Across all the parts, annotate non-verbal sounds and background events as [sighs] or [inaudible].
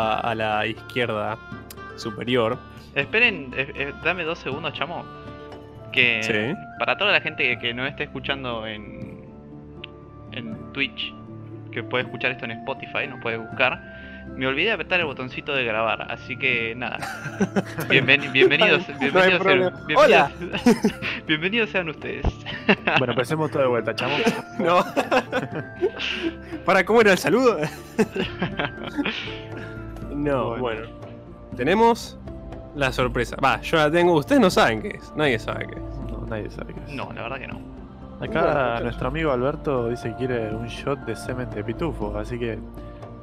a, a la izquierda superior. Esperen, eh, eh, dame dos segundos, chamo. Que Sí. para toda la gente que, que no esté escuchando en, en Twitch, que puede escuchar esto en Spotify, nos puede buscar. Me olvidé de apretar el botoncito de grabar, así que nada. [laughs] Bienven- bienvenidos, bienvenidos, sean, bienvenidos, [laughs] bienvenidos sean ustedes. [laughs] Bueno, empecemos todo de vuelta, chamo. No. ¿Para cómo era el saludo? No, Bueno. bueno. Tenemos la sorpresa. Va, yo la tengo. Ustedes no saben qué es. Nadie sabe qué es. No, nadie sabe qué es. No, la verdad que no. Acá Bueno, nuestro amigo Alberto dice que quiere un shot de semen de pitufo, así que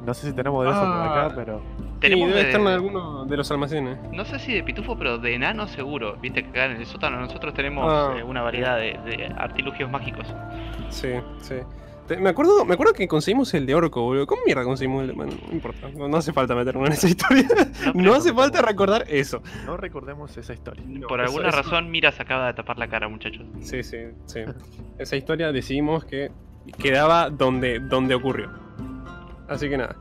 no sé si tenemos de eso por Ah. acá, pero Tenemos sí, debe de- estar en alguno de los almacenes. No sé si de pitufo, pero de enano seguro. Viste que acá en el sótano nosotros tenemos Ah. eh, una variedad de, de artilugios mágicos. Sí, sí. Te- Me acuerdo, me acuerdo que conseguimos el de orco, boludo. ¿Cómo mierda conseguimos el de.? Bueno, no importa. No, no hace falta meternos en esa historia. No [laughs] hace falta recordar eso. no recordemos esa historia. Por eso- alguna eso- razón, Mira se acaba de tapar la cara, muchachos. Sí, sí, sí. Esa historia decidimos que quedaba donde, donde ocurrió. Así que nada.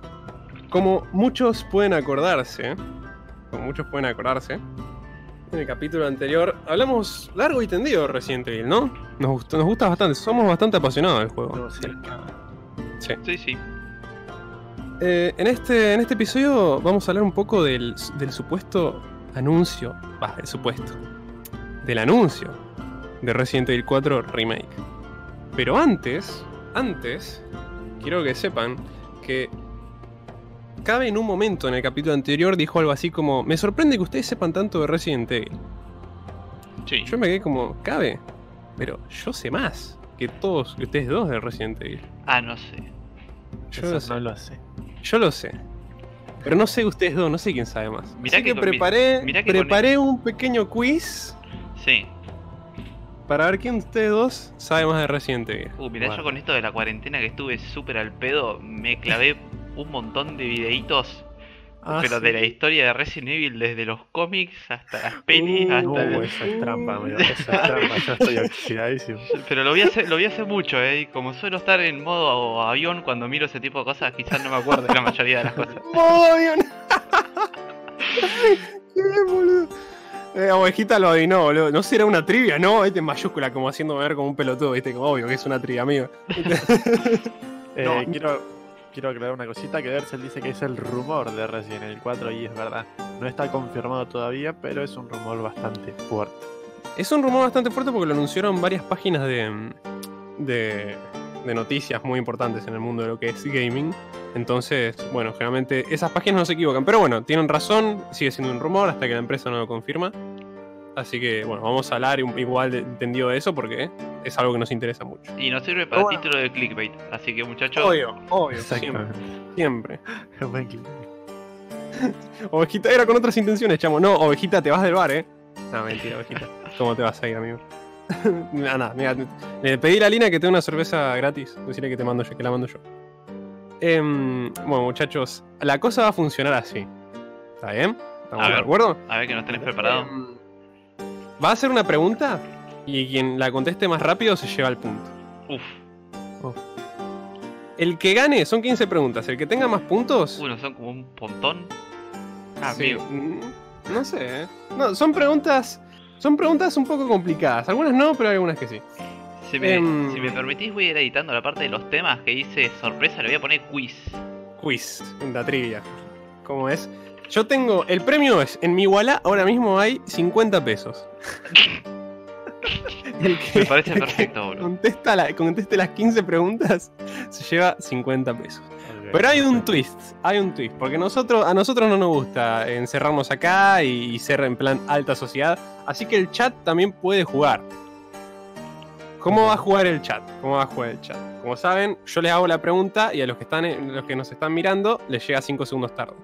Como muchos pueden acordarse, como muchos pueden acordarse, en el capítulo anterior hablamos largo y tendido de Resident Evil, ¿no? Nos, gustó, nos gusta bastante, somos bastante apasionados del juego. No, sí. Sí. Sí, sí. Eh, en, este, en este episodio vamos a hablar un poco del, del supuesto anuncio, va, el supuesto, del anuncio de Resident Evil 4 Remake. Pero antes, antes, quiero que sepan que Cabe en un momento en el capítulo anterior dijo algo así como, me sorprende que ustedes sepan tanto de Resident Evil. Sí. Yo me quedé como, Cabe, pero yo sé más que todos, que ustedes dos de Resident Evil. Ah, no sé. Yo Eso lo sé. no lo sé. Yo lo sé. Pero no sé ustedes dos, no sé quién sabe más. Mirá Así que que, preparé, mirá que preparé un pequeño quiz Sí. para ver quién de ustedes dos sabe más de Resident Evil. Uh, mirá, Bueno. yo con esto de la cuarentena que estuve súper al pedo, me clavé un montón de videitos. Ah, pero sí. de la historia de Resident Evil, desde los cómics hasta las pelis, Uh, hasta No, el- esa es trampa, [laughs] amigo. Esa es trampa. Yo estoy oxidadísimo. Pero lo vi hace, lo vi hace mucho, eh. Y como suelo estar en modo avión cuando miro ese tipo de cosas, quizás no me acuerdo de la mayoría de las cosas. [laughs] [laughs] ¡Qué bien, boludo! Eh, ovejita lo adivinó, boludo. No será una trivia, ¿no? Este en mayúscula, como haciendo ver como un pelotudo, viste, como obvio que es una trivia, amigo. Eh, No. quiero, quiero aclarar una cosita, que Dersel dice que es el rumor de Resident Evil 4 y es verdad. No está confirmado todavía, pero es un rumor bastante fuerte. Es un rumor bastante fuerte porque lo anunciaron varias páginas de, de, de noticias muy importantes en el mundo de lo que es gaming. Entonces, bueno, generalmente esas páginas no se equivocan. Pero bueno, tienen razón, sigue siendo un rumor hasta que la empresa no lo confirma. Así que, bueno, vamos a hablar igual de entendido de eso porque es algo que nos interesa mucho. Y nos sirve para Bueno. título de clickbait. Así que muchachos, Obvio, obvio, siempre. Siempre. [laughs] [laughs] Ovejita era con otras intenciones, chamo. No, ovejita, te vas del bar, eh. No, mentira, [laughs] ovejita. ¿Cómo te vas a ir, amigo? nada, nada, mira, le pedí a la Lina que te dé una cerveza gratis. Decirle que te mando yo, que la mando yo. Em, bueno, muchachos, la cosa va a funcionar así. ¿Está bien? ¿Estamos A de ver. acuerdo? a ver que nos tenés preparado. Em, va a hacer una pregunta y quien la conteste más rápido se lleva el punto. Uf, El que gane son 15 preguntas. El que tenga más puntos. uno son como un pontón. Ah, Sí, amigo. mm, No sé, ¿eh? No, son preguntas. Son preguntas un poco complicadas. Algunas no, pero hay algunas que sí. Si me, Em. si me permitís, voy a ir editando la parte de los temas que hice sorpresa. Le voy a poner quiz. Quiz, la trivia. ¿Cómo es? Yo tengo. El premio es. En mi Walla ahora mismo hay 50 pesos. [laughs] El que, Me parece el que perfecto, boludo. Contesta la- conteste las 15 preguntas, se lleva 50 pesos. Pero hay un twist, hay un twist, porque nosotros, a nosotros no nos gusta encerrarnos acá y, y ser en plan alta sociedad, así que el chat también puede jugar. ¿Cómo va a jugar el chat? ¿Cómo va a jugar el chat? Como saben, yo les hago la pregunta y a los que, están, los que nos están mirando les llega 5 segundos tarde.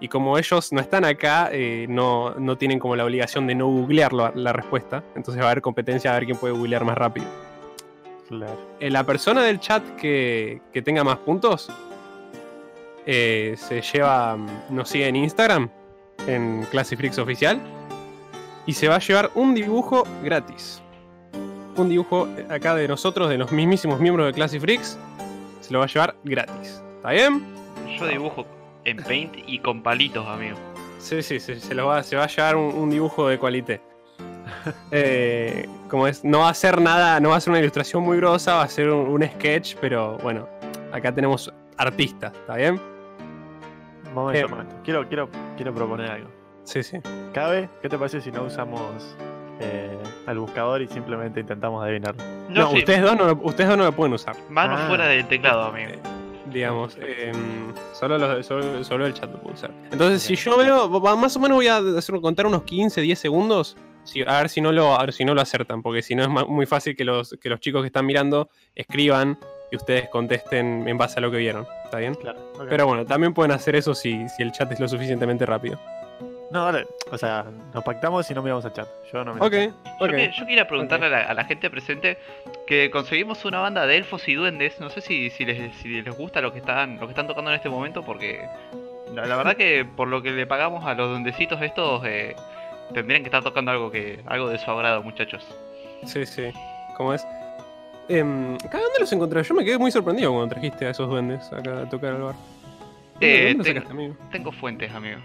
Y como ellos no están acá, eh, no, no tienen como la obligación de no googlear la, la respuesta, entonces va a haber competencia a ver quién puede googlear más rápido. Claro. Eh, la persona del chat que, que tenga más puntos eh, se lleva, mm, nos sigue en Instagram, en Classiflix Oficial, y se va a llevar un dibujo gratis. Un dibujo acá de nosotros, de los mismísimos miembros de Classiflix, se lo va a llevar gratis. ¿Está bien? Yo dibujo. En Paint y con palitos, amigo. Sí, sí, sí, se, lo va, se va a llevar un, un dibujo de cualité. [laughs] Eh, como es, no va a ser nada, no va a ser una ilustración muy grosa, va a ser un, un sketch, pero bueno, acá tenemos artistas, ¿está bien? Momento, Eh. momento. Quiero, quiero, quiero proponer algo. Sí, sí. ¿Cabe? ¿Qué te parece si no usamos eh, al buscador y simplemente intentamos adivinarlo? No, No, sí, ustedes, dos no, lo- ustedes dos no lo pueden usar. mano Ah. fuera del teclado, amigo. Digamos. em, solo, los- solo, solo el chat lo puede usar. Entonces, si yo veo, más o menos voy a hacer, contar unos 15, 10 segundos. si- a, ver si no lo, a ver si no lo acertan, porque si no es muy fácil que los, que los chicos que están mirando escriban y ustedes contesten en base a lo que vieron. ¿Está bien? Claro. Pero bueno, también pueden hacer eso si, si el chat es lo suficientemente rápido. No, dale. O sea, nos pactamos y no miramos al chat. Yo no me Ok, Yo, ok. que- yo quería preguntarle a, la, a la gente presente que conseguimos una banda de elfos y duendes. No sé si, si, les, si les gusta lo que están lo que están tocando en este momento, porque la, la verdad que por lo que le pagamos a los duendecitos estos, eh, tendrían que estar tocando algo que algo de su agrado, muchachos. Sí, sí. ¿Cómo es? Em, ¿Acá dónde los encontré? Yo me quedé muy sorprendido cuando trajiste a esos duendes acá a tocar al bar. ¿Dónde, Eh, tengo- sacaste, amigo? Tengo fuentes, amigo.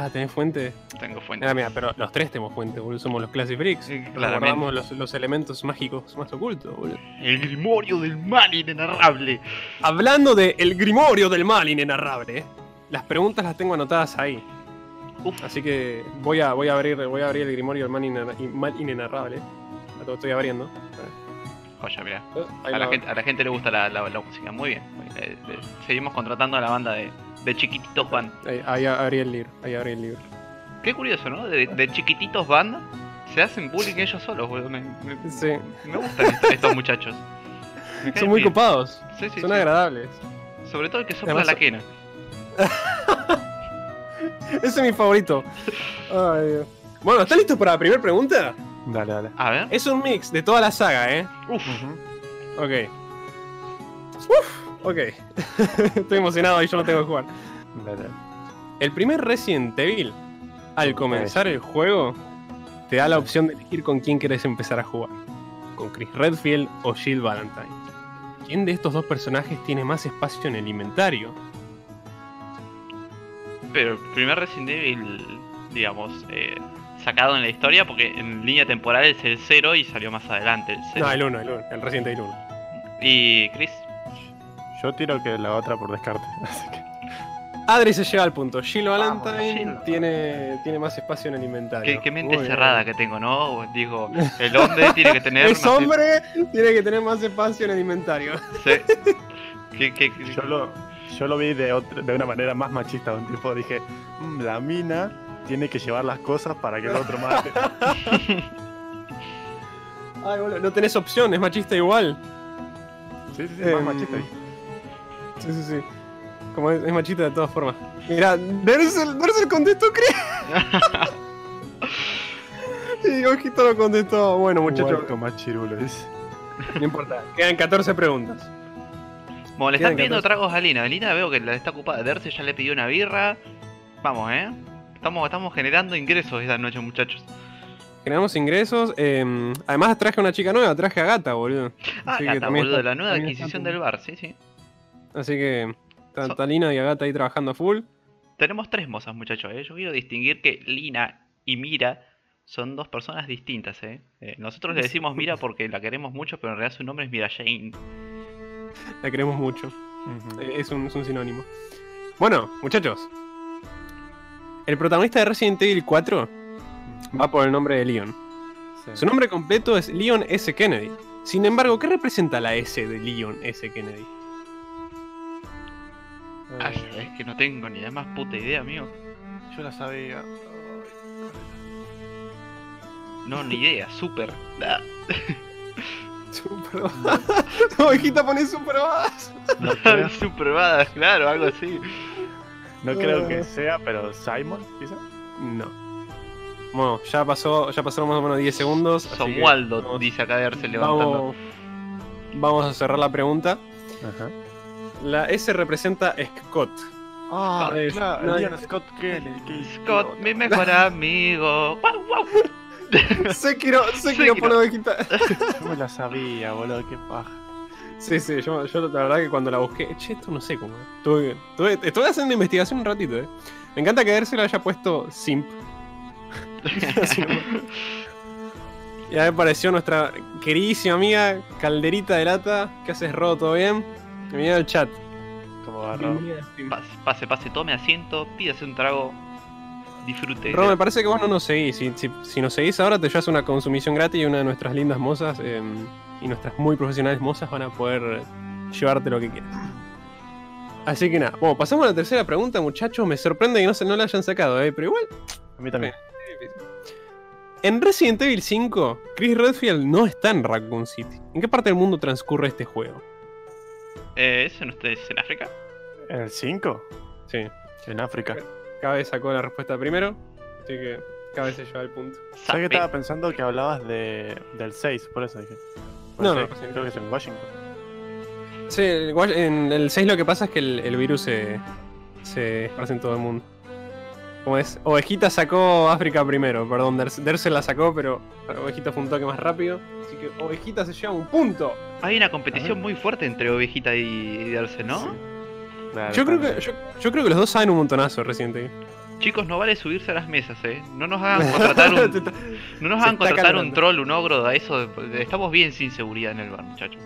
Ah, ¿tenés fuente? Tengo fuentes. Ah, mira, pero los tres tenemos fuente, boludo. Somos los Classic Freaks. Guardamos los, los elementos mágicos más ocultos, boludo. El grimorio del mal inenarrable. Hablando de el grimorio del mal inenarrable, las preguntas las tengo anotadas ahí. Uf. Así que voy a, voy a abrir voy a abrir el grimorio del mal, inenarrable. Lo estoy abriendo. Mira. Eh, ahí A la, lo- gente, a la gente le gusta la, la- la música. Muy bien. Eh, eh, seguimos contratando a la banda de, de Chiquititos Band. Ahí, ahí abrí el libro. Ahí abrí el libro. Qué curioso, ¿no? De, de Chiquititos Band se hacen bullying ellos solos, boludo. Me, me- Sí. me gustan est- estos muchachos. Son muy bien. copados. Sí, sí, Son sí. agradables. Sobre todo el que sopla Además la quena. [laughs] Ese es mi favorito. Ay, Dios. Bueno, ¿están listos para la primera pregunta? Dale, dale. A ver. Es un mix de toda la saga, ¿eh? Uf. Ok. Uf, ok. [laughs] Estoy emocionado y yo no tengo que jugar. Dale, dale. El primer Resident Evil, al comenzar el juego, te da la opción de elegir con quién quieres empezar a jugar. Con Chris Redfield o Jill Valentine. ¿Quién de estos dos personajes tiene más espacio en el inventario? Pero el primer Resident Evil, digamos, eh, sacado en la historia, porque en línea temporal es el 0 y salió más adelante el 0. No, el 1, el 1, el Resident Evil 1. Y Chris, Yo tiro que la otra por descarte. [laughs] Así que. Adri se lleva al punto. Vamos, Valentine tiene, tiene más espacio en el inventario. qué, qué mente Muy bien. cerrada que tengo, ¿no? Digo, el hombre tiene que tener. [laughs] Sé, hombre, tiene que tener más espacio en el inventario. sí. [laughs] ¿Qué- qué- qué- Yo lo, yo lo vi de, otra- de una manera más machista. Un tipo dije: "Mm, La mina tiene que llevar las cosas para que el otro mate. [laughs] Ay, boludo, no tenés opción, es machista igual. Sí, sí, sí, Em, más machista. dije. Sí, sí, sí. Como es, es machista de todas formas. Mira, Dersel, Dersel contestó, creo. [laughs] y Ojito lo contestó. Bueno, muchachos, más chirulo. dice. no importa. Quedan 14 preguntas. Bueno, le están pidiendo 14. tragos a Lina. Lina veo que la está ocupada. Derce ya le pidió una birra. Vamos, ¿eh? Estamos, estamos generando ingresos esta noche, muchachos. Generamos ingresos. eh, además, traje a una chica nueva, traje a Gata, boludo. Ah, Así Gata, también boludo, está- la nueva adquisición del bar, sí, sí. Así que. So- Está Lina y Agata ahí trabajando a full. Tenemos tres mozas, muchachos, ¿eh? Yo quiero distinguir que Lina y Mira son dos personas distintas, ¿eh? Eh, nosotros le decimos Mira porque la queremos mucho, pero en realidad su nombre es Mira Jane. La queremos mucho. Eh, Es un, es un sinónimo. Bueno, muchachos. El protagonista de Resident Evil 4 va por el nombre de Leon. Sí. Su nombre completo es Leon S. Kennedy. Sin embargo, ¿qué representa la S de Leon S. Kennedy? Eh, es que no tengo ni la más puta idea, amigo. yo la sabía. No, ni idea, súper. Ah, Super Ovejita pone super badass. [laughs] No Súper badass, [laughs] claro, algo así. No creo que sea, pero Simon, quizá. No. Bueno, ya pasó, ya pasaron más o menos 10 segundos. que Somualdo, vamos- dice acá de verse levantando. Vamos, vamos a cerrar la pregunta. Ajá. La S representa Scott. Ah, es- claro, no, Scott qué [laughs] Scott, mi mejor amigo. Guau, guau. Sekiro, [laughs] Sekiro Sekiro. ovejita. Yo me la sabía, boludo, qué paja. Sí, sí, yo, yo la verdad que cuando la busqué, che, esto no sé cómo. es. Estuve, estuve- estuve haciendo investigación un ratito, eh. Me encanta que Erse lo haya puesto simp. [laughs] Así nomás. y ahí apareció nuestra queridísima amiga Calderita de Lata. ¿Qué haces, Ro? ¿Todo bien? Bienvenida al chat. Como agarró. Pase, pase, pase, tome asiento, pídase un trago, disfrute. Ro, me parece que vos no nos seguís. Si, si, si nos seguís ahora, te llevas una consumición gratis y una de nuestras lindas mozas eh, y nuestras muy profesionales mozas van a poder llevarte lo que quieras. Así que nada, bueno, pasamos a la tercera pregunta, muchachos. Me sorprende que no, se, no la hayan sacado, eh, pero igual. A mí también. En Resident Evil 5, Chris Redfield no está en Raccoon City. ¿En qué parte del mundo transcurre este juego? Eh, ¿Eso no está en África? ¿En el 5? Sí, En África. Cabe sacó la respuesta primero, así que Cabe se lleva el punto. ¿Sabes que estaba pensando que hablabas de, del 6? Por eso dije. No, no, sí, sí. creo que es en Washington. Sí, igual en el 6 lo que pasa es que el, el virus se, se esparce en todo el mundo. Como es, Ovejita sacó África primero, perdón, Ders- Derse la sacó, pero Ovejita fue un toque más rápido. Así que Ovejita se lleva un punto. Hay una competición muy fuerte entre Ovejita y, y Darce, ¿no? Claro, Yo creo, que, yo, yo creo que los dos saben un montonazo reciente. Chicos, no vale subirse a las mesas, eh. No nos hagan [laughs] contratar un, [laughs] no nos hagan contratar un troll, un ogro, a eso. Estamos bien sin seguridad en el bar, muchachos.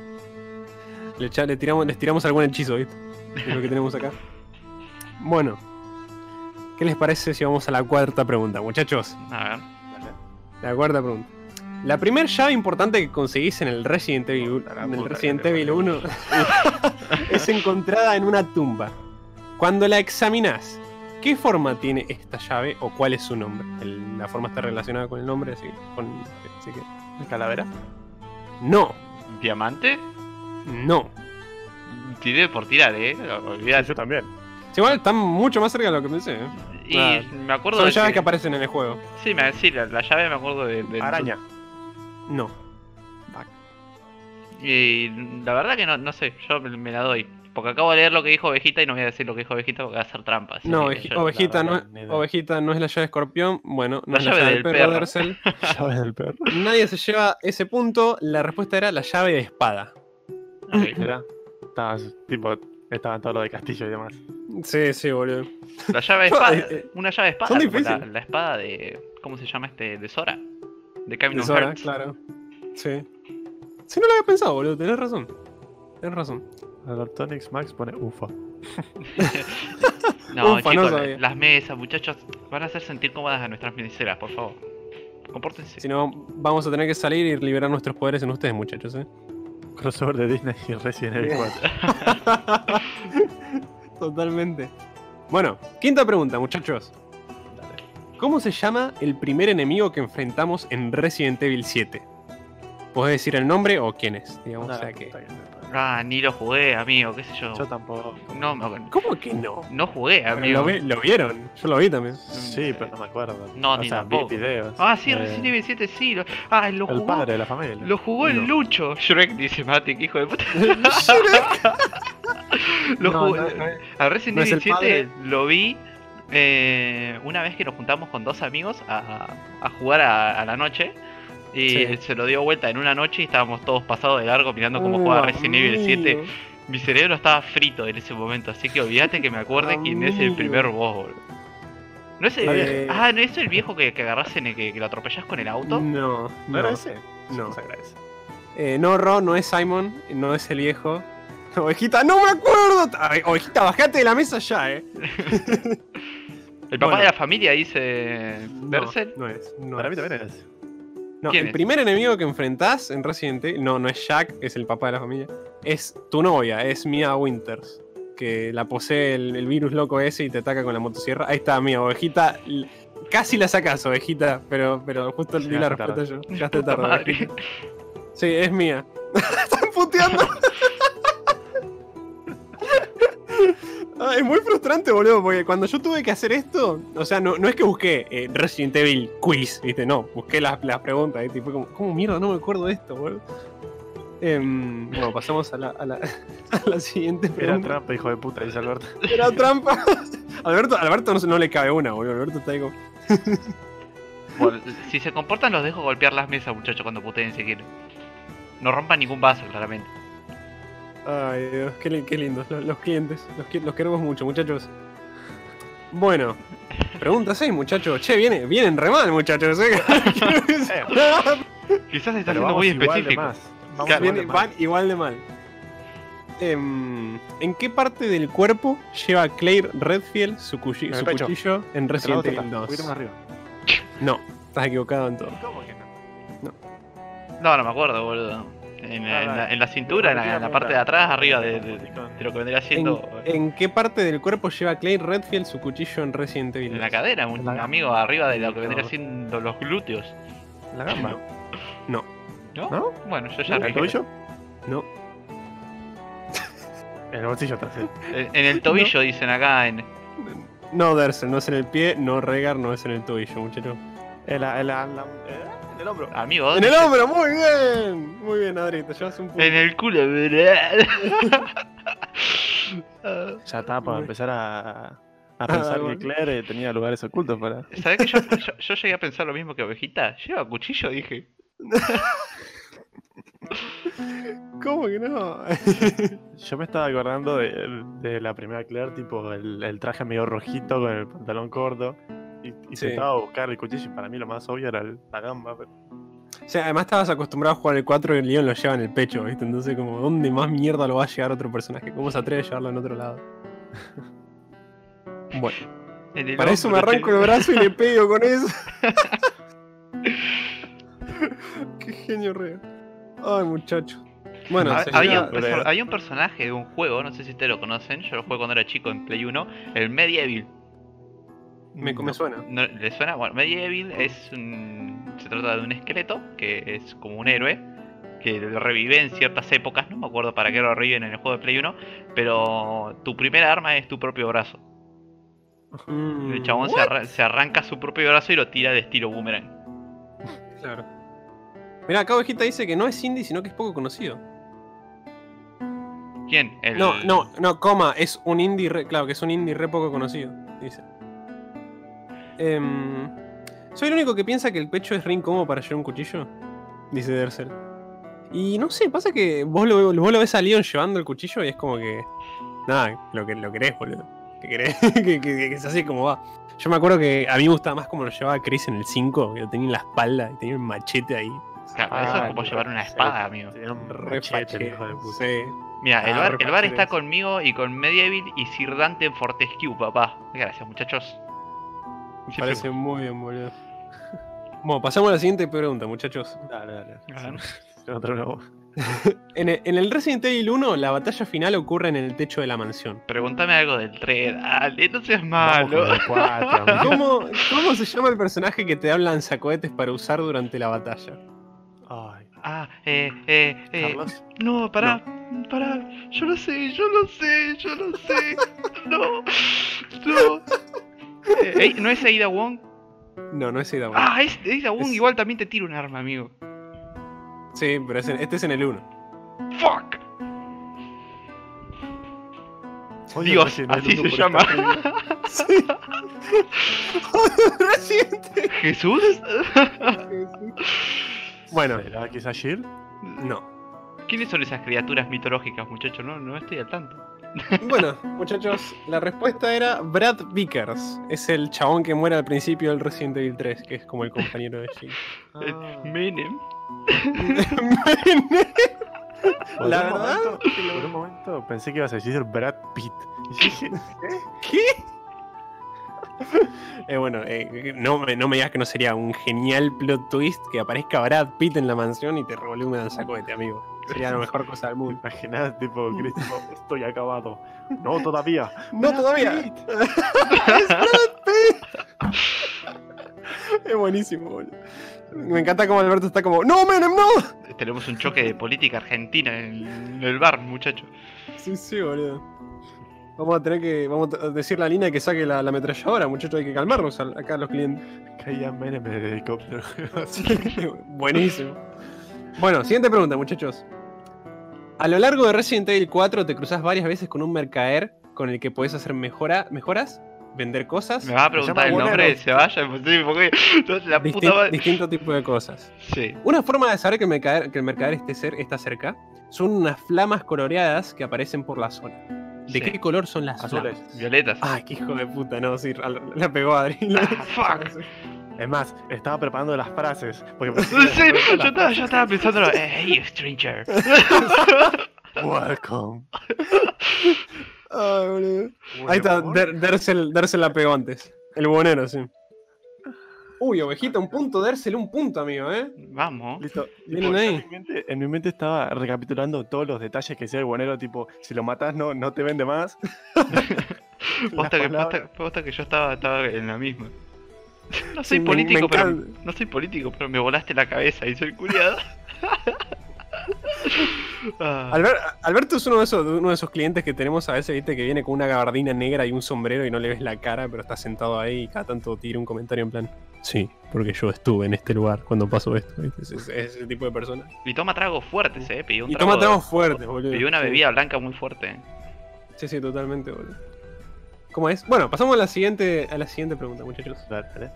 Le, tiramos, les tiramos algún hechizo, ¿viste? Es lo que tenemos acá. [laughs] Bueno. ¿Qué les parece si vamos a la cuarta pregunta, muchachos? A ver. La cuarta pregunta. La primera llave importante que conseguís en el Resident Evil, la en el Resident Evil 1 [laughs] es encontrada en una tumba. Cuando la examinás, ¿qué forma tiene esta llave o cuál es su nombre? El- la forma está relacionada con el nombre, así, con, así que... ¿Calavera? No, ¿Diamante? no. Tiré por tirar, eh. Olvidate. yo también. Sí, igual están mucho más cerca de lo que pensé. ¿eh? Y me acuerdo Son de llaves que- que aparecen en el juego. Sí, me, sí la, la llave me acuerdo de, de- Araña. No. Y la verdad que no, no sé, yo me, la doy. Porque acabo de leer lo que dijo Ovejita y no voy a decir lo que dijo Ovejita porque va a hacer trampa. así No, que oveji- yo- ovejita, no, verdad, idea. ovejita no es la llave escorpión. Bueno, no La es la llave llave del del perro, perro. Dersel. [laughs] Llaves del perro. Nadie se lleva ese punto. La respuesta era la llave de espada. Ok. Era. Estaba, tipo, estaban todos los de castillo y demás. Sí, sí, boludo. La llave de [laughs] espada. Eh, eh, Una llave de espada. son como la, la espada de. ¿Cómo se llama este? De Sora. De Kingdom Hearts. claro. Sí. Sí, no lo había pensado, boludo. Tenés razón. Tenés razón. Albertonix Max pone UFA. [laughs] No, Ufa, no chicos, sabía. las mesas, muchachos, van a hacer sentir cómodas a nuestras meseras, por favor. Compórtense. Si no, vamos a tener que salir y liberar nuestros poderes en ustedes, muchachos, ¿eh? Crossover de Disney y Resident Evil 4. [laughs] Totalmente. Bueno, quinta pregunta, muchachos. ¿Cómo se llama el primer enemigo que enfrentamos en Resident Evil 7? ¿Podés decir el nombre o quién es? Digamos, o sea que... Ah, ni lo jugué, amigo, qué sé yo. Yo tampoco. No, no, ¿Cómo que no? no jugué, amigo. lo, vi- lo vieron, yo lo vi también. Sí, pero no me acuerdo. No, o ni sea, tampoco. vi videos. Ah, sí, Eh, Resident Evil 7 sí. Lo... Ah, lo El padre de la familia. Lo jugó el No. Lucho. Shrek dice Matic, hijo de puta. [laughs] [laughs] lo No, jugó. no, no es- A Resident Evil el 7 padre. lo vi eh, una vez que nos juntamos con dos amigos a, a jugar a, a la noche. Y Sí. él se lo dio vuelta en una noche y estábamos todos pasados de largo mirando cómo Uh, jugaba Resident Evil 7. amigo. Mi cerebro estaba frito en ese momento, así que olvídate que me acuerde quién es el primer boss, boludo. ¿No es el, Eh. Ah, ¿no es el viejo que, que agarras en el que, que lo atropellas con el auto? No, ¿No no. era ese? No. No. Eh, no, Ro, no es Simon, no es el viejo. Ovejita, no me acuerdo. Ay, Ovejita, bajate de la mesa ya, eh. [laughs] El papá Bueno. de la familia dice. No, Berserk. no es. no Para es. mí también ese. No, ¿Quién el es? primer enemigo que enfrentás en Resident Evil, no, no es Jack, es el papá de la familia. Es tu novia, es Mia Winters. Que la posee el, el virus loco ese y te ataca con la motosierra. Ahí está, Mia, ovejita. Casi la sacas, ovejita, pero, pero justo di la respuesta yo. Llegaste Puta tarde. [laughs] Sí, es mía. [laughs] Están puteando. [laughs] Ah, es muy frustrante, boludo, porque cuando yo tuve que hacer esto, o sea, no, no es que busqué eh, Resident Evil Quiz, ¿viste? No, busqué las, las preguntas, ¿viste? Y fue como, ¿cómo mierda no me acuerdo de esto, boludo? Em, bueno, pasamos a la, a la, [laughs] a la siguiente Era pregunta. trampa, hijo de puta, dice Alberto. Era [laughs] trampa. Alberto, Alberto no, no le cabe una, boludo. Alberto está ahí como. [laughs] Bueno, si se comportan, los dejo golpear las mesas, muchachos, cuando puteen si quieren. No rompan ningún vaso, claramente. Ay, Dios, qué, qué lindos los, los clientes. Los, queremos mucho, muchachos. Bueno, pregunta 6, muchachos. Che, viene, vienen re mal, muchachos. ¿eh? [laughs] Quizás está siendo muy específico. igual Viene- van igual de mal. Em, ¿En qué parte del cuerpo lleva Claire Redfield su, cuchillo en no Resident Evil Un 2? poquito más arriba. No, estás equivocado en todo. ¿Cómo que no? No, no me acuerdo, boludo. En, la- en la, en la cintura, en la, en la parte de atrás, arriba de, de- de lo que vendría ¿En, siendo. en qué parte del cuerpo lleva Claire Redfield su cuchillo en Resident Evil En la 2? cadera, un la- amigo, arriba de lo que vendría siendo los glúteos. La gamba. No, ¿No? ¿No? Bueno, yo ya [laughs] ¿En el tobillo? no. En el bolsillo trasero. En, en el tobillo dicen acá en. No, Dersel, no es en el pie, no Regar, no es en el tobillo, muchacho. En, la, en, la, en, la- eh, el hombro. Amigo, En ¿dónde el se- hombro, muy bien. Muy bien, Adri, te llevas un punto. En el culo, ¿verdad? [laughs] Ya estaba para empezar a, a Ah, pensar bueno. que Claire tenía lugares ocultos para. ¿Sabes que yo, yo, yo llegué a pensar lo mismo que Ovejita? ¿Lleva cuchillo? Dije. [laughs] ¿Cómo que no? [laughs] Yo me estaba acordando de, de la primera Claire, tipo el, el traje medio rojito con el pantalón corto. Y, y Sí. intentaba buscar el cuchillo y para mí lo más obvio era el- la gamba. pero- O sea, además estabas acostumbrado a jugar el 4 y el Leon lo lleva en el pecho, ¿viste? Entonces, como, ¿dónde más mierda lo va a llevar otro personaje? ¿Cómo se atreve a llevarlo en otro lado? [laughs] Bueno, el para eso me arranco el brazo y le [laughs] pego con eso. [laughs] Qué genio real. Ay, muchacho. Bueno, Ha- se había, llega- un había un personaje de un juego, no sé si ustedes lo conocen, yo lo jugué cuando era chico en Play 1, el Medieval. Me, me suena. ¿No- ¿Le suena? Bueno, Medieval es un... se trata de un esqueleto que es como un héroe que lo revive en ciertas épocas, no me acuerdo para qué lo reviven en el juego de Play 1, pero tu primera arma es tu propio brazo. Mm, El chabón se, arra- se arranca su propio brazo y lo tira de estilo boomerang. Claro. Mira, acá Ovejita dice que no es indie, sino que es poco conocido. ¿Quién? El... No, no, no, coma, es un indie re, claro, que es un indie re poco conocido, dice. Em, soy el único que piensa que el pecho es re incómodo para llevar un cuchillo, dice Dersel. Y no sé, pasa que vos lo, vos lo ves a Leon llevando el cuchillo y es como que. Nada, lo, que, lo querés, boludo. [laughs] Que querés, que, que- que es así como va. Yo me acuerdo que a mí me gustaba más como lo llevaba Chris en el 5, que lo tenía en la espalda y tenía un machete ahí. Claro, eso es como llevar una espada, amigo. Tenía un Re machete, el hijo de puta. sí. Mira, el Ah, bar, re el bar está conmigo y con Medieval y Sir Dante en Fortescue, papá. Gracias, muchachos. Parece muy bien, boludo. [laughs] Bueno, pasamos a la siguiente pregunta, muchachos. Dale, dale. [laughs] No. [laughs] En el, en el Resident Evil 1, la batalla final ocurre en el techo de la mansión. Pregúntame algo del 3, dale, no seas malo. cuatro. ¿Cómo, ¿Cómo se llama el personaje que te da lanzacohetes para usar durante la batalla? Ay, Ah, eh, eh, eh. Carlos. No, pará, pará. Yo lo sé, yo lo sé, yo lo sé. No, no. Eh, ¿No es Aida Wong? No, no es Ada Wong. Ah, es Aida Wong, Es- igual también te tira un arma, amigo. Sí, pero es en- este es en el 1. Fuck. Oye, Dios, así se llama. Sí. [laughs] ¿Jesús? Bueno, ¿Será que es Ashir? no. ¿Quiénes son esas criaturas mitológicas, muchachos? No, no estoy al tanto. Bueno, [laughs] muchachos, la respuesta era Brad Vickers. Es el chabón que muere al principio del Resident Evil 3, que es como el compañero de Jill. [laughs] Eh, Ah. Menem. [laughs] Por La un verdad, momento- por un momento pensé que ibas a decir Brad Pitt. Y dije, ¿Qué? Eh, bueno, eh, no, me, no me digas que no sería un genial plot twist que aparezca Brad Pitt en la mansión y te revolve un lanzacohete, amigo. Sería la mejor cosa del mundo. imaginás, tipo, Chris, tipo, estoy acabado. No, [laughs] todavía. ¡No Brad todavía! Pitt. [laughs] ¡Es Brad Pitt! es buenísimo, boludo. Me encanta como Alberto está como ¡No, Menem, no! Tenemos un choque de política argentina en, el bar, muchachos. Sí, sí, boludo. Vamos a tener que vamos a decir la línea que saque la, la ametralladora, muchachos. Hay que calmarnos al- acá los clientes. Caía Menem en el helicóptero. [laughs] Buenísimo. Bueno, siguiente pregunta, muchachos. A lo largo de Resident Evil 4 te cruzas varias veces con un mercader con el que podés hacer mejora, mejoras vender cosas. Me vas a preguntar el nombre de Bonero. se vaya, pues sí, porque la puta Distin- madre. distinto tipo de cosas. Sí. Una forma de saber que el mercader, que el mercader esté cer- está cerca son unas flamas coloreadas que aparecen por la zona. ¿De sí. qué color son las Azules. flamas? Violetas. Ay, qué hijo de puta, no, sí, la pegó Adri. Ah, [laughs] fuck. Es más, estaba preparando las frases. Porque [laughs] Sí, yo estaba, yo estaba pensando, hey, stranger. [laughs] Welcome. [laughs] Ay, boludo. Ahí está, Der- Dersel, Dersel la pegó antes. El bonero, sí. Uy, ovejita, un punto, Dersel, un punto, amigo, ¿eh? Vamos. Listo. Vienen ahí. En mi, mente, en mi mente estaba recapitulando todos los detalles que sea el bonero, tipo, si lo matas no, no te vende más. Posta que, posta que yo estaba, estaba en la misma. [laughs] No soy Sí, político, me pero. No soy político, pero me volaste la cabeza y soy culiado. [laughs] Ah, Albert- Alberto es uno de, esos, uno de esos clientes que tenemos a veces, viste, que viene con una gabardina negra y un sombrero y no le ves la cara, pero está sentado ahí y cada tanto tira un comentario en plan. Sí, porque yo estuve en este lugar cuando pasó esto. ¿viste? Es, es- es ese tipo de persona. y toma tragos fuertes, eh. Pidió un Y trago, toma tragos fuertes, boludo. Pidió una bebida blanca muy fuerte. Sí, sí, totalmente, boludo. ¿Cómo es? Bueno, pasamos a la siguiente, a la siguiente pregunta, muchachos. Dale, dale.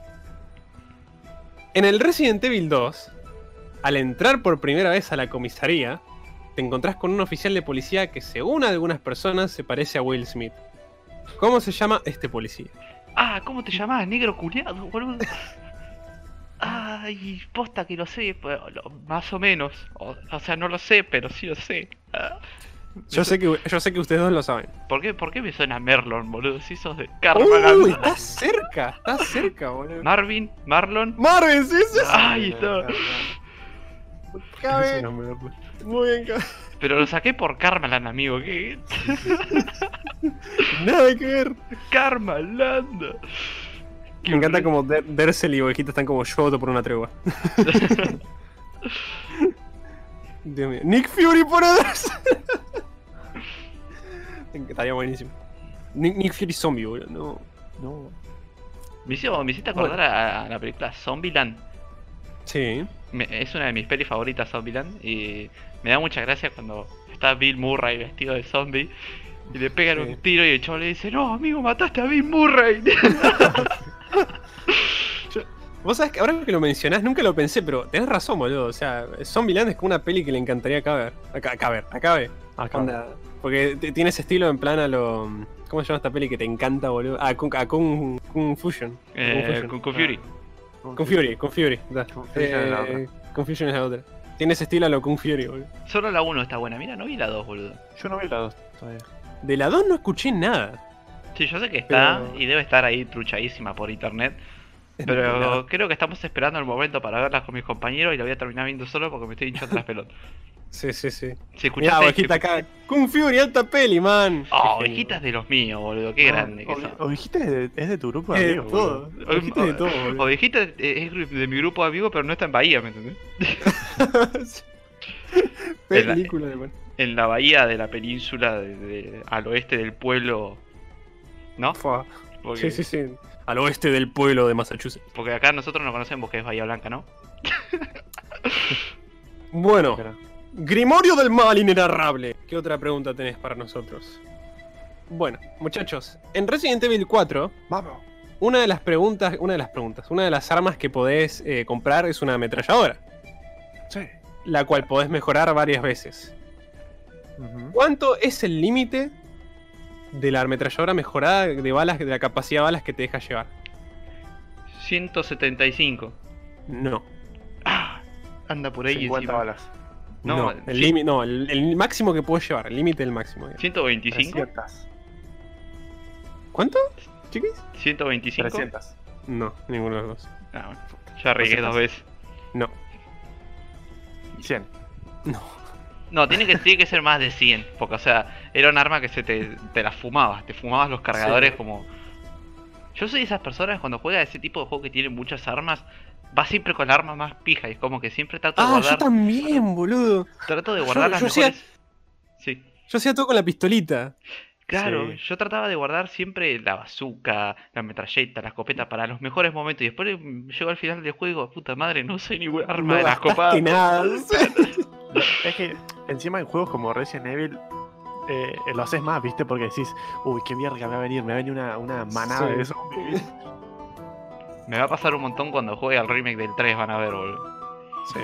En el Resident Evil 2, al entrar por primera vez a la comisaría, te encontrás con un oficial de policía que, según algunas personas, se parece a Will Smith. ¿Cómo se llama este policía? Ah, ¿cómo te llamás? Negro culiado, boludo. [laughs] Ay, posta que lo sé, pero lo- más o menos. O, o sea, no lo sé, pero sí lo sé. Yo sé que, yo sé que ustedes dos lo saben. ¿Por qué, ¿Por qué me suena Merlon, boludo? Si sos de Karma ¡Uy! Land. Estás cerca, estás cerca, boludo. Marvin, Marlon. Marvin, sí, sí, sí. Ahí está. Cabe. Muy bien, cabe. Pero lo saqué por Karmaland, amigo. ¿Qué? [laughs] Nada que ver. Karmaland. Me encanta como Der- Dersel y Ovejita están como yo voto por una tregua. [laughs] Dios mío. Nick Fury por Dersel. [laughs] Estaría buenísimo. Nick, Nick Fury zombie, boludo. No. No. Me, hizo, me hiciste acordar a, a la película Zombieland. Sí. Me- es una de mis pelis favoritas, Zombieland. Y me da mucha gracia cuando está Bill Murray vestido de zombie. Y le pegan Sí. un tiro y el chavo le dice: No, amigo, mataste a Bill Murray. [laughs] [laughs] Vos sabés que ahora que lo mencionás, nunca lo pensé, pero tenés razón, boludo. O sea, Zombieland es como una peli que le encantaría acá ver. Acá, acá ver, acá Porque tiene ese estilo en plan a lo. ¿Cómo se llama esta peli que te encanta, boludo? Ah, Kung, a Kung, Kung Fusion. eh, Fusion. con, con Fury. Kung Fury, Kung Fury. da. Confusion es la Eh, Confusion es la otra. Tiene ese estilo a lo Kung Fury, boludo. Solo la 1 está buena. Mira, no vi la 2, boludo. Yo no vi la dos todavía. De la 2 no escuché nada. Sí, yo sé que está Pero- y debe estar ahí truchadísima por internet. [laughs] La- Pero creo que estamos esperando el momento para verla con mis compañeros y la voy a terminar viendo solo porque me estoy hinchando las pelotas. Sí, sí, sí. Si Mirá, escuchaste. ovejita acá. Kung Fury, alta peli, man. Oh, ovejitas de los míos, boludo. Qué grande que son. Ovejita es de, es de tu grupo de Eh, amigos, todo. boludo. Ovejita de todo, boludo. Ovejita eh, es de mi grupo de amigos, pero no está en Bahía, ¿me entendés? [laughs] Película de man. En la bahía de la península de- de- al oeste del pueblo. ¿No? Fua. Porque, Sí, sí, sí. Al oeste del pueblo de Massachusetts. porque acá nosotros no conocemos que es Bahía Blanca, ¿no? [laughs] Bueno. Grimorio del Mal Inenarrable. ¿Qué otra pregunta tenés para nosotros? Bueno, muchachos, en Resident Evil 4, Vamos. una de las preguntas, una de las preguntas, una de las armas que podés eh, comprar es una ametralladora, Sí. la cual podés mejorar varias veces. ¿Cuánto es el límite de la ametralladora mejorada de balas, de la capacidad de balas que te deja llevar? 175. No. Ah, anda por ahí 50 encima. balas. No, No, el, sí. límite- no, el, el máximo que puedo llevar, el límite del máximo. digamos. 125. 300. ¿Cuánto? ¿Chiquis? 125. 300. No, ninguno de los dos. Ah, bueno, ya regué dos veces. No, 100. no. No, tiene que, tiene que ser más de 100. Porque, o sea, era un arma que se te, te la fumabas. Te fumabas los cargadores Sí. como. Yo soy de esas personas cuando juega ese tipo de juego que tiene muchas armas. Va siempre con la arma más pija. Y es como que siempre trato de Ah, yo también, boludo. Trato de guardar Yo- las yo mejores. Sí. Yo hacía todo con la pistolita. Claro, Sí. yo trataba de guardar siempre la bazooka, la metralleta, la escopeta para los mejores momentos. Y después mm, llego al final del juego, puta madre, no sé ningún arma No de las copadas. nada. [laughs] [laughs] Es que encima en juegos como Resident Evil eh, lo haces más, ¿viste? Porque decís, uy, qué mierda me va a venir, me va a venir una, una manada Sí. de zombies. [laughs] Me va a pasar un montón cuando juegue al remake del 3, van a ver, boludo. Sí.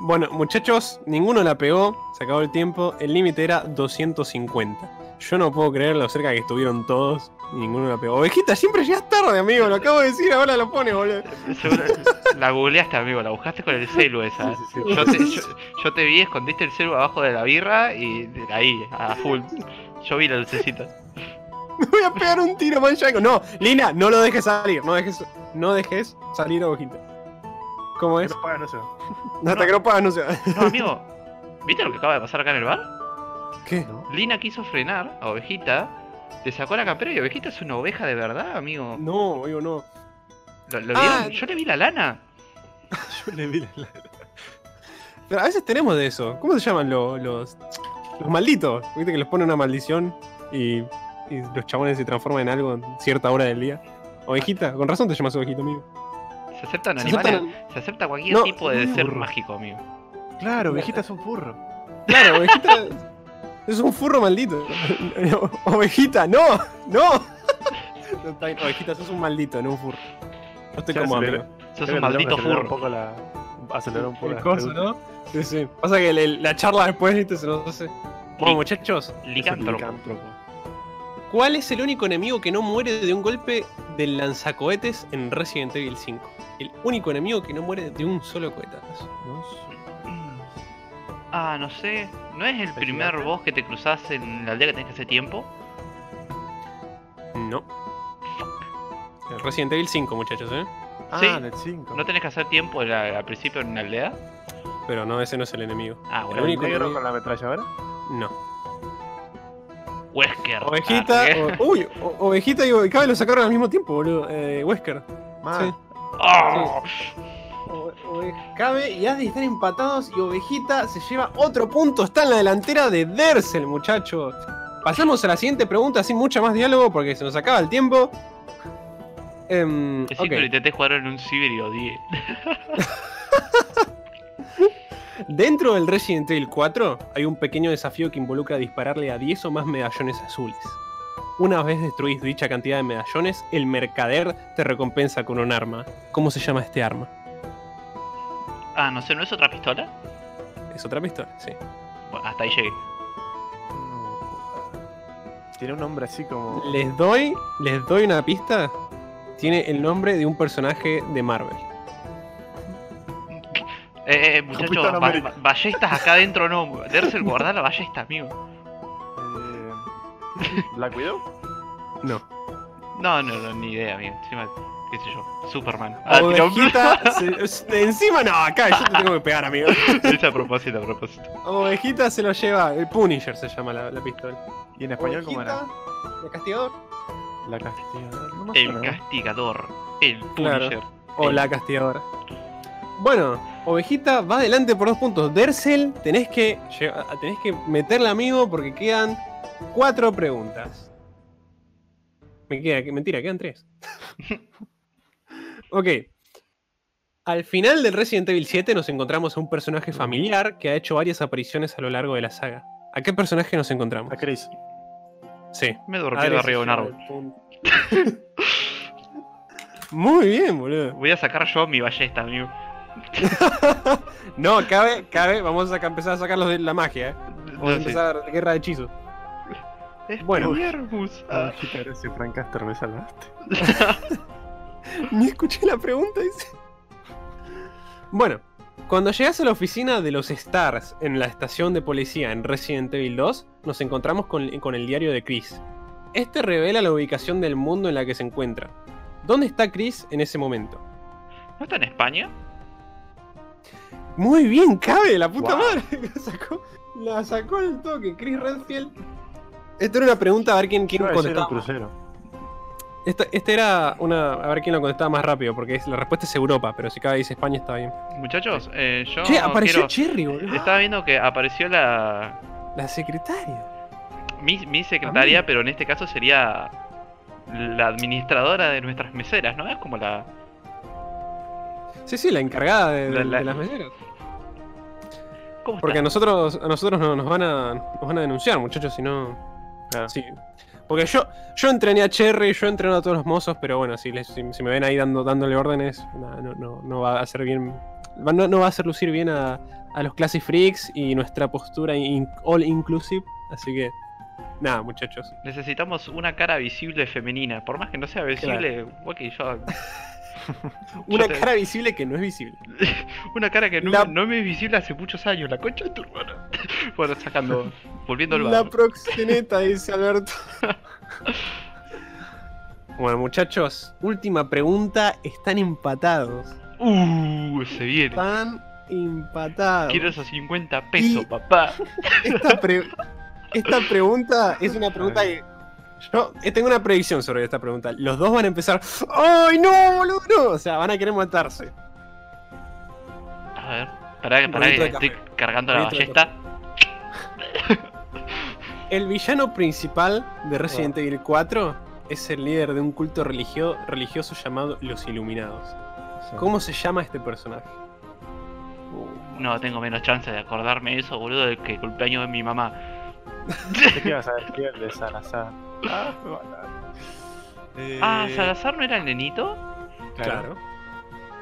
Bueno, muchachos, ninguno la pegó, se acabó el tiempo, el límite era 250. Yo no puedo creer lo cerca que estuvieron todos ninguno la pegó. Ovejita, siempre llegas tarde, amigo, lo acabo de decir, ahora lo pones, boludo. Seguro- la googleaste, amigo, la buscaste con el celu esa. Sí, sí, sí. Yo te, yo, yo te vi, escondiste el celu abajo de la birra y ahí, a full. Yo vi la lucecita. [laughs] Me voy a pegar un tiro, manchaco. No, Lina, no lo dejes salir, no dejes, no dejes salir a Ovejita. ¿Cómo es? Pero paga, no sé. Hasta que no pagas, no sé. No, amigo, ¿viste lo que acaba de pasar acá en el bar? ¿Qué? Lina quiso frenar a Ovejita, te sacó la campera y Ovejita es una oveja de verdad, amigo. No, amigo, no. ¿Lo, lo Ah. vieron? Yo le vi la lana. [laughs] Yo le vi la. la- Pero a veces tenemos de eso. ¿Cómo se llaman lo- los, los malditos? ¿Viste que les pone una maldición y, y los chabones se transforman en algo en cierta hora del día? Ovejita, con razón te llamas ovejita, amigo. Se aceptan Se animales. aceptan- Se acepta cualquier No, tipo de ser burro. mágico, amigo. Claro, viejita es un furro. Claro, ovejita [laughs] es un furro maldito. [laughs] Ovejita, no, no. No, Ovejita, sos un maldito, no un furro. Yo estoy como amigo. Sos un maldito acelerar Un furro. poco la... Acelerar un poco El la coso. ¿no? Sí, sí. Pasa que la charla después, viste, se nos hace. Bueno, muchachos, licántropo. ¿Cuál es el único enemigo que no muere de un golpe del lanzacohetes en Resident Evil 5? El único enemigo que no muere de un solo cohetazo. Ah, no sé. ¿No es el ¿El primer gigante? boss que te cruzas en la aldea que tenés que hacer tiempo? No. El Resident Evil 5, muchachos, ¿eh? Ah, Sí. del 5. ¿No tenés que hacer tiempo al principio en una aldea? Pero no, ese no es el enemigo. Ah, El bueno. único negro enemigo- con la ametralladora? No. Wesker. Ovejita. Ah, uy, o- Ovejita y Ovecabe lo sacaron al mismo tiempo, boludo. Eh, Wesker. Mal. ¡Oh! Ovecabe y Adi están empatados y Ovejita se lleva otro punto. Está en la delantera de Dersel, muchachos. Pasamos a la siguiente pregunta sin mucho más diálogo porque se nos acaba el tiempo. Em, Es ok. que lo intenté jugar en un ciber y odié. [laughs] Dentro del Resident Evil 4 hay un pequeño desafío que involucra dispararle a 10 o más medallones azules. Una vez destruís dicha cantidad de medallones, el mercader te recompensa con un arma. ¿Cómo se llama este arma? Ah, no sé, ¿no es otra pistola? Es otra pistola, sí. Bueno, hasta ahí llegué. Tiene un nombre así como. Les doy, les doy una pista. Tiene el nombre de un personaje de Marvel. Eh, eh, muchachos, Capitán ba- ballestas acá adentro no. Dersel, guardar la ballesta, amigo. Eh, ¿La cuidó? No. No, no, no, ni idea, amigo. Encima, qué sé yo, Superman. Ah, un- Ovejita, [laughs] se- encima no, acá yo te tengo que pegar, amigo. [laughs] Lo hice a propósito, a propósito. Ovejita se lo lleva, el Punisher se llama la, la pistola. ¿Y en español cómo era? ¿El castigador? La castigadora. No El ¿no? castigador. El Claro. Punisher. O El- la castigadora. Bueno, Ovejita va adelante por dos puntos. Dersel, tenés que, lle- tenés que meterle amigo porque quedan cuatro preguntas. Me queda, que- mentira, quedan tres. [laughs] ok. Al final del Resident Evil 7 nos encontramos a un personaje familiar que ha hecho varias apariciones a lo largo de la saga. ¿A qué personaje nos encontramos? A Chris. Sí. Me dormí Ares arriba de un árbol. [laughs] Muy bien, boludo. Voy a sacar yo mi ballesta, amigo. [laughs] no, cabe, cabe, vamos a saca- empezar a sacar los de la magia, ¿eh? Vamos a No, sí. empezar guerra de hechizos. Es Bueno. Viermus. Ah, gracias, Francaster, me salvaste. [laughs] [laughs] Ni escuché la pregunta, dice. Bueno, cuando llegas a la oficina de los Stars en la estación de policía en Resident Evil 2, nos encontramos con, con el diario de Chris. Este revela la ubicación del mundo en la que se encuentra. ¿Dónde está Chris en ese momento? ¿No está en España? Muy bien, cabe, la puta Wow. madre. [laughs] La sacó, la sacó al toque, Chris Redfield. Esta era una pregunta a ver quién, quién un contestaba. Esta, esta era una. A ver quién lo contestaba más rápido, porque es- la respuesta es Europa, pero si cabe dice España está bien. Muchachos, eh, yo che, apareció quiero... Cherry, boludo. Estaba viendo que apareció la... La secretaria. Mi, mi secretaria, pero en este caso sería la administradora de nuestras meseras, ¿no? Es como la... Sí, sí, la encargada de, de- La- la- de las meseras. ¿Cómo Porque a nosotros, a nosotros no- nos, van a, nos van a denunciar, muchachos, si no. Claro. Sí. Porque yo, yo entrené a Cherry, yo entrené a todos los mozos, pero bueno, si, les- si, si me ven ahí dando, dándole órdenes, no, no, no va a hacer bien. No, no va a hacer lucir bien a, a los Classic Freaks y nuestra postura in- all inclusive. Así que, nada, muchachos. Necesitamos una cara visible femenina. Por más que no sea visible, ok, [laughs] yo. Una te- cara visible que no es visible. [laughs] Una cara que no, La- no me es visible hace muchos años. La concha de tu hermana. [laughs] bueno, sacando. Volviendo al La bar. proxeneta, [laughs] dice Alberto. bueno, muchachos, última pregunta. Están empatados. Uh, se viene. Están empatados. Quiero esos 50 pesos, Y- papá. Esta, pre- esta pregunta es una pregunta que. Yo eh, tengo una predicción sobre esta pregunta. Los dos van a empezar. ¡Ay, no, boludo! no! O sea, van a querer matarse. A ver, pará, pará que estoy cargando la ballesta. [laughs] El villano principal de Resident Evil 4 es el líder de un culto religio- religioso llamado Los Iluminados. ¿Cómo se llama este personaje? No tengo menos chance de acordarme de eso, boludo, del que el cumpleaños de mi mamá. [laughs] ¿Qué ibas a decir el de Salazar? Ah. Eh, Ah, ¿Salazar no era el nenito? Claro.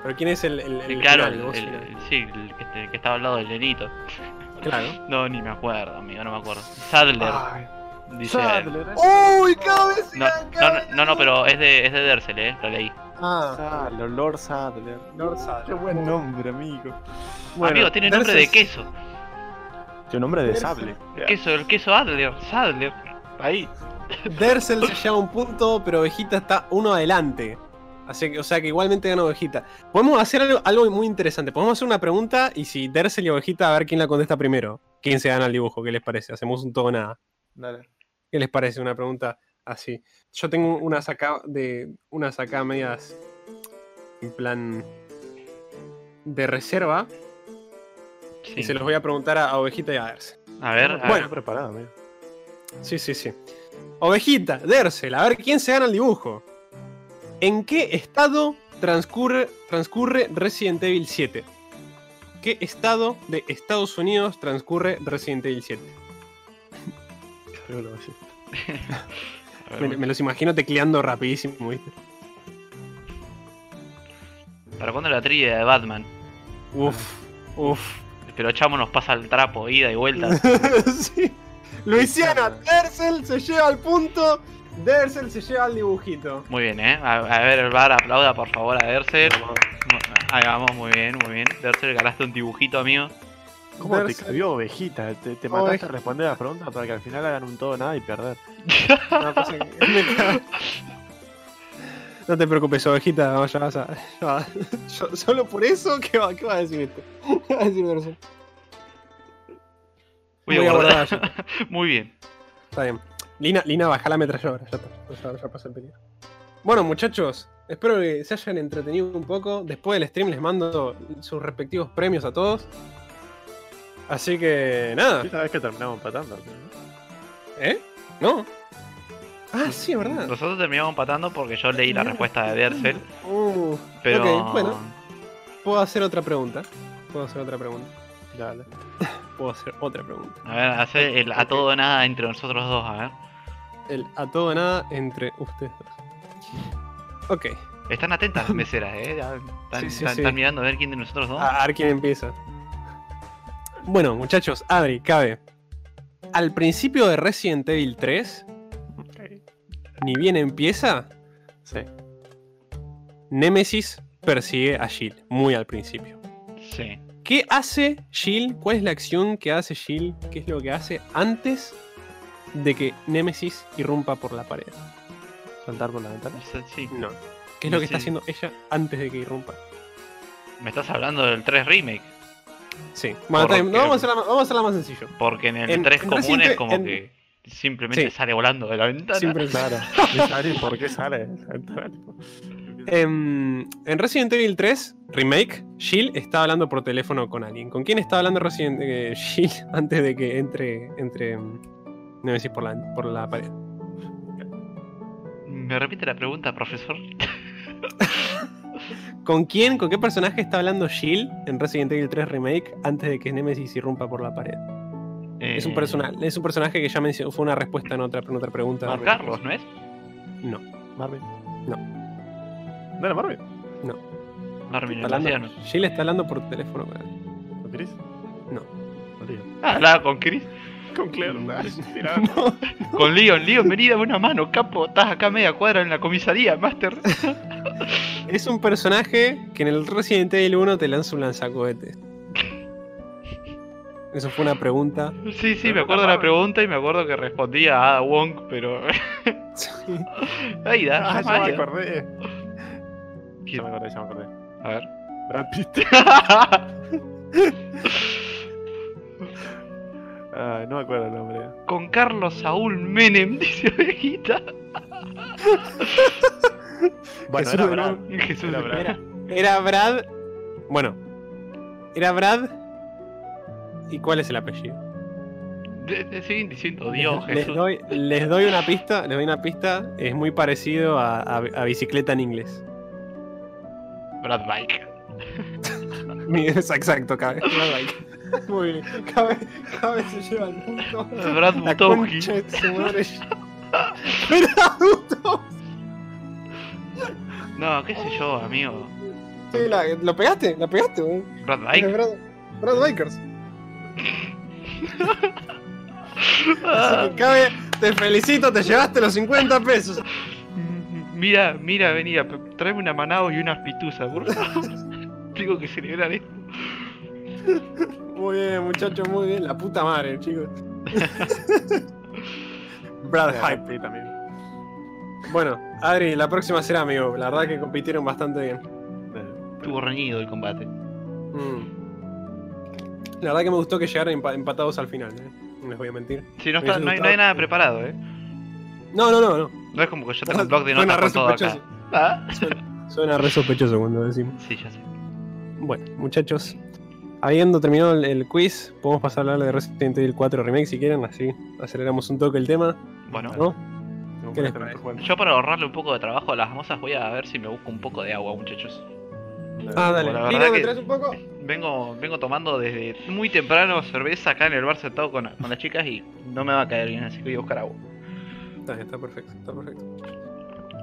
Pero ¿quién es el, el, el claro, final, el, vos? el- el- sí, el que, el que estaba al lado del nenito. Claro. No, ni me acuerdo, amigo, no me acuerdo. Sadler, Ay, dice. Sadler, ¡Uy, cada vez No, no, no, no, no, pero es de, es de Dersel, eh, lo leí. Ah, Sadler, Lord Sadler. Lord Sadler. Qué buen nombre, amigo. Bueno, amigo, tiene nombre de queso. Tu nombre de Dersel. sable. Queso, el queso Adler, Sadler. Ahí. Dersel se lleva un punto, pero Vegeta está uno adelante. Así que, o sea que igualmente gana Vegeta. Podemos hacer algo, algo muy interesante. Podemos hacer una pregunta y si Dersel y Vegeta, a ver quién la contesta primero. ¿Quién se gana el dibujo? ¿Qué les parece? Hacemos un todo o nada. Dale. ¿Qué les parece una pregunta así? Yo tengo unas acá de. unas acá medias. En plan. de reserva. Sí. Y se los voy a preguntar a, a Ovejita y a Dersel. A ver, a Bueno. ver. preparado, amigo. Sí, sí, sí. Ovejita, Dersel, a ver quién se gana el dibujo. ¿En qué estado transcurre, transcurre Resident Evil 7? ¿Qué estado de Estados Unidos transcurre Resident Evil 7? Creo que lo voy a decir. [laughs] A ver, Me, me los imagino tecleando rapidísimo, ¿viste? ¿Para cuándo la trivia de Batman? Uf, uf. Pero Chamo nos pasa el trapo, ida y vuelta. [laughs] sí. Luisiana, Dersel se lleva al punto. Dersel se lleva al dibujito. Muy bien, ¿eh? A, a ver, el bar aplauda por favor a Dersel. Ahí vamos, muy bien, muy bien. Dersel, ganaste un dibujito, amigo. ¿Cómo te Dersel. cambió ovejita? Te, te Ovej- mataste a responder las preguntas para que al final hagan un todo nada y perder. [laughs] [laughs] No, me cago. [laughs] No te preocupes, ovejita, ya vas a. ya va- yo- solo por eso, ¿qué va, qué va a decir? ¿Qué va a decir Dersel? Voy a Voy a guardar. guardar Muy bien. Está bien. Lina, Lina, baja la ametralladora, ya está. Ya, ya pasa el peligro. Bueno, muchachos, espero que se hayan entretenido un poco. Después del stream les mando sus respectivos premios a todos. Así que nada. Esta vez que terminamos empatando. ¿no? ¿Eh? ¿No? Ah, sí, es verdad. Nosotros terminamos empatando porque yo leí la respuesta de Dersel. Uh, Pero. Ok, bueno. Puedo hacer otra pregunta. Puedo hacer otra pregunta. Dale. [laughs] Puedo hacer otra pregunta. A ver, hacer el a todo o nada entre nosotros dos, a ver. El a todo o nada entre ustedes dos. Ok. Están atentas las [laughs] meseras, eh. Ya Están, Sí, sí, están- sí. están mirando a ver quién de nosotros dos. A ver quién empieza. Bueno, muchachos, Adri, cabe. Al principio de Resident Evil 3, ni bien empieza, Sí. Nemesis persigue a Jill, muy al principio. Sí. ¿Qué hace Jill? ¿Cuál es la acción que hace Jill? ¿Qué es lo que hace antes de que Nemesis irrumpa por la pared? Saltar por la ventana. Sí. No. ¿Qué es lo que está haciendo ella antes de que irrumpa? Me estás hablando del 3 Remake. Sí. Bueno, vamos, a hacerla, más- vamos a hacerla más sencillo. Porque en el En- 3 en común es como en- que simplemente Sí. sale volando de la ventana. Siempre [laughs] Claro. ¿Y sale? ¿Por qué sale? Em, en Resident Evil 3 Remake, Jill está hablando por teléfono con alguien. ¿Con quién está hablando Resident eh, Jill [laughs] antes de que entre, entre Nemesis por la, por la pared? ¿Me repite la pregunta, profesor? [laughs] ¿Con quién, con qué personaje está hablando Jill en Resident Evil 3 Remake antes de que Nemesis irrumpa por la pared? Es un, Eh, personal, es un personaje que ya mencionó, fue una respuesta en otra, en otra pregunta. Carlos, ¿no es? No. Marvin. No. ¿No era Marvin? Marvin Está hablando-. Jill está hablando por teléfono. con- ¿Con Chris? No. Ah, hablaba con Chris. Con Claire. [laughs] No. Con Leon. Leon, vení, dame una mano, capo. Estás acá a media cuadra en la comisaría, Master. [laughs] Es un personaje que en el Resident Evil 1 te lanza un lanzacohetes. Eso fue una pregunta. Sí, sí, me acuerdo de la pregunta y me acuerdo que respondía a Ada Wong, pero. Sí. [laughs] Aida, Ah, ya me acordé. Ya me acordé, ya me acordé. A ver. Brad Pitt. Ay, no me acuerdo el nombre. Con Carlos Saúl Menem, [laughs] dice Ovejita. Bueno, Jesús era Brad. Jesús Era Brad. Era, era Brad. Bueno. Era Brad. ¿Y cuál es el apellido? Siguen diciendo Dios, les, Jesús. doy, les doy una pista. Les doy una pista. Es muy parecido a, a- a bicicleta en inglés. Brad Bike. [laughs] Es exacto, cabe. Muy bien. Cabe, cabe se lleva el punto. Brad La Butowski. Brad. No, qué sé yo, amigo. Sí, la- ¿Lo pegaste? ¿La pegaste, güey? Brad Es Bike. Brad, Brad Bikers. Así que cabe, te felicito, te llevaste los 50 pesos. Mira, mira, venía, tráeme una manao y unas pituzas, favor. [laughs] Tengo que celebrar esto. Muy bien, muchachos, muy bien. La puta madre, chicos. [laughs] Brad Hype. Sí, también. Bueno, Adri, la próxima será, amigo. La verdad que compitieron bastante bien. Estuvo reñido el combate. Mm. La verdad que me gustó que llegaran empa- empatados al final, ¿eh? No les voy a mentir. Sí, no, está, no, hay, no gustado hay nada preparado, eh. No, no, no, no. No es como que yo tengo [laughs] un blog de Suena notas con todo acá. Ah, Suena re sospechoso cuando decimos. Sí, ya sé. Bueno, muchachos. Habiendo terminado el, el quiz, podemos pasar a hablar de Resident Evil 4 Remake si quieren, así aceleramos un toque el tema, Bueno, ¿Qué les jugar. yo para ahorrarle un poco de trabajo a las mozas voy a ver si me busco un poco de agua, muchachos. Ah, dale. la verdad Lina, ¿me que- traes un poco? Vengo, vengo tomando desde muy temprano cerveza acá en el bar sentado con, con las chicas y no me va a caer bien, así que voy a buscar agua. Está, está perfecto, está perfecto.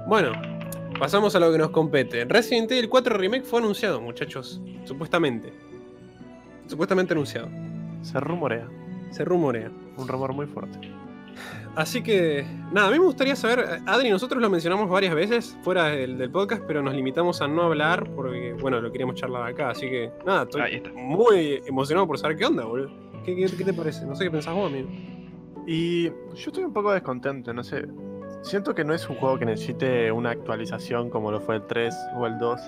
Bueno, pasamos a lo que nos compete. Resident Evil 4 Remake fue anunciado, muchachos. Supuestamente. Supuestamente anunciado. Se rumorea. Se rumorea. Un rumor muy fuerte. Así que, nada, a mí me gustaría saber, Adri, nosotros lo mencionamos varias veces fuera del, del podcast, pero nos limitamos a no hablar porque, bueno, lo queríamos charlar acá. Así que, nada, estoy muy emocionado por saber qué onda, boludo. ¿Qué, qué, qué te parece? No sé qué pensás vos, amigo. Y yo estoy un poco descontento, no sé. Siento que no es un juego que necesite una actualización como lo fue el 3 o el 2.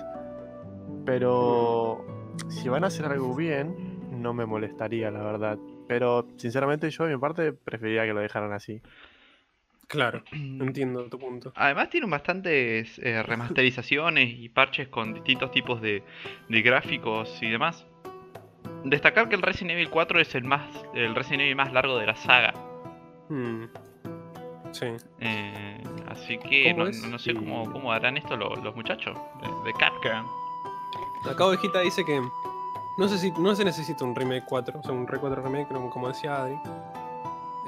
Pero si van a hacer algo bien, no me molestaría, la verdad. Pero sinceramente yo de mi parte preferiría que lo dejaran así. Claro, [clears throat] entiendo tu punto. Además tienen bastantes eh, [laughs] remasterizaciones y parches con distintos tipos de, de gráficos y demás. Destacar que el Resident Evil 4 es el más el Resident Evil más largo de la saga. Hmm. Sí. Eh, así que ¿Cómo no, sé cómo, cómo harán esto lo- los muchachos de, de Capcom. Acá Ovejita dice que no, sé si, no se necesita un remake 4, o sea, un re 4 remake, como, decía Adri.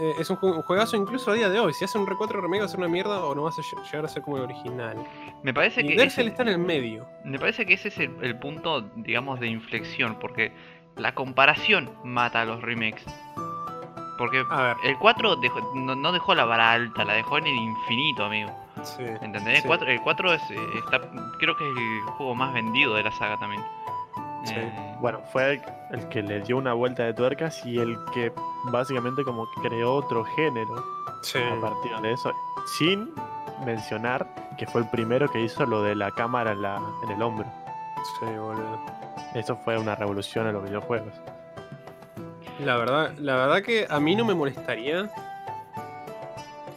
Eh, es un, ju- un juegazo incluso a día de hoy. Si hace un re 4 remake va a ser una mierda o no va a llegar a ser como el original. Me parece Y que ese, está en el medio. me parece que ese es el, el punto, digamos, de inflexión, porque la comparación mata a los remakes. Porque el 4 dejó- no, no dejó la vara alta, la dejó en el infinito, amigo. sí. ¿Entendés? Sí. El 4, el 4 es, eh, está, creo que es el juego más vendido de la saga también. Sí. Eh, Bueno, fue el, que le dio una vuelta de tuercas y el que básicamente como creó otro género Sí. a partir de eso. Sin mencionar que fue el primero que hizo lo de la cámara en, la, en el hombro. Sí, boludo. Eso fue una revolución en los videojuegos. La verdad, la verdad que a mí no me molestaría.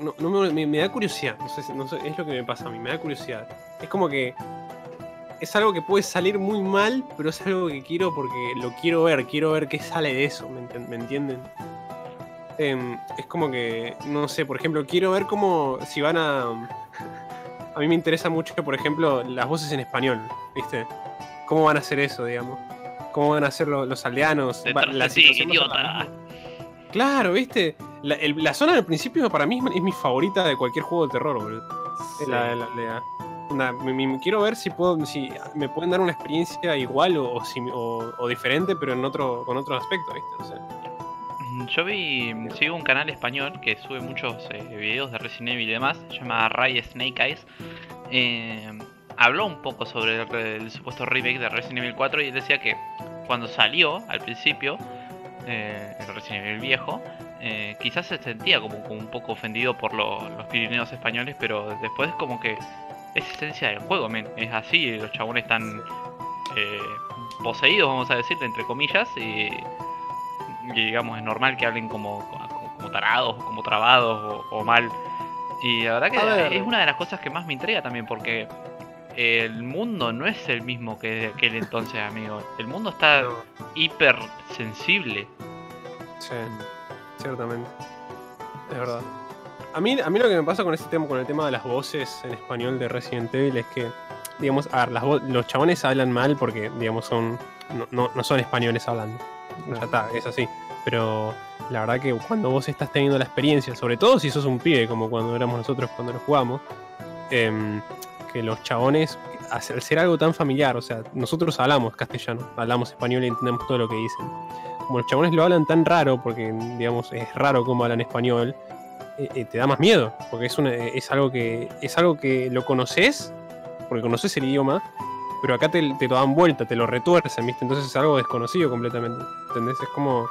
No, no me, me- me da curiosidad. No sé, no sé, es lo que me pasa a mí, me da curiosidad. Es como que es algo que puede salir muy mal, pero es algo que quiero porque lo quiero ver, quiero ver qué sale de eso, ¿me, entienden? Em, es como que, no sé, por ejemplo, quiero ver cómo, si van a... [laughs] a mí me interesa mucho, por ejemplo, las voces en español, ¿viste? ¿Cómo van a hacer eso, digamos? ¿Cómo van a hacer lo- los aldeanos? Va- la idiota. misma. Claro, ¿viste? La, el- la zona del principio para mí es, es mi favorita de cualquier juego de terror, boludo. Sí. La de la aldea. Quiero ver si puedo, si me pueden dar una experiencia igual o, o diferente, pero en otro, con otro aspecto, ¿viste? Mm, Yo vi, sigo un canal español que sube muchos eh, videos de Resident Evil y demás, se llama Ray Snake Eyes. Eh, habló un poco sobre el, supuesto remake de Resident Evil 4 y decía que cuando salió al principio, eh, el Resident Evil viejo, eh, quizás se sentía como, un poco ofendido por lo- los Pirineos españoles, pero después como que es esencia del juego, men. Es así, los chabones están eh, poseídos, vamos a decirle, entre comillas, y, y digamos es normal que hablen como, como, como tarados, o como trabados o, o mal. Y la verdad que ver. es una de las cosas que más me intriga también, porque el mundo no es el mismo que de aquel entonces, amigo. El mundo está hiper sensible. Sí, ciertamente. Es verdad. A mí, a mí lo que me pasa con este tema, con el tema de las voces en español de Resident Evil es que, digamos, a ver, las los chabones hablan mal porque, digamos, son no, no- no son españoles hablando. Ya está, es así. Pero la verdad que cuando vos estás teniendo la experiencia, sobre todo si sos un pibe, como cuando éramos nosotros cuando lo jugamos, em, que los chabones, al ser algo tan familiar, o sea, nosotros hablamos castellano, hablamos español y entendemos todo lo que dicen como los chabones lo hablan tan raro, porque digamos es raro cómo hablan español, eh, eh, te da más miedo, porque es, una- es algo que es algo que lo conoces, porque conoces el idioma, pero acá te, te lo dan vuelta, te lo retuercen, ¿viste? Entonces es algo desconocido completamente, ¿entendés? Es como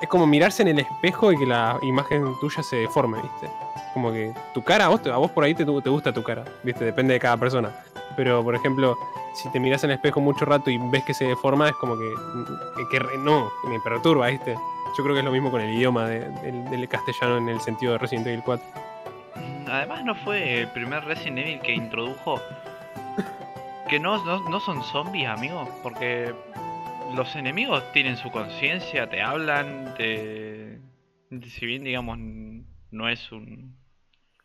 es como mirarse en el espejo y que la imagen tuya se deforme, ¿viste? Como que tu cara, a vos, a vos por ahí te, te gusta tu cara, ¿viste? Depende de cada persona. Pero, por ejemplo, si te miras en el espejo mucho rato y ves que se deforma, es como que, que, que no, me perturba, ¿viste? Yo creo que es lo mismo con el idioma de- del, castellano en el sentido de Resident Evil 4. Además no fue el primer Resident Evil que introdujo que no, no, no son zombies, amigos, porque los enemigos tienen su conciencia, te hablan, te... Si bien, digamos, no es un,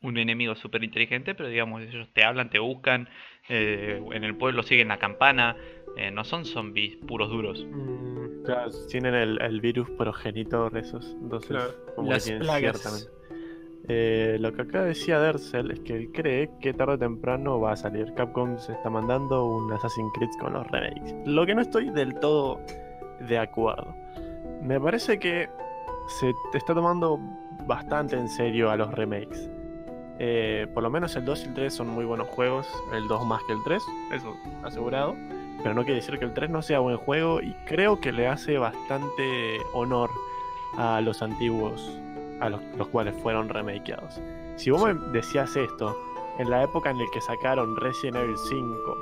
un enemigo súper inteligente, pero digamos, ellos te hablan, te buscan, eh, en el pueblo siguen la campana, eh, no son zombies puros duros. Claro, tienen el, el virus progenitor esos. Entonces, Claro, como que las tienen plagas. Eh, lo que acá decía Dersel es que él cree que tarde o temprano va a salir. Capcom se está mandando un Assassin's Creed con los remakes. Lo que no estoy del todo de acuerdo. Me parece que se está tomando bastante en serio a los remakes. Eh, por lo menos el 2 y el 3 son muy buenos juegos. El 2 más que el 3, eso asegurado. Pero no quiere decir que el 3 no sea buen juego y creo que le hace bastante honor a los antiguos, a los, los cuales fueron remakeados. Si vos me decías esto, en la época en la que sacaron Resident Evil 5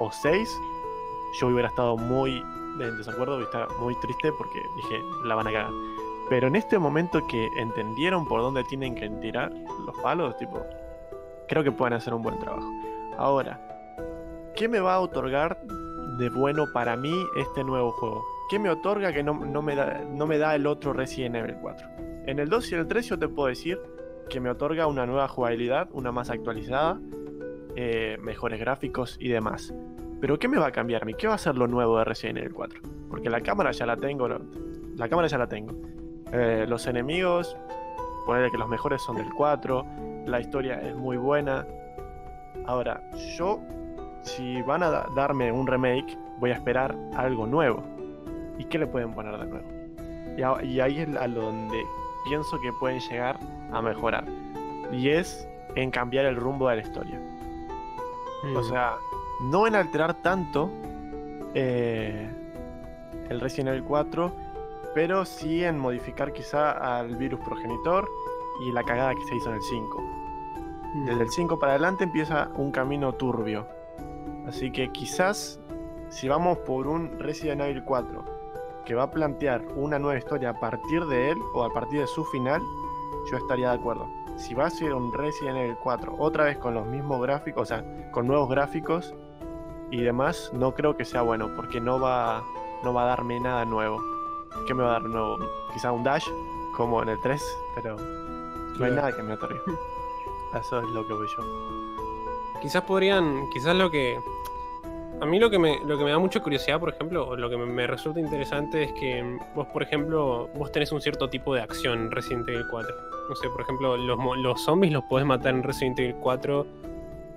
o 6, yo hubiera estado muy en desacuerdo y estaba muy triste porque dije, la van a cagar. Pero en este momento que entendieron por dónde tienen que tirar los palos, tipo, creo que pueden hacer un buen trabajo. Ahora, ¿qué me va a otorgar de bueno para mí este nuevo juego? ¿Qué me otorga que no, no me, da, no me da el otro Resident Evil 4? En el 2 y el 3 yo te puedo decir que me otorga una nueva jugabilidad, una más actualizada, eh, mejores gráficos y demás. Pero ¿qué me va a cambiar a mí? ¿Qué va a ser lo nuevo de Resident Evil 4? Porque la cámara ya la tengo, lo- la cámara ya la tengo. Eh, los enemigos, ponerle que los mejores son del 4, la historia es muy buena. Ahora, yo, si van a da- darme un remake, voy a esperar algo nuevo. ¿Y qué le pueden poner de nuevo? Y, ahí es a donde pienso que pueden llegar a mejorar. Y es en cambiar el rumbo de la historia. Mm. O sea, no en alterar tanto eh, el Resident Evil 4, pero sí en modificar quizá al virus progenitor y la cagada que se hizo en el 5. Mm. Desde el 5 para adelante empieza un camino turbio. Así que quizás si vamos por un Resident Evil 4 que va a plantear una nueva historia a partir de él o a partir de su final, yo estaría de acuerdo. Si va a ser un Resident Evil 4 otra vez con los mismos gráficos, o sea, con nuevos gráficos y demás, no creo que sea bueno porque no va, no va a darme nada nuevo. ¿Qué me va a dar nuevo? Quizá un dash como en el 3, pero no hay nada que me otorgue. [laughs] Eso es lo que voy yo. Quizás podrían, quizás lo que... A mí lo que, me, lo que me da mucha curiosidad, por ejemplo, o lo que me, resulta interesante es que vos, por ejemplo, vos tenés un cierto tipo de acción en Resident Evil 4. No sé, por ejemplo, los, zombies los podés matar en Resident Evil 4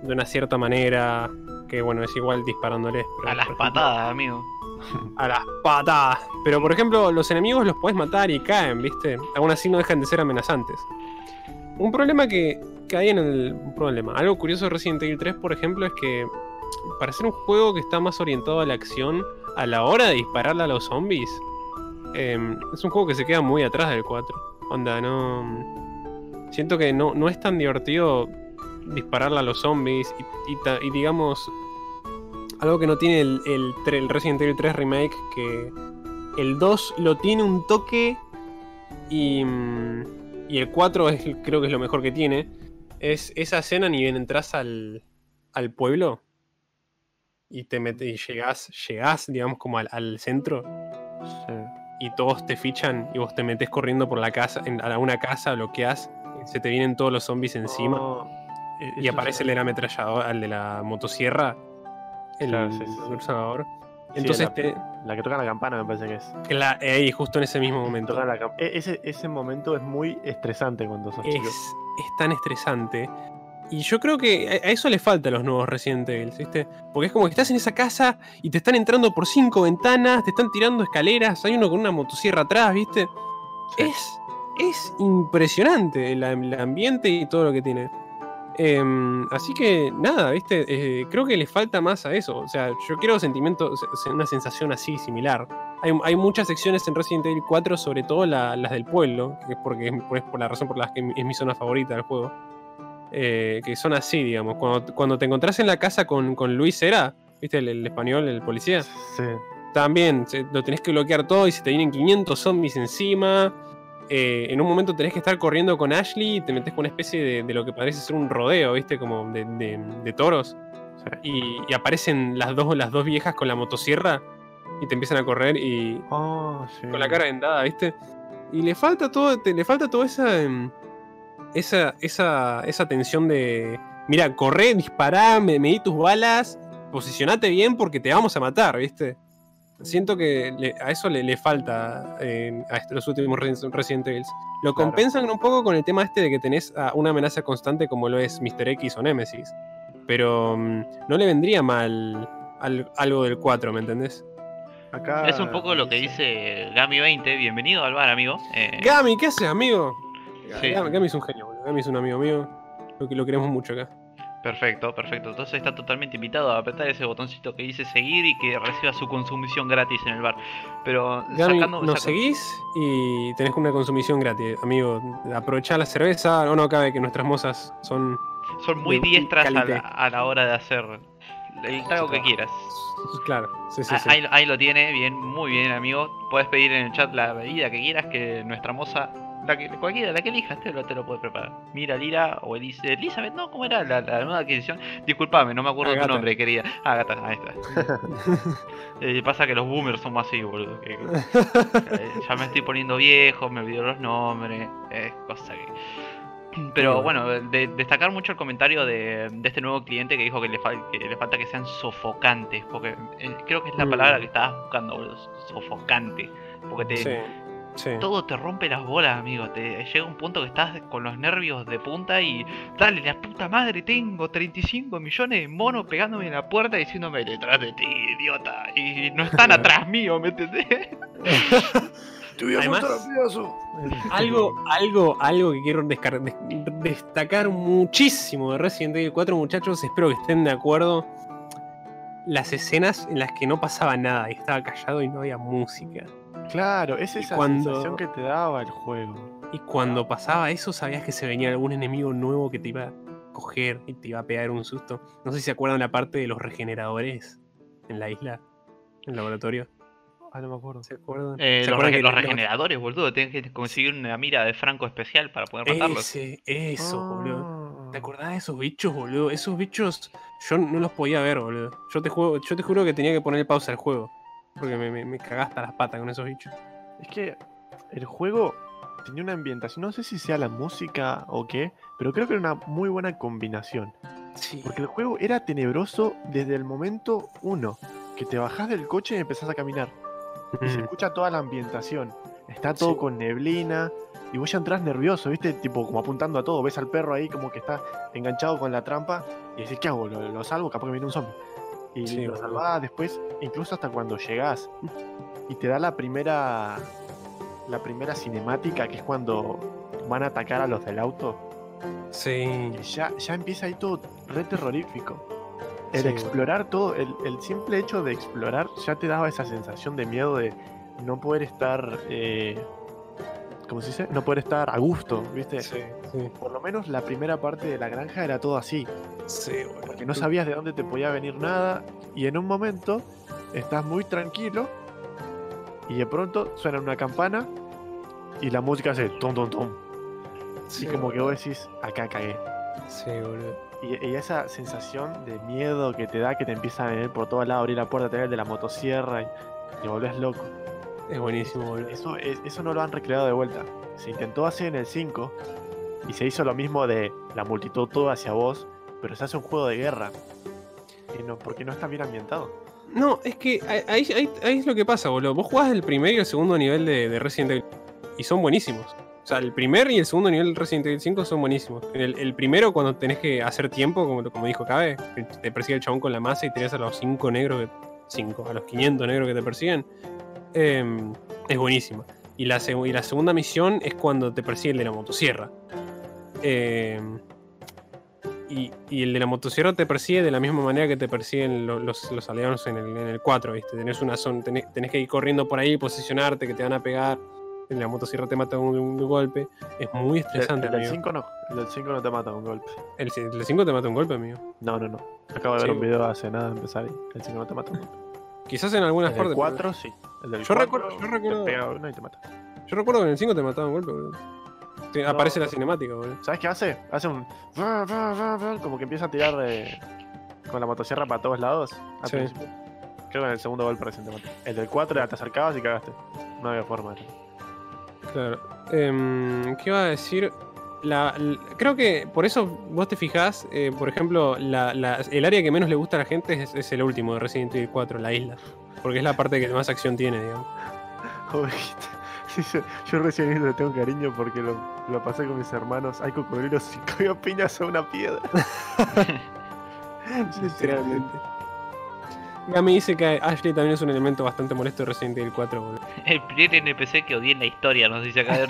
de una cierta manera, que bueno, es igual disparándoles. pero, A las ejemplo, patadas, amigo. [laughs] A las patadas. Pero por ejemplo, los enemigos los podés matar y caen, ¿viste? Aún así no dejan de ser amenazantes. Un problema que, hay en el. Problema. Algo curioso de Resident Evil 3, por ejemplo, es que para ser un juego que está más orientado a la acción, a la hora de dispararle a los zombies, em, es un juego que se queda muy atrás del 4. Onda, no. Siento que no, no es tan divertido dispararle a los zombies y, digamos, algo que no tiene el, el, el Resident Evil 3 Remake, que el 2 lo tiene un toque y, mm, y el 4 es, creo que es lo mejor que tiene, es esa escena ni bien entras al, al pueblo y te metes y llegás, llegás, digamos, como al, al centro Sí. y todos te fichan y vos te metes corriendo por la casa, en, a una casa, bloqueas, y se te vienen todos los zombies encima. Oh, Y aparece el del ametrallador, el de la motosierra, el Claro, sí, sí, Entonces, la, te, la que toca la campana me parece que es. cla- ahí, justo en ese mismo momento, la e- ese, ese momento es muy estresante cuando sos es, chico. Es tan estresante. Y yo creo que a eso le falta a los nuevos Resident Evil, ¿viste? Porque es como que estás en esa casa y te están entrando por cinco ventanas, te están tirando escaleras, hay uno con una motosierra atrás, ¿viste? Sí. Es, es impresionante el ambiente y todo lo que tiene. Em, así que nada, ¿viste? Eh, creo que le falta más a eso. O sea, yo quiero sentimiento, se- se- una sensación así, similar. Hay, hay muchas secciones en Resident Evil 4, sobre todo la- las del pueblo, que es porque es por, es por la razón por la que es mi zona favorita del juego. eh, que son así, digamos. Cuando, cuando te encontrás en la casa con, con Luis Era, ¿viste? El, el español, el policía. Sí. También lo tenés que bloquear todo y se te vienen 500 zombies encima. Eh, en un momento tenés que estar corriendo con Ashley y te metes con una especie de, de lo que parece ser un rodeo, ¿viste? Como de, de- de toros. Y, y aparecen las dos, las dos viejas con la motosierra y te empiezan a correr y Oh, sí. con la cara vendada, ¿viste? Y le falta todo, te- le falta toda esa, em, esa, esa, esa tensión de, mira, corre, dispará, me, medí tus balas, posicionate bien porque te vamos a matar, ¿viste? Siento que le- a eso le, le falta eh, a estos los últimos Res- Resident Evil. Lo Claro. compensan un poco con el tema este de que tenés a una amenaza constante como lo es Mr. X o Nemesis. Pero mm, no le vendría mal al- algo del 4, ¿me entendés? Acá Es un poco lo que dice Gami20. Bienvenido al bar, amigo. Eh, Gami, ¿qué haces, amigo? Sí. Gami, Gami es un genio, boludo. Gami es un amigo mío. Lo que lo queremos mucho acá. Perfecto, perfecto. Entonces está totalmente invitado a apretar ese botoncito que dice seguir y que reciba su consumición gratis en el bar. Pero sacando. nos saca- seguís y tenés una consumición gratis, amigo. Aprovechá la cerveza. No, no cabe que nuestras mozas son. Son muy diestras a la, a la hora de hacer el trago que quieras. Claro, sí, sí, Ah, sí. Ahí, ahí lo tiene, bien, muy bien, amigo. Puedes pedir en el chat la bebida que quieras, que nuestra moza, la que, cualquiera, la que elijas, te lo, te lo puede preparar. Mira, Lira o Elis- Elizabeth, no, ¿cómo era la, la nueva adquisición? Disculpame, no me acuerdo Agatha. tu nombre, querida. Ah, Agatha, ahí está. [laughs] Eh, pasa que los boomers son más así, boludo. que- eh, [laughs] ya me estoy poniendo viejo, me olvido los nombres, es cosa que... Pero bueno, de- destacar mucho el comentario de, de este nuevo cliente que dijo que le, fal- que le falta que sean sofocantes, porque eh, creo que es la Mm. palabra que estabas buscando, boludo, sofocante. Porque te, Sí, sí. todo te rompe las bolas, amigo. Te llega un punto que estás con los nervios de punta y dale, la puta madre, tengo 35 millones de monos pegándome en la puerta diciéndome detrás de ti, idiota. Y no están [laughs] atrás mío, ¿me entendés? [laughs] Además, algo, algo, algo que quiero destacar muchísimo de Resident Evil 4, muchachos, espero que estén de acuerdo. Las escenas en las que no pasaba nada y estaba callado y no había música. Claro, es esa cuando- sensación que te daba el juego. Y cuando pasaba eso, sabías que se venía algún enemigo nuevo que te iba a coger y te iba a pegar un susto. No sé si se acuerdan la parte de los regeneradores en la isla, en el laboratorio. Ah, no me acuerdo. ¿Se acuerdan? Eh, ¿Se los, acuerdan rege- que los los- regeneradores, boludo, tenés que conseguir una mira de franco especial para poder matarlos. Ese, eso, boludo. Ah. ¿Te acordás de esos bichos, boludo? Esos bichos yo no los podía ver, boludo. Yo te, juego, yo te juro que tenía que poner pausa al juego. Porque me, me, me cagaba hasta las patas con esos bichos. Es que el juego tenía una ambientación, no sé si sea la música o qué, pero creo que era una muy buena combinación. Sí. Porque el juego era tenebroso desde el momento uno. Que te bajás del coche y empezás a caminar. Y se Mm, escucha toda la ambientación. Está todo Sí. con neblina. Y vos ya entras nervioso, ¿viste? Tipo, como apuntando a todo. Ves al perro ahí como que está enganchado con la trampa. Y decís, ¿qué hago? ¿Lo, lo salvo? Capaz que viene un zombie. Y Sí, lo salvás después, incluso hasta cuando llegás. Y te da la primera. La primera cinemática, que es cuando van a atacar a los del auto. Sí. ya, ya empieza ahí todo re terrorífico. El Sí, explorar todo, el, el simple hecho de explorar ya te daba esa sensación de miedo de no poder estar, eh, ¿cómo se dice? No poder estar a gusto, ¿viste? Sí, sí. Por lo menos la primera parte de la granja era todo así, Sí, boludo. porque no sabías de dónde te podía venir nada y en un momento estás muy tranquilo y de pronto suena una campana y la música hace tom tom tom. Sí, y como que vos decís, acá cagué. Sí, boludo. Y, y esa sensación de miedo que te da, que te empieza a venir por todos lados, abrir la puerta, tener el de la motosierra y te volvés loco. Es buenísimo, boludo. Eso, es- eso no lo han recreado de vuelta. Se intentó hacer en el 5 y se hizo lo mismo de la multitud todo hacia vos, pero se hace un juego de guerra. Y no, porque no está bien ambientado. No, es que ahí, ahí- ahí- es lo que pasa, boludo. Vos jugás el primer y el segundo nivel de, de Resident Evil y son buenísimos. O sea, el primer y el segundo nivel de Resident Evil 5 son buenísimos. En El, el primero, cuando tenés que hacer tiempo, como, como dijo Cabe, te persigue el chabón con la masa y tenés a los 5 negros, que, 5, a los 500 negros que te persiguen, em, es buenísima. Y la, seg- y la segunda misión es cuando te persigue el de la motosierra. Em, y, y el de la motosierra te persigue de la misma manera que te persiguen lo- los, los aliados en el, en el 4, ¿viste? Tenés una zona, tenés, tenés que ir corriendo por ahí, posicionarte, que te van a pegar. En la motosierra te mata un, golpe. Es muy estresante, el del amigo. 5 no. El del 5 no te mata un golpe. El, el 5 te mata un golpe, amigo. No, no, no. Acabo de ver Sí. un video hace nada de empezar y el 5 no te mata un golpe. Quizás en algunas El partes. pero 4 sí. El del Yo 4 recuerdo- yo recuerdo- te pega uno y te mata. Yo recuerdo que en el 5 te mataba un golpe, boludo. Te- No. Aparece la cinemática, boludo. ¿Sabes qué hace? Hace un. Como que empieza a tirar eh, con la motosierra para todos lados. Al Sí. principio. Creo que en el segundo golpe recién te mata. El del 4 ya te acercabas y cagaste. No había forma. de- Claro. Em, ¿Qué iba a decir? La, creo que por eso vos te fijás, eh, por ejemplo, la- la- el área que menos le gusta a la gente es, es el último de Resident Evil 4, la isla. Porque es la parte que más acción tiene, digamos. [laughs] Sí, yo, yo recién le tengo cariño porque lo, lo pasé con mis hermanos. Hay cocodrilos y [laughs] cogió piñas a una piedra. [laughs] Literalmente. Gami dice que Ashley también es un elemento bastante molesto de Resident Evil 4, boludo. El primer NPC que odié en la historia, nos dice acá.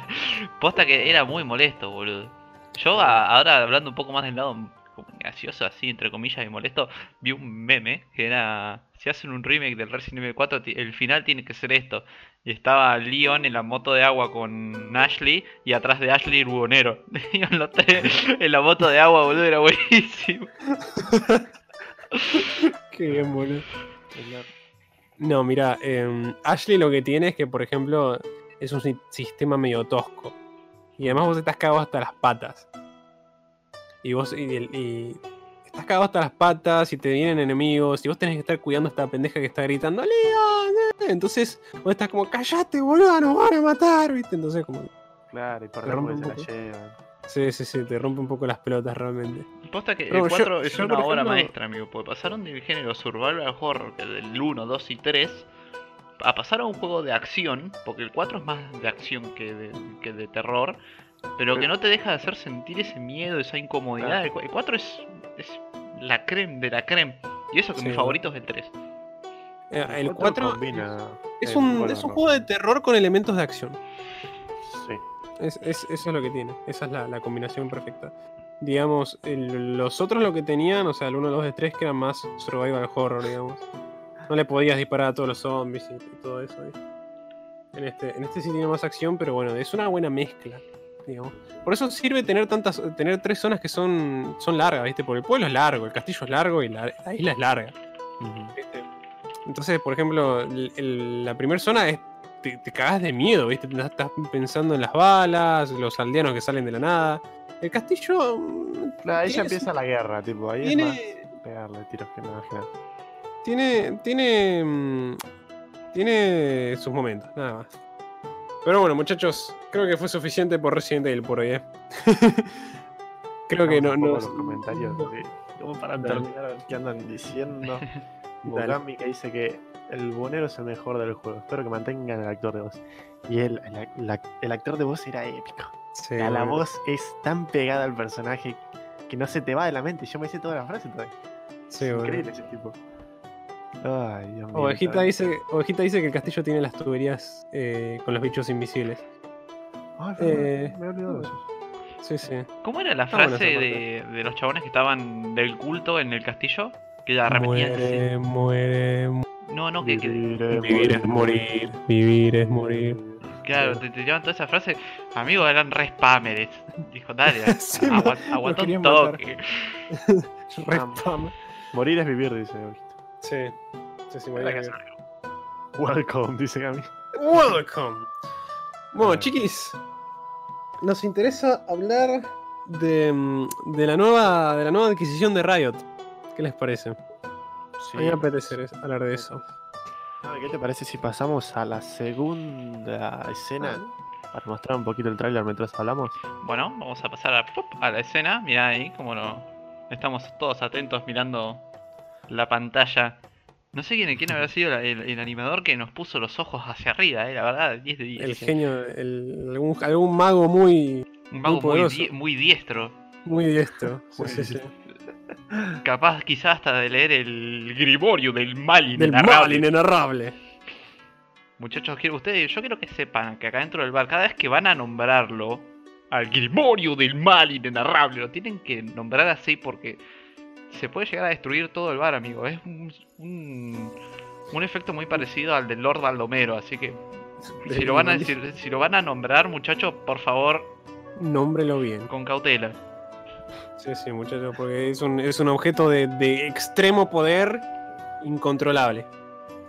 [laughs] Posta que era muy molesto, boludo. Yo a- ahora hablando un poco más del lado gracioso, así entre comillas y molesto, vi un meme que era si hacen un remake del Resident Evil 4, ti- el final tiene que ser esto. Y estaba Leon en la moto de agua con Ashley y atrás de Ashley el buhonero. Los [laughs] tres en la moto de agua, boludo, era buenísimo. [laughs] Qué bien, boludo. No, mira, em, Ashley lo que tiene es que, por ejemplo, es un si- sistema medio tosco. Y además vos estás cagado hasta las patas. Y vos y, estás cagado hasta las patas y te vienen enemigos y vos tenés que estar cuidando a esta pendeja que está gritando ¡Leon! eh". Entonces vos estás como ¡Callate, boludo! ¡Nos van a matar! ¿Viste? Entonces como... Claro, y por un se la llevan. Sí, sí, sí, te rompe un poco las pelotas realmente. Posta que Pero el yo- 4 es yo, una por obra ejemplo- maestra, amigo, porque pasaron del género survival horror, que del 1, 2 y 3, a pasar a un juego de acción, porque el 4 es más de acción que de, que de terror, pero que no te deja de hacer sentir ese miedo, esa incomodidad. El, cu- el 4 es, es la creme de la creme, y eso que Sí, mi favorito es el 3. Eh, El 4 combina. es el un, es un juego de terror con elementos de acción. Es, es- eso es lo que tiene. Esa es la, la combinación perfecta. Digamos, el- los otros lo que tenían, o sea, el 1, 2, el 3, que eran más survival horror, digamos. No le podías disparar a todos los zombies y, y todo eso. ¿viste? En este, en este sí tiene más acción, pero bueno, es una buena mezcla. Digamos. Por eso sirve tener tantas, tener tres zonas que son, son largas, ¿viste? Porque el pueblo es largo, el castillo es largo y la, la isla es larga. Entonces, por ejemplo, el- el- la primera zona es. Te, te cagás de miedo, ¿viste? Estás pensando en las balas, los aldeanos que salen de la nada. El castillo. mm, Claro, ahí ya empieza la guerra, tipo, ahí es Tiene, más pegarle tiros que nada general. tiene, tiene, mm, tiene sus momentos, nada más. Pero bueno, muchachos, creo que fue suficiente por Resident Evil por hoy, ¿eh? [laughs] Creo que no, no. los comentarios. sí. Como para terminar, a ver qué andan diciendo. [laughs] Dale. Mogami que dice que el bonero es el mejor del juego. Espero que mantengan el actor de voz. Y el, el, la- el actor de voz era épico. Sí, la voz es tan pegada al personaje que no se te va de la mente. Yo me hice toda la frase todavía. Sí, es increíble ese tipo. Ay, Dios mío. Ovejita dice, Ovejita dice que el castillo tiene las tuberías eh, con los bichos invisibles. Ay, Eh, me he olvidado de eso. Sí, sí. ¿Cómo era la buena frase de, de los chabones que estaban del culto en el castillo? Que la repetían. Muere, muere, mu- No, no, que, que- Vivir es Vivir es morir. Vivir es morir. claro, te, te llevan toda esa frase. Amigos, eran re spammers. Dijo, dale, [laughs] Sí, aguanta un toque. [laughs] Re. Morir es vivir, dice. Sí. Sí, sí, morir es. Welcome, dice Gami. Welcome. Bueno, chiquis, nos interesa hablar de, mm, de la nueva de la nueva adquisición de Riot. ¿Qué les parece? Sí. A mí me apetece hablar de eso. Ah, ¿Qué te parece si pasamos a la segunda escena para mostrar un poquito el tráiler mientras hablamos? Bueno, vamos a pasar a, ¡pup! a la escena. Mirá ahí como no. Estamos todos atentos mirando la pantalla. No sé quién, quién habrá sido la- el, el animador que nos puso los ojos hacia arriba, eh, la verdad, 10 de 10. El genio, el- algún, algún mago muy, Un mago muy, poderoso. die- muy diestro. muy diestro. Sí, Muy sí, sí. Capaz quizás hasta de leer el Grimorio del mal Del inenarrable. mal inenarrable. Muchachos, quiero ustedes, yo quiero que sepan que acá dentro del bar, cada vez que van a nombrarlo, al Grimorio del mal inenarrable, lo tienen que nombrar así porque se puede llegar a destruir todo el bar, amigo. Es un, un, un efecto muy parecido al del Lord Baldomero, así que si lo van a si lo van a nombrar, muchachos, por favor, Nómbrelo bien. con cautela. Sí, sí, muchachos, porque es un, es un objeto de, de extremo poder incontrolable.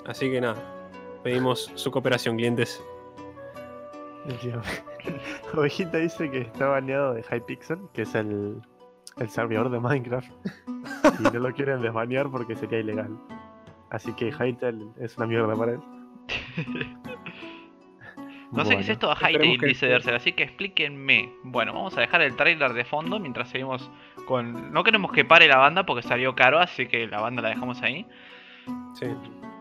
Así que nada, pedimos su cooperación, clientes. [laughs] Ovejita dice que está baneado de Hypixel, que es el, el servidor de Minecraft. [laughs] y no lo quieren desbanear porque sería ilegal. Así que Hytale es una mierda para él. [laughs] No sé qué es esto de Hytale, dice Dercer, así que explíquenme. Bueno, vamos a dejar el trailer de fondo mientras seguimos con... No queremos que pare la banda porque salió caro, así que la banda la dejamos ahí. Sí.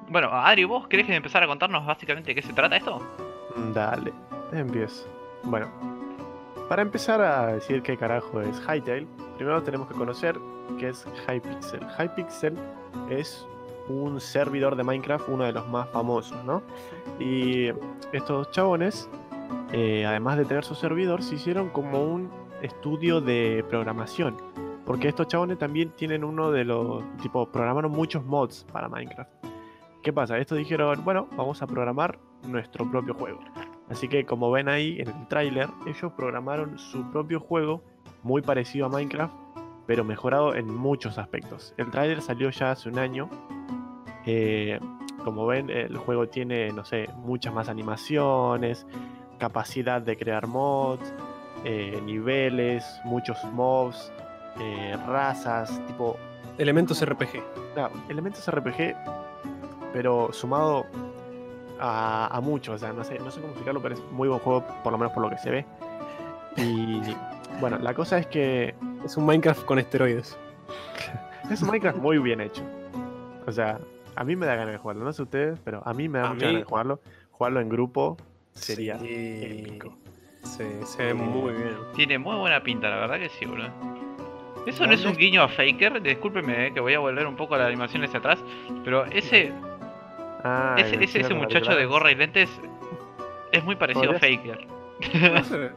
Bueno, Adri, ¿vos querés empezar a contarnos básicamente de qué se trata esto? Dale, empiezo. Bueno, para empezar a decir qué carajo es Hytale, primero tenemos que conocer qué es Hypixel. Hypixel es un servidor de Minecraft, uno de los más famosos, ¿no? Y estos chabones, eh, además de tener su servidor, se hicieron como un estudio de programación. Porque estos chabones también tienen uno de los, tipo, programaron muchos mods para Minecraft. ¿Qué pasa? Estos dijeron, bueno, vamos a programar nuestro propio juego. Así que como ven ahí en el tráiler, ellos programaron su propio juego muy parecido a Minecraft, pero mejorado en muchos aspectos. El tráiler salió ya hace un año. Eh, como ven, el juego tiene, no sé, muchas más animaciones, capacidad de crear mods, eh, niveles, muchos mobs, eh, razas, tipo Elementos RPG. Claro, elementos RPG, pero sumado a, a mucho, o sea, no sé, no sé cómo explicarlo, pero es muy buen juego, por lo menos por lo que se ve. Y [laughs] bueno, la cosa es que Es un Minecraft con esteroides. [laughs] es un Minecraft muy bien hecho. O sea, a mí me da ganas de jugarlo, no sé ustedes, pero a mí me da A mucha mí- ganas de jugarlo. Jugarlo en grupo sería Sí. épico. Sí, se ve muy bien. Tiene muy buena pinta, la verdad que sí, boludo. Eso no ¿Dónde es un guiño a Faker, discúlpeme eh, que voy a volver un poco a la animación hacia atrás, pero ese, Ah, ese, ese, ese muchacho de gorra y lentes es muy parecido a. Faker. [laughs]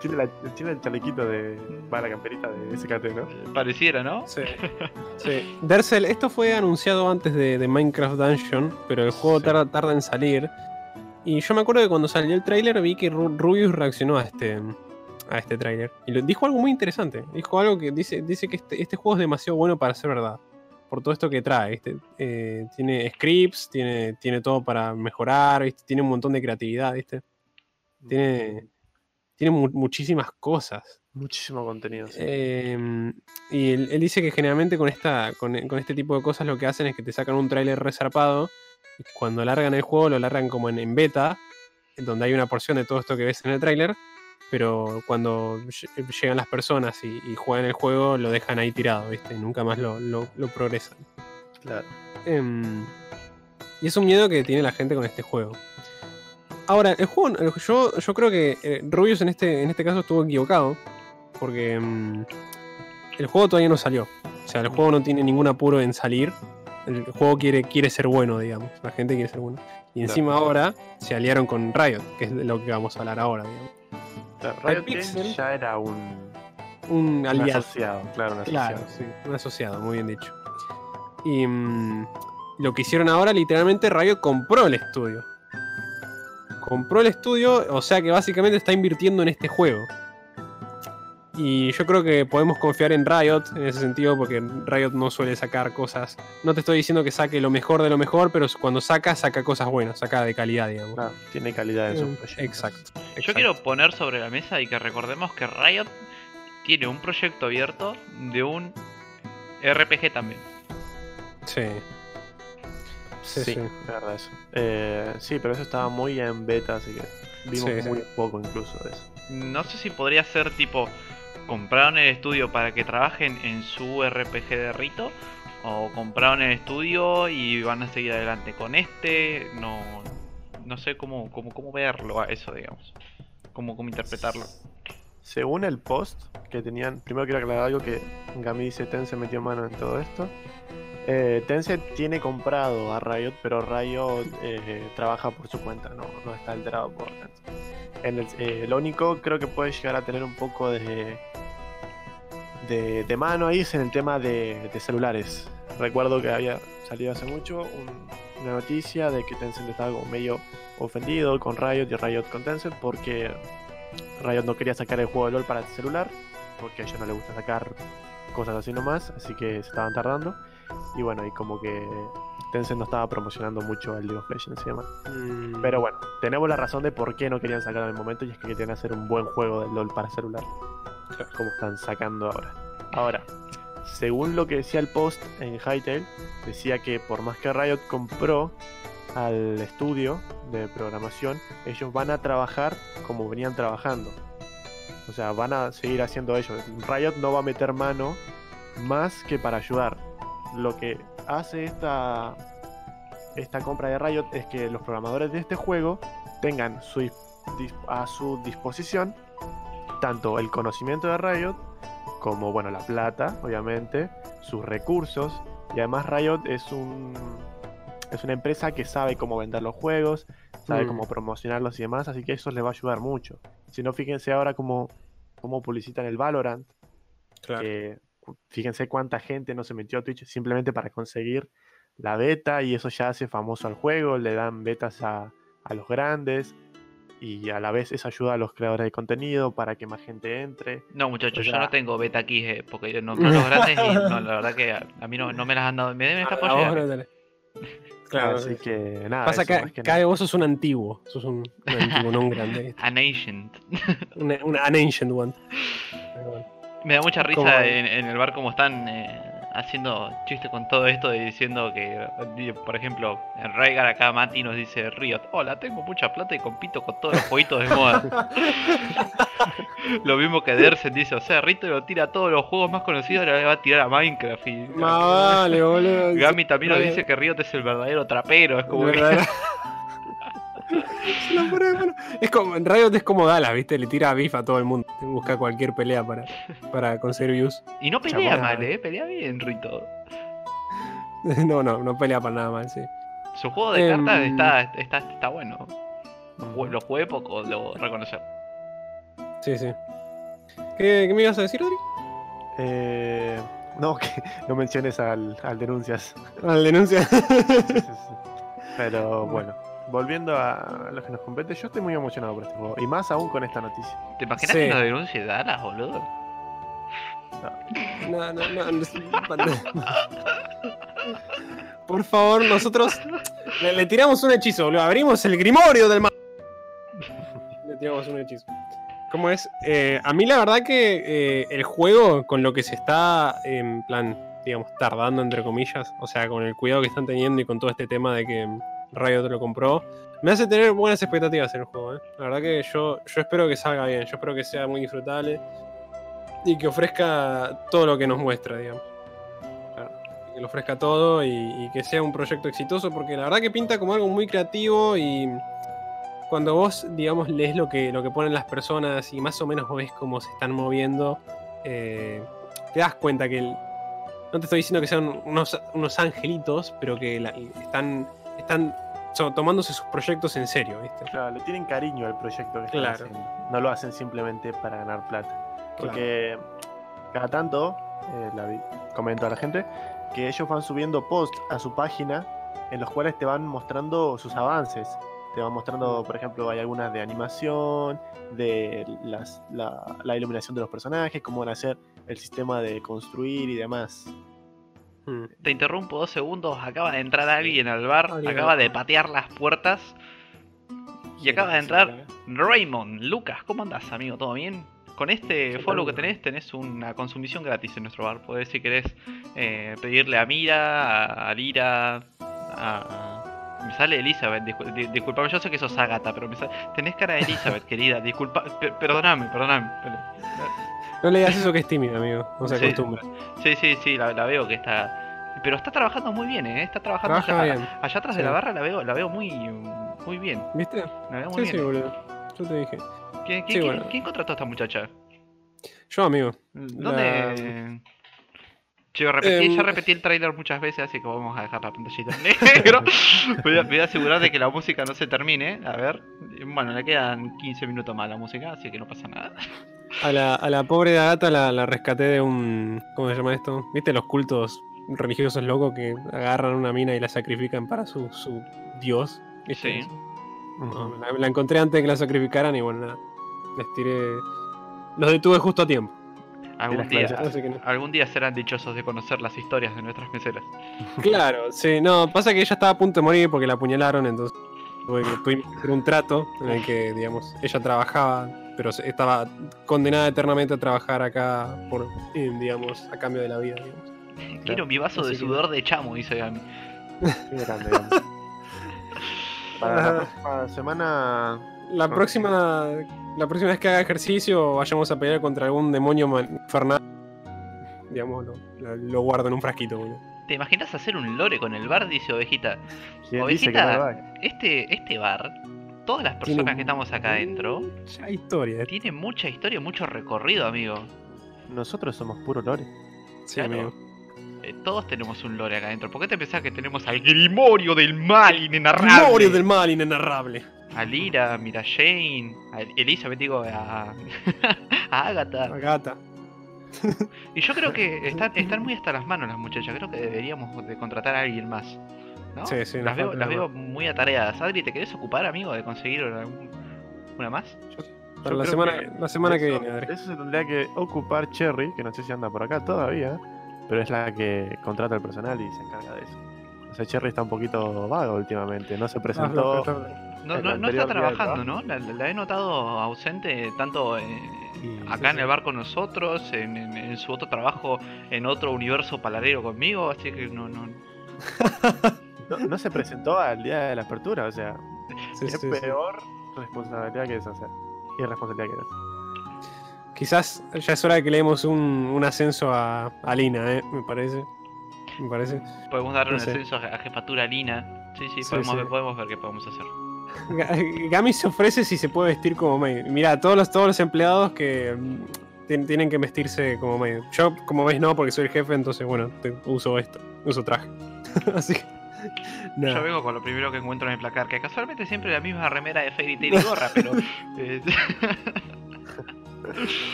Tiene, la- tiene el chalequito de. Va la camperita de SKT, ¿no? Pareciera, ¿no? Sí. [laughs] sí. Dersel, esto fue anunciado antes de, de Minecraft Dungeon, pero el juego Sí. tarda, tarda en salir. Y yo me acuerdo que cuando salió el tráiler vi que Ru- Rubius reaccionó a este a este tráiler. Y lo- dijo algo muy interesante. Dijo algo que dice, dice que este, este juego es demasiado bueno para ser verdad. Por todo esto que trae. ¿viste? Eh, tiene scripts, tiene, tiene todo para mejorar, ¿viste? tiene un montón de creatividad, ¿viste? Tiene, tiene mu- muchísimas cosas. Muchísimo contenido. sí. Eh, y él, él dice que generalmente con, esta, con, con este tipo de cosas lo que hacen es que te sacan un tráiler resarpado y cuando largan el juego lo largan como en, en beta, donde hay una porción de todo esto que ves en el tráiler, pero cuando lle- llegan las personas y, y juegan el juego, lo dejan ahí tirado, ¿viste? Nunca más lo, lo- lo progresan. Claro. Em, y es un miedo que tiene la gente con este juego. Ahora, el juego, el- yo, yo creo que eh, Rubius en este, en este caso estuvo equivocado, porque em, el juego todavía no salió. O sea, el juego no tiene ningún apuro en salir. El juego quiere, quiere ser bueno, digamos. La gente quiere ser bueno. Y Claro. encima ahora se aliaron con Riot, que es de lo que vamos a hablar ahora, digamos. Claro, Riot Games Pixel. ya era un, Un un aliado. asociado, claro, un Claro, asociado. sí, un asociado, muy bien dicho. Y mm, lo que hicieron ahora, literalmente, Riot compró el estudio. Compró el estudio, o sea que básicamente está invirtiendo en este juego. Y yo creo que podemos confiar en Riot en ese sentido, porque Riot no suele sacar cosas. No te estoy diciendo que saque lo mejor de lo mejor, pero cuando saca, saca cosas buenas, saca de calidad, digamos. Claro, tiene calidad en sus Mm, proyectos. Exacto. Yo exacto. quiero poner sobre la mesa y que recordemos que Riot tiene un proyecto abierto de un RPG también. Sí. Sí, Sí, verdad eso. Eh, sí, pero eso estaba muy en beta, así que vimos Sí, sí. muy poco incluso de eso. No sé si podría ser tipo, compraron el estudio para que trabajen en su RPG de Rito, o compraron el estudio y van a seguir adelante con este. No, no sé cómo, cómo, cómo verlo a eso, digamos. Cómo, cómo interpretarlo. Según el post que tenían, primero quiero aclarar algo que Gami dice Tencent metió mano en todo esto. Eh, Tencent tiene comprado a Riot, pero Riot eh, trabaja por su cuenta, no, no está alterado por Tencent. Eh, lo único creo que puede llegar a tener un poco de, de, mano ahí es en el tema de, de celulares. Recuerdo que había salido hace mucho un- una noticia de que Tencent estaba medio ofendido con Riot y Riot con Tencent porque Riot no quería sacar el juego de LOL para el celular, porque a ella no le gusta sacar cosas así nomás, así que se estaban tardando. Y bueno, y como que Tencent no estaba promocionando mucho el League of Legends y demás. Mm, Pero bueno, tenemos la razón de por qué no querían sacar en el momento, y es que querían hacer un buen juego de LOL para celular, como están sacando ahora. Ahora, según lo que decía el post en Hytale, decía que por más que Riot compró al estudio de programación, ellos van a trabajar como venían trabajando. O sea, van a seguir haciendo ellos. Riot no va a meter mano más que para ayudar. Lo que hace esta, esta compra de Riot es que los programadores de este juego tengan su a su disposición tanto el conocimiento de Riot como bueno la plata, obviamente, sus recursos y además Riot es un es una empresa que sabe cómo vender los juegos, sabe Mm. cómo promocionarlos y demás, así que eso les va a ayudar mucho. Si no, fíjense ahora cómo, cómo publicitan el Valorant, claro. que fíjense cuánta gente no se metió a Twitch simplemente para conseguir la beta y eso ya hace famoso al juego, le dan betas a, a los grandes y a la vez eso ayuda a los creadores de contenido para que más gente entre. No, muchachos, O yo no tengo beta aquí, eh, porque yo no [laughs] creo los grandes y no, la verdad que a, [laughs] a mí no, no me las han dado. Me deben estar por llegar. [laughs] Claro, así sí. que nada. Pasa eso, que que cada nada. vos sos un antiguo, sos un, un antiguo, no un grande. An Ancient. Un, un- an ancient one. Pero bueno. Me da mucha risa Como- en, en el bar como están eh, haciendo chiste con todo esto de diciendo que, por ejemplo, en Raigar acá Mati nos dice Riot, hola, tengo mucha plata y compito con todos los jueguitos de moda. [laughs] lo mismo que Dersen dice, o sea, Rito lo tira a todos los juegos más conocidos, ahora le va a tirar a Minecraft. Y Más vale, boludo. Gami también nos dice que Riot es el verdadero trapero, es como que... [laughs] ¿Verdad? [laughs] Se la pone de mano. Es como, en Riot es como Dallas, ¿viste? Le tira bif a todo el mundo. Busca cualquier pelea para, para conseguir views. Y no pelea Chabón. mal, eh, pelea bien Rito. [laughs] No, no, no pelea para nada mal, sí. Su juego de Em, cartas está, está, está bueno. Lo jugué poco, debo reconocer. Sí, sí. ¿Qué, qué me ibas a decir, Rodri? Eh, no, que no menciones al, al denuncias. Al denuncia. Sí, sí, sí. [laughs] Pero bueno, volviendo a lo que nos compete, yo estoy muy emocionado por este juego. Y más aún con esta noticia. ¿Te imaginas Sí. que nos denuncie Dallas, boludo? No, no, no, no, Por favor, nosotros le, le tiramos un hechizo, boludo. Abrimos el grimorio del mal. Le tiramos un hechizo. ¿Cómo es? Eh, a mí la verdad que eh, el juego, con lo que se está, en plan, digamos, tardando, entre comillas, o sea, con el cuidado que están teniendo y con todo este tema de que Riot lo compró. Me hace tener buenas expectativas en el juego, ¿eh? La verdad que yo, yo espero que salga bien, yo espero que sea muy disfrutable y que ofrezca todo lo que nos muestra, digamos. Claro, Que lo ofrezca todo y, que sea un proyecto exitoso, porque la verdad que pinta como algo muy creativo y cuando vos, digamos, lees lo que, lo que ponen las personas y más o menos ves cómo se están moviendo, eh, te das cuenta que no te estoy diciendo que sean unos, unos angelitos, pero que están, están so- tomándose sus proyectos en serio, ¿viste? Claro, le tienen cariño al proyecto que están Claro. haciendo. No lo hacen simplemente para ganar plata. Porque cada tanto, eh, la vi- comento a la gente, que ellos van subiendo posts a su página en los cuales te van mostrando sus avances. Te van mostrando, por ejemplo, hay algunas de animación, de las- la, la iluminación de los personajes, cómo van a hacer el sistema de construir y demás. Mm. Te interrumpo dos segundos. Acaba de entrar alguien al bar. Acaba de patear las puertas. Y acaba de entrar Raymond. Lucas, ¿cómo andás, amigo? ¿Todo bien? Con este ¿Qué follow que tenés, tenés una consumición gratis en nuestro bar. Podés, si querés, eh, pedirle a Mira, a, Lira, a. Me sale Elizabeth, discul- di- disculpame, yo sé que sos Agatha, pero me sale... tenés cara de Elizabeth, [laughs] querida, disculpa, per- perdoname, perdoname. No le digas eso que es tímido, amigo. No se Sí. acostumbra. Sí, sí, sí, la, la veo que está... Pero está trabajando muy bien, ¿eh? Está trabajando Trabaja allá, bien. allá atrás de Sí. la barra, la veo, la veo muy, muy bien. ¿Viste? La veo muy Sí, sí, bien. boludo. Yo te dije. ¿Quién, quién- Sí, quién- bueno. quién contrató a esta muchacha? Yo, amigo. ¿Dónde...? Che, repetí, Em. ya repetí el trailer muchas veces, así que vamos a dejar la pantallita en negro. [laughs] voy, a, voy a asegurar de que la música no se termine. A ver. Bueno, le quedan 15 minutos más a la música, así que no pasa nada. A la, a la pobre gata la, la rescaté de un. ¿Cómo se llama esto? ¿Viste los cultos religiosos locos que agarran una mina y la sacrifican para su, su dios? ¿Viste? Sí. No, la, la encontré antes de que la sacrificaran y bueno, nada. Les tiré. Los detuve justo a tiempo. Algún día, no. algún día serán dichosos de conocer las historias de nuestras meseras. Claro, sí, no, pasa que ella estaba a punto de morir porque la apuñalaron, entonces tuve que, tuvimos que hacer un trato en el que, digamos, ella trabajaba, pero estaba condenada eternamente a trabajar acá por, digamos, a cambio de la vida, digamos. Quiero mi vaso de sudor de chamo, dice Gami. Qué grande. [laughs] Para la próxima semana. La próxima, la próxima vez que haga ejercicio, vayamos a pelear contra algún demonio infernal. Digamos, lo, lo- lo guardo en un frasquito, boludo. ¿Te imaginas hacer un lore con el bar? Dice Ovejita. ¿Quién dice que no Ovejita. Este, este bar, todas las Tiene personas que estamos acá adentro, Ya hay historia. tiene mucha historia, mucho recorrido, amigo. Nosotros somos puro lore. Sí, Claro. amigo. Eh, todos tenemos un lore acá adentro. ¿Por qué te pensás que tenemos al Grimorio del Mal inenarrable? Memoria del mal inenarrable. A Lira, mira Jane, a Elizabeth, digo, a, [laughs] a Agatha. La gata. [laughs] Y yo creo que están, están muy hasta las manos las muchachas. Creo que deberíamos de contratar a alguien más. ¿no? Sí, sí, las veo, las muy atareadas. Adri, ¿te querés ocupar, amigo, de conseguir algún- una más? Para Yo la semana, que la semana que eso- viene, Adri. Eso se tendría que ocupar Cherry, que no sé si anda por acá todavía, pero es la que contrata el personal y se encarga de eso. O sea, Cherry está un poquito vago últimamente, no se Ah, presentó. No, no, no está trabajando, ¿no? La, la- la he notado ausente tanto eh, Acá sí, en el bar con nosotros, en, en- en su otro trabajo en otro universo palarero conmigo, así que no, no. [laughs] no, no se presentó al día de la apertura, o sea, Sí, qué sí, sí. peor responsabilidad que es hacer. Y responsabilidad que es. Quizás ya es hora de que le demos un, un ascenso a, a Lina, ¿eh? Me parece. Me parece. Podemos darle No un sé. ascenso a, a jefatura Lina. Sí, sí, Sí, podemos, sí. Ver, podemos ver qué podemos hacer. Ga- Gami se ofrece si se puede vestir como maid. Mira, todos los, todos los empleados que mm, tien- tienen que vestirse como maid. Yo, como ves, no, porque soy el jefe, entonces, bueno, te- uso esto, uso traje. [laughs] Así que. Yo vengo con lo primero que encuentro en el placar, que casualmente siempre la misma remera de Fairy Tail y gorra, pero. [laughs] eh, [laughs]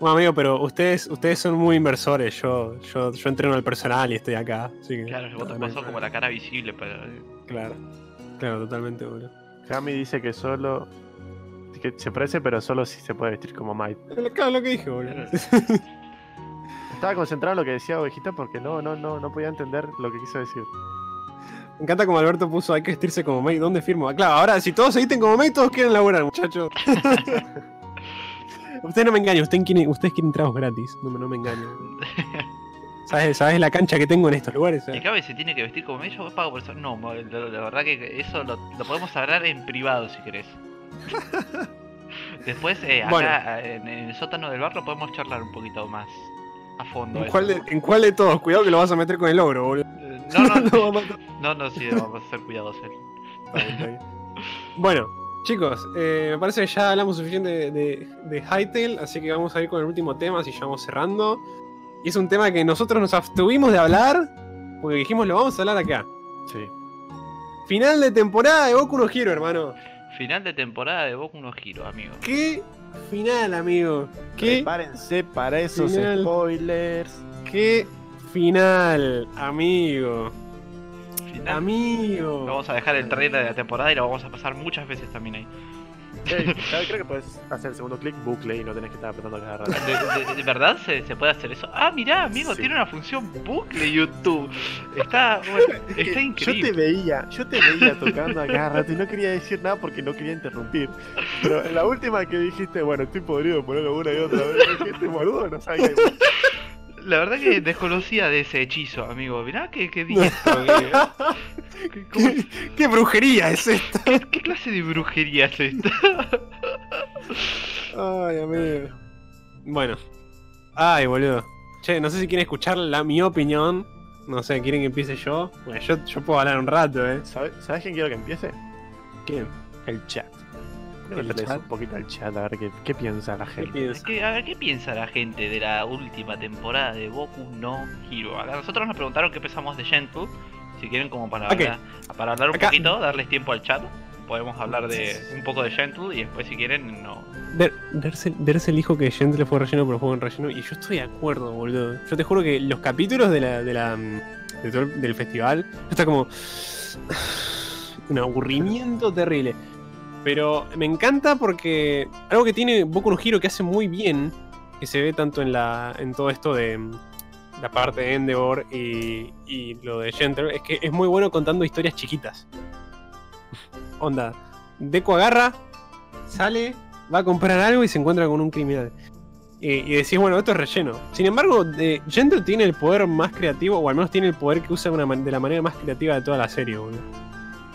Bueno, amigo, pero ustedes, ustedes son muy inversores. Yo, yo, yo entreno al personal y estoy acá. Así que, claro, vos te pasó como la cara visible, pero. Claro, claro, totalmente, boludo. Gami dice que solo. que se parece, pero solo si se puede vestir como Mike. Claro, lo que dije, boludo. [laughs] Estaba concentrado en lo que decía Ovejita porque no, no, no, no podía entender lo que quiso decir. Me encanta como Alberto puso hay que vestirse como maid. ¿Dónde firmo? Ah, claro, ahora si todos se visten como maid, todos quieren laburar, muchachos. [laughs] ustedes no me engañan, ustedes quieren, ustedes quieren tragos gratis. No, me- no me engañan. [laughs] ¿Sabes, ¿Sabes la cancha que tengo en estos lugares? Y cabe se tiene que vestir como ella, yo pago por eso. No, la, verdad que eso lo, lo podemos hablar en privado si querés. [laughs] Después, eh, acá Bueno. eh, en, el sótano del bar lo podemos charlar un poquito más a fondo. ¿En cuál, de, ¿En cuál de todos? Cuidado que lo vas a meter con el ogro, boludo. Eh, No, no, [laughs] a matar. no, no, sí, vamos a ser cuidadosos. [laughs] Bueno, chicos, eh, me parece que ya hablamos suficiente de, de, de Hytale, así que vamos a ir con el último tema, si ya vamos cerrando. Y es un tema que nosotros nos abstuvimos de hablar, porque dijimos lo vamos a hablar acá. Sí. Final de temporada de Boku no Hero, hermano. Final de temporada de Boku no Hero, amigo. ¿Qué final, amigo? ¿Qué, Prepárense para esos Final. spoilers. qué final, amigo? Final. Amigo. Vamos a dejar el trailer de la temporada y lo vamos a pasar muchas veces también ahí. Ey, [laughs] creo que puedes hacer el segundo clic, bucle y no tenés que estar apretando cada rato. ¿De, de- de verdad se, se puede hacer eso? Ah, mirá, amigo, Sí. tiene una función bucle YouTube. Está, bueno, [laughs] está Yo te increíble. veía, yo te veía tocando a cada rato y no quería decir nada porque no quería interrumpir. Pero en la última que dijiste, bueno, estoy podrido, ponerlo una y otra vez, dijiste, boludo, no sabes qué. La verdad que desconocía de ese hechizo, amigo. Mirá que, que diestro. que- que- ¿cómo- ¿Qué, [laughs] qué brujería es esta? qué, qué clase de brujería es esta? Ay, amigo. Bueno. Ay, boludo. Che, no sé si quieren escuchar la, mi opinión. No sé, ¿quieren que empiece yo? Bueno, yo, yo puedo hablar un rato, ¿eh? ¿Sabes, ¿Sabes quién quiero que empiece? ¿Quién? El chat. Creo ¿El que un poquito al chat a ver qué, qué piensa la ¿Qué gente. a ver, ¿qué piensa la gente de la última temporada de Boku no Hero? Acá nosotros nos preguntaron qué pensamos de Gentle. Si quieren, como para, hablar, para hablar un Acá- poquito, darles tiempo al chat. Podemos hablar de un poco de Gentle y después, si quieren, no. Der- Dersel, Dersel dijo que Gentle fue relleno, pero fue en relleno. Y yo estoy de acuerdo, boludo. Yo te juro que los capítulos de la, de la, mm, de todo el- del festival está como. [sighs] Un aburrimiento terrible. Pero me encanta porque algo que tiene Boku no Hero que hace muy bien, que se ve tanto en la en todo esto de mm, la parte de Endeavor y, y lo de Gentle, es que es muy bueno contando historias chiquitas. Onda, Deku agarra, sale, va a comprar algo y se encuentra con un criminal. Y, decís, bueno, esto es relleno. Sin embargo, de, Gentle tiene el poder más creativo, o al menos tiene el poder que usa de la manera más creativa de toda la serie, boludo.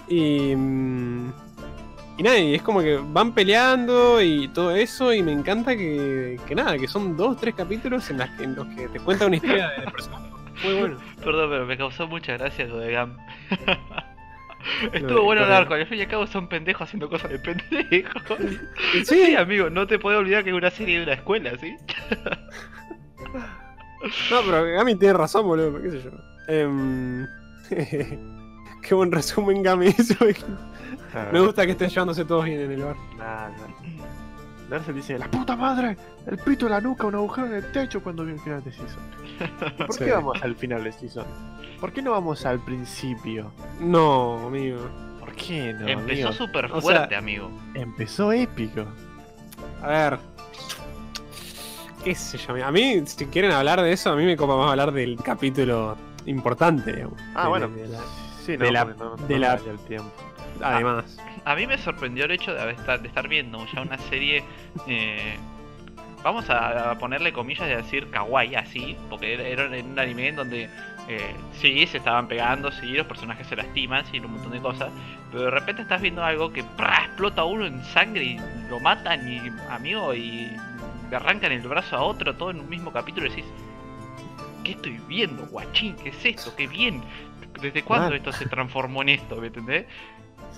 Y. mm, y nada, y es como que van peleando y todo eso, y me encanta que, que nada, que son dos, tres capítulos en, las que, en los que te cuenta una historia de personaje. Muy bueno. Perdón, pero me causó mucha gracia lo de Gam. [laughs] Estuvo bueno el arco, al fin y al cabo son pendejos haciendo cosas de pendejos. Sí, Sí, amigo, no te puedo olvidar que es una serie de una escuela, ¿sí? [laughs] No, pero Gami tiene razón, boludo, qué sé yo. Em, [laughs] qué buen resumen, Gami. Me gusta que estén llevándose todos bien en el bar. Nada. Darcy dice, la puta madre, el pito en la nuca, un agujero en el techo cuando vi el final de Season. [laughs] ¿Por Sí. qué vamos al final de Season? ¿Por qué no vamos al principio? No, amigo. ¿Por qué no? Empezó súper O fuerte, sea- amigo. Empezó épico. A ver. ¿Qué sé yo? A mí, si quieren hablar de eso, a mí me copa más hablar del capítulo importante, digamos. Ah, De- bueno. de la- Sí, no, de la- no, de no la- el tiempo. Además. A mí me sorprendió el hecho de, estar, de estar viendo ya una serie. eh, vamos a, a ponerle comillas de decir kawaii así, porque era, era en un anime en donde eh, sí se estaban pegando, sí los personajes se lastiman, sí un montón de cosas, pero de repente estás viendo algo que explota uno en sangre y lo matan y amigo y le arrancan el brazo a otro todo en un mismo capítulo y decís. ¿Qué estoy viendo, guachín? ¿Qué es esto? ¡Qué bien! ¿Desde cuándo esto se transformó en esto? ¿Me entendés?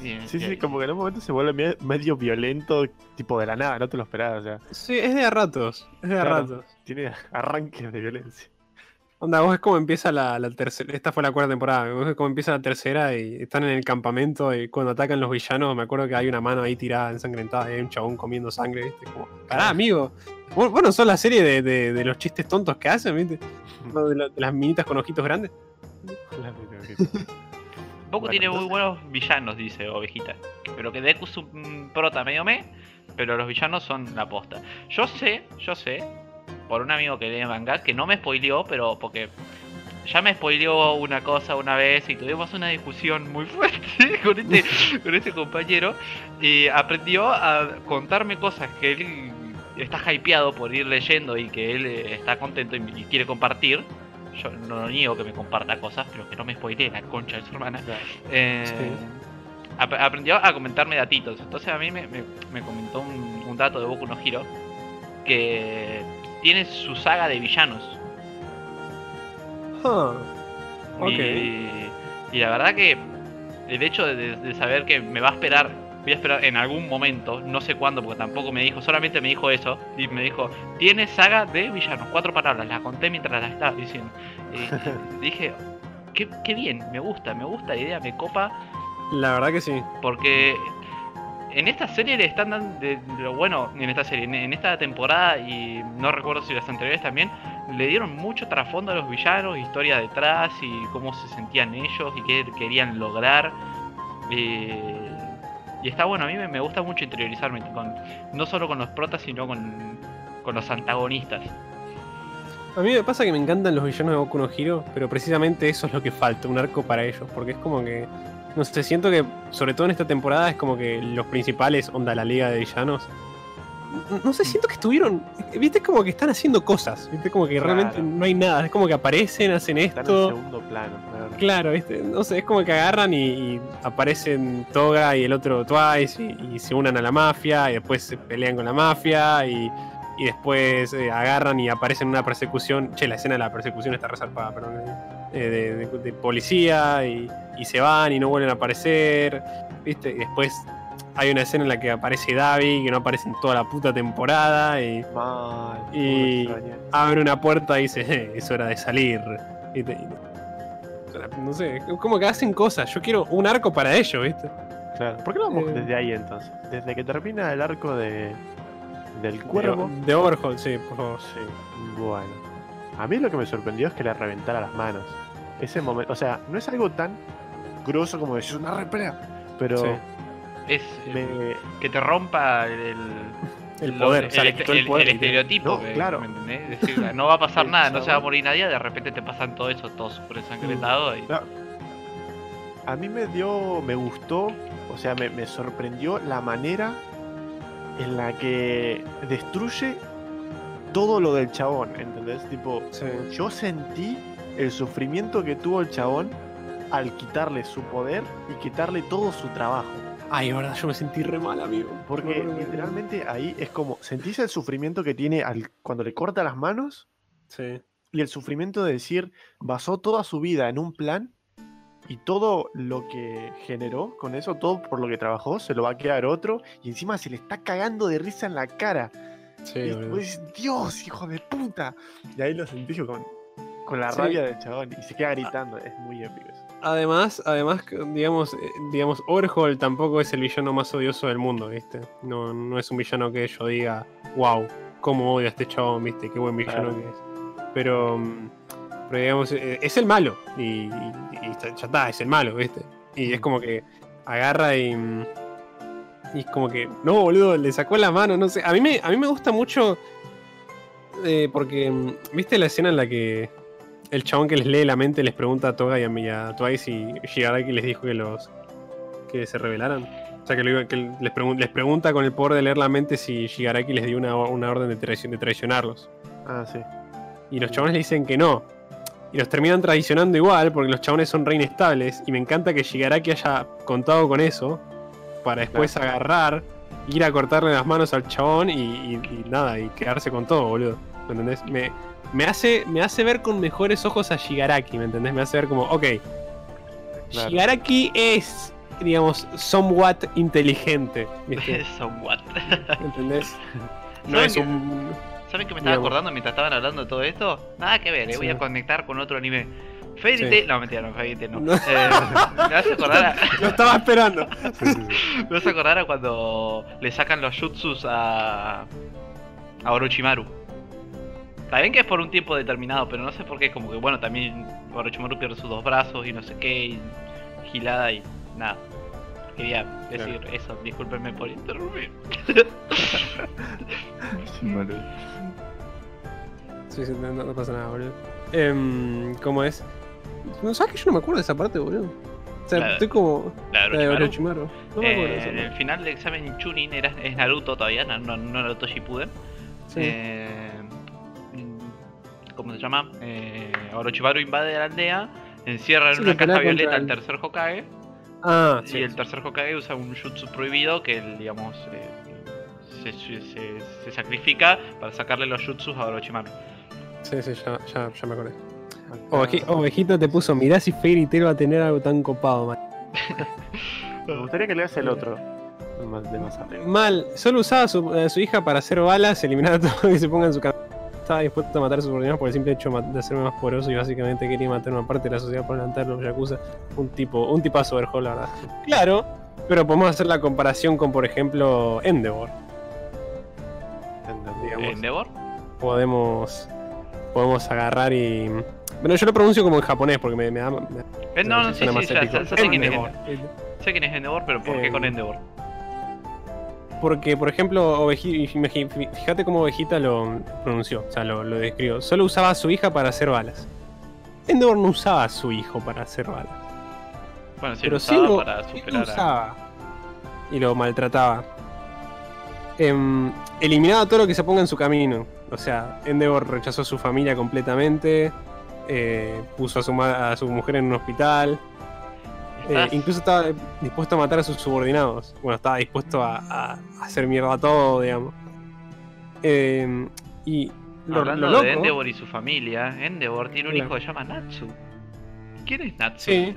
Bien, Sí, sí, como que en un momento se vuelve me- medio violento, tipo de la nada, no te lo esperabas, o sea, Sí, es de a ratos. Es de a ratos. tiene [laughs] arranques de violencia. Onda, vos es como empieza la, la tercera. Esta fue la cuarta temporada. Vos es como empieza la tercera y están en el campamento y cuando atacan los villanos, me acuerdo que hay una mano ahí tirada, ensangrentada, y hay un chabón comiendo sangre, ¿viste? Como, pará, amigo. Vos, vos no sos la serie de, de- de los chistes tontos que hacen, ¿viste? [laughs] No, de, la- de las minitas con ojitos grandes. [laughs] Boku Bueno, tiene muy buenos villanos, dice Ovejita. Pero que Deku es un prota medio me, pero los villanos son la posta. Yo sé, yo sé, por un amigo que lee manga, que no me spoileó, pero porque ya me spoileó una cosa una vez y tuvimos una discusión muy [laughs] fuerte con este, [laughs] con este compañero. Y aprendió a contarme cosas que él está hypeado por ir leyendo y que él eh, está contento y quiere compartir. Yo no lo niego que me comparta cosas, pero que no me spoilee la concha de su hermana. Eh, ap- aprendió a comentarme datitos. Entonces a mí me, me- me comentó un, un dato de Boku no Hero que tiene su saga de villanos. Ah, ok. Y, y la verdad que el hecho de, de- de saber que me va a esperar, voy a esperar en algún momento, no sé cuándo, porque tampoco me dijo, solamente me dijo eso, y me dijo, tiene saga de villanos, cuatro palabras, la conté mientras la estaba diciendo. Y [laughs] dije, qué, qué bien, me gusta, me gusta la idea, me copa, La verdad que sí. porque en esta serie le están dando, de, lo bueno, en esta serie, en, en esta temporada, y no recuerdo si las anteriores también, le dieron mucho trasfondo a los villanos, historia detrás y cómo se sentían ellos y qué querían lograr. Eh, y está bueno, a mí me, gusta mucho interiorizarme con no solo con los protas, sino con, con los antagonistas. A mí me pasa que me encantan los villanos de Boku no Hero, pero precisamente eso es lo que falta, un arco para ellos, porque es como que, no sé, siento que, sobre todo en esta temporada, es como que los principales, onda la liga de villanos, no, sé, siento que estuvieron, viste, como que están haciendo cosas, viste, como que Claro. realmente no hay nada, es como que aparecen, hacen Está en esto, segundo plano. Claro, viste, no sé, es como que agarran y, y aparecen Toga y el otro Twice y, y se unan a la mafia y después se pelean con la mafia y, y después eh, agarran y aparecen en una persecución, che, la escena de la persecución está resarpada, perdón, eh, de, de- de policía y, y se van y no vuelven a aparecer, viste, y después hay una escena en la que aparece Davi que no aparece en toda la puta temporada y Mal. Y- abre una puerta y dice, "Eh, es hora de salir. Y te- no sé, como que hacen cosas. Yo quiero un arco para ellos, ¿viste? Claro. ¿Por qué no vamos Eh. desde ahí entonces? Desde que termina el arco de del cuervo. De, de Overhaul, sí, por favor. Sí. Bueno. A mí lo que me sorprendió es que le reventara las manos. Ese momento, o sea, no es algo tan grosso como decir una repelea, pero Sí. Es me, que te rompa el, El lo- poder, o sea, le el- quitó el el- poder, el literal. estereotipo, No, que- claro. ¿me entendés? Es decir, no va a pasar [laughs] nada, no se va a morir nadie, de repente te pasan todo eso, todo súper ensangrentado. y- a mí me dio, me gustó, o sea, me, me sorprendió la manera en la que destruye todo lo del chabón, ¿entendés? Tipo, Sí. yo sentí el sufrimiento que tuvo el chabón al quitarle su poder y quitarle todo su trabajo. Ay, verdad, yo me sentí re mal, amigo. Porque Me- me- literalmente ahí es como, sentís el sufrimiento que tiene al, cuando le corta las manos Sí. y el sufrimiento de decir, basó toda su vida en un plan y todo lo que generó con eso, todo por lo que trabajó, se lo va a quedar otro y encima se le está cagando de risa en la cara. Sí, y decís, Dios, hijo de puta. Y ahí lo sentí con, con la Sí. rabia del chabón y se queda gritando, es muy épico eso. Además, además, digamos, eh, digamos, Overhaul tampoco es el villano más odioso del mundo, ¿viste? No, no es un villano que yo diga, wow, cómo odio a este chabón, ¿viste? Qué buen villano Claro. que es. Pero, mm, pero digamos, eh, es el malo. Y, y- ya está, es el malo, ¿viste? Y es como que agarra y. mm, Y es como que, no, boludo, le sacó la mano, no sé. A mí me, a mí me gusta mucho. eh, porque, mm, ¿viste la escena en la que el chabón que les lee la mente les pregunta a Toga y a, y a Twice y Shigaraki les dijo que los que se rebelaran. O sea, que, lo iba- que les, pregun- les pregunta con el poder de leer la mente si Shigaraki les dio una, una orden de, traici- de traicionarlos. Ah, sí. Y los chabones le dicen que no. Y los terminan traicionando igual porque los chabones son re inestables. Y me encanta que Shigaraki haya contado con eso para después agarrar, ir a cortarle las manos al chabón y, y- y nada, y quedarse con todo, boludo. ¿Me entendés? Me, me, hace, me hace ver con mejores ojos a Shigaraki, ¿me entendés? Me hace ver como, ok, Claro. Shigaraki es, digamos, somewhat inteligente. [laughs] Somewhat. ¿Me entendés? [laughs] No ¿Saben es que- un... ¿Saben qué me estaba Digamos. acordando mientras estaban hablando de todo esto? Nada que ver, eh, voy a conectar con otro anime. Fairy Sí. Tail. No, mentira, no, Fairy Tail no. No. Eh, me vas a acordar a, [laughs] Lo estaba esperando. me vas a acordar a cuando le sacan los jutsus a. a Orochimaru. Está bien que es por un tiempo determinado, pero no sé por qué. Como que, bueno, también Orochimaru pierde sus dos brazos y no sé qué, y gilada y nada. Quería decir eso, discúlpenme por interrumpir. Sí. Sí, no, no pasa nada, boludo. Em, ¿Cómo es? No sabes que yo no me acuerdo de esa parte, boludo. O sea, La- estoy como. La de La de Orochimaru. No me acuerdo de Eh, en el final del examen Chunin era, es Naruto todavía, no, no, no Naruto Shippuden. Sí. Eh, mm, ¿Cómo se llama? Eh, Orochimaru invade la aldea, encierra en Sí, una caja violeta al el- tercer Hokage. Ah, y sí. el tercer Hokage usa un jutsu prohibido que, digamos, eh, se, se- se sacrifica para sacarle los jutsus a Orochimaru. Sí, sí, ya, ya, ya me acordé. Oveji- Ovejito te puso, mirá si Fairy Tail va a tener algo tan copado, man. [laughs] Me gustaría que leas el otro. el más- De más arriba. Mal, solo usaba a su, a su hija para hacer balas, eliminar a todo lo que se ponga en su camino. Estaba dispuesto a matar a sus subordinados por el simple hecho de hacerme más poderoso y básicamente quería matar una parte de la sociedad por levantar los Yakuza. Un tipo, un tipazo Overhaul, la verdad. Claro, pero podemos hacer la comparación con, por ejemplo, Endeavor. Digamos. ¿Endeavor? Podemos, podemos agarrar y. Bueno, yo lo pronuncio como en japonés porque me, me da. me- Eh, no, no, sí, sí, ya, épico. ya- ya sé quién es Endeavor. Sé quién es Endeavor, pero ¿por qué Eh, con Endeavor? Porque, por ejemplo, Oveji- imagi- fíjate cómo Ovejita lo pronunció, o sea, lo, lo describió. Solo usaba a su hija para hacer balas. Endeavor no usaba a su hijo para hacer balas. Bueno, sí, pero sí lo, para sí lo superar a... usaba. Y lo maltrataba. Em, eliminaba todo lo que se ponga en su camino. O sea, Endeavor rechazó a su familia completamente. eh, puso a su, a su mujer en un hospital. Eh, ¿Estás? incluso estaba dispuesto a matar a sus subordinados. Bueno, estaba dispuesto a, a hacer mierda todo, digamos. Eh, y lo, Hablando lo loco, de Endeavor y su familia, Endeavor tiene un Claro. hijo que se llama Natsu. ¿Quién es Natsu? Sí.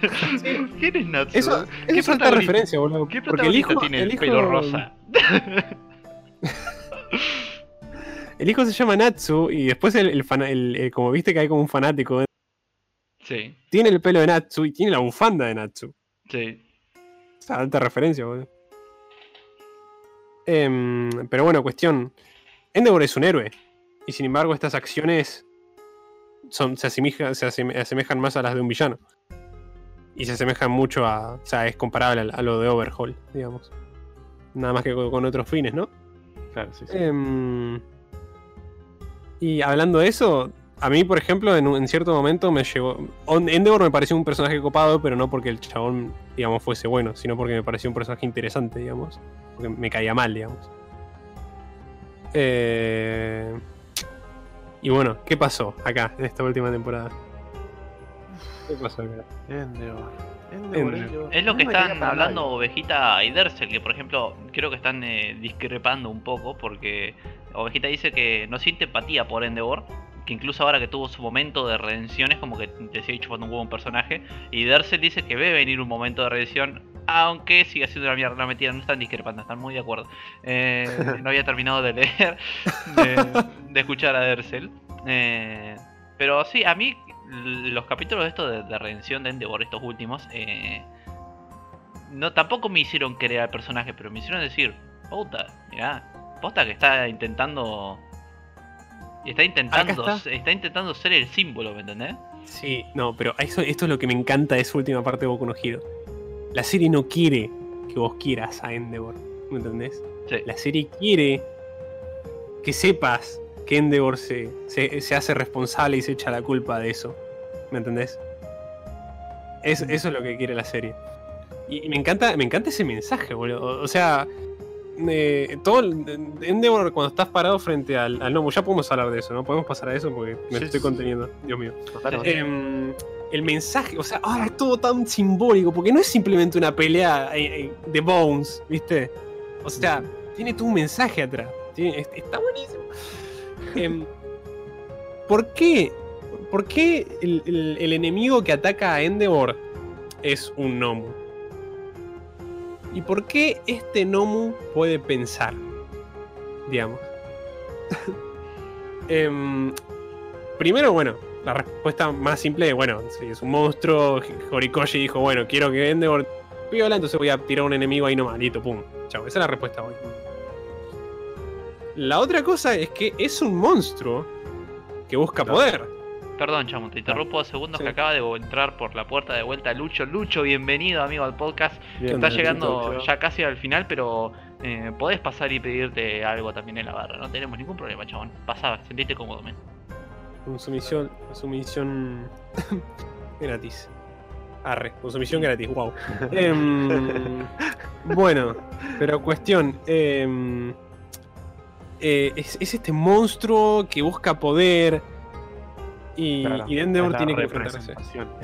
[laughs] ¿Quién es Natsu? Eso, ¿Qué eso es alta protagonista- referencia, boludo. ¿Qué Porque el hijo, tiene el, hijo- pelo rosa? [laughs] El hijo se llama Natsu y después el, el fana- el- el- como viste que hay como un fanático, ¿eh? Sí, tiene el pelo de Natsu y tiene la bufanda de Natsu. sí. O sea, alta referencia, boludo. Em, pero bueno, cuestión. Endeavor es un héroe. Y sin embargo, estas acciones son, se, asemeja- se aseme- asemejan más a las de un villano. Y se asemejan mucho a. O sea, es comparable a, a lo de Overhaul, digamos. Nada más que con, con otros fines, ¿no? Claro, sí, sí. Em, y hablando de eso, a mí, por ejemplo, en, un- en cierto momento me llegó. Endeavor me pareció un personaje copado, pero no porque el chabón, digamos, fuese bueno, sino porque me pareció un personaje interesante, digamos. Porque me caía mal, digamos. Eh, y bueno, ¿qué pasó acá, en esta última temporada? ¿Qué pasó acá? Endeavor. Endeavor, Endeavor. Endeavor. Es lo que están hablando. Ovejita y Dersel, que por ejemplo creo que están eh, discrepando un poco porque Ovejita dice que no siente empatía por Endeavor, que incluso ahora que tuvo su momento de redención es como que te sigue chupando un huevo un personaje, y Dersel dice que ve venir un momento de redención, aunque sigue siendo una mierda, no mentira, no están discrepando, están muy de acuerdo. Eh, [laughs] no había terminado de leer, de, de escuchar a Dersel. Eh, pero sí, a mí los capítulos de esto de, de redención de Endeavor, estos últimos, eh, no tampoco me hicieron querer al personaje, pero me hicieron decir, puta, mirá, posta que está intentando. Está intentando, está. está intentando ser el símbolo, ¿me entendés? Sí, no, pero eso, esto es lo que me encanta de esa última parte de Boku no Hero. La serie no quiere que vos quieras a Endeavor, ¿me entendés? Sí. La serie quiere que sepas que Endeavor se, se, se hace responsable y se echa la culpa de eso, ¿me entendés? Es- eso es lo que quiere la serie. Y, y me encanta, me encanta ese mensaje, boludo. O, o sea, eh, todo Endeavor cuando estás parado frente al, al gnomo, ya podemos hablar de eso, ¿no? Podemos pasar a eso porque me Sí, estoy conteniendo, Dios mío. Em, el mensaje, o sea, ahora es todo tan simbólico, porque no es simplemente una pelea eh, eh, de Bones, ¿viste? O sea, tiene todo un mensaje atrás. Tiene- está buenísimo. Em, ¿Por qué? ¿Por qué el, el- el enemigo que ataca a Endeavor es un Nomu? ¿Y por qué este Nomu puede pensar? Digamos. [laughs] Em, primero, bueno, la respuesta más simple es, bueno, si es un monstruo, Horikoshi dijo, bueno, quiero que Endeavor piola, entonces voy a tirar un enemigo ahí nomás, listo, pum. Chao, esa es la respuesta hoy. La otra cosa es que es un monstruo que busca Claro. poder. Perdón, chamo, te interrumpo dos segundos Sí. que acaba de entrar por la puerta de vuelta Lucho. Lucho, bienvenido amigo al podcast. Bien, Está llegando ya casi al final, pero eh, podés pasar y pedirte algo también en la barra. No tenemos ningún problema, chabón. Pasá, sentite cómodo, men. Consumición, consumición [laughs] gratis. Arre, consumición gratis, wow. [laughs] Em, bueno, pero cuestión. em, eh, es, es este monstruo que busca poder. Y, Claro, y Endeavor tiene que enfrentarse. Es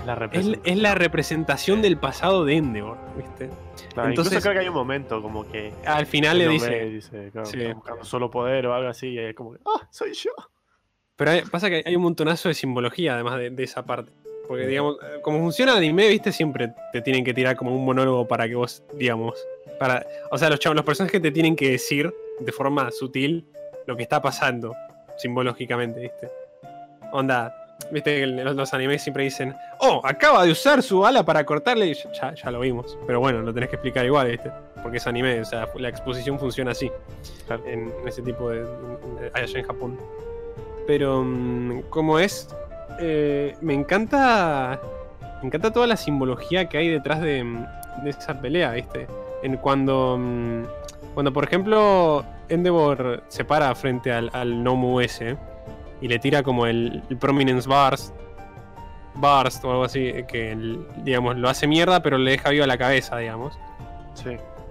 la Es, representación. es la representación del pasado de Endeavor, ¿viste? Claro, entonces- incluso creo que hay un momento como que Al final le dice. ve y dice, claro, Sí. buscando solo poder o algo así, y es como, ah, soy yo. Pero hay- pasa que hay un montonazo de simbología además de, de esa parte. Porque, digamos, eh, como funciona el anime, viste, siempre te tienen que tirar como un monólogo para que vos, digamos. para O sea, los chavos, los personajes te tienen que decir de forma sutil lo que está pasando, simbológicamente, viste. Onda, viste que los, los animes siempre dicen, oh, acaba de usar su ala para cortarle. Y ya, ya lo vimos. Pero bueno, lo tenés que explicar igual, viste. Porque es anime, o sea, la exposición funciona así. En ese tipo de. de- allá en Japón. Pero, mm, como es, eh, me encanta. Me encanta toda la simbología que hay detrás de, mm, de esa pelea, ¿viste? En cuando. mm, Cuando, por ejemplo, Endeavor se para frente al, al Nomu ese y le tira como el, el Prominence Bars. Burst o algo así, que el- digamos lo hace mierda, pero le deja viva la cabeza, digamos Sí.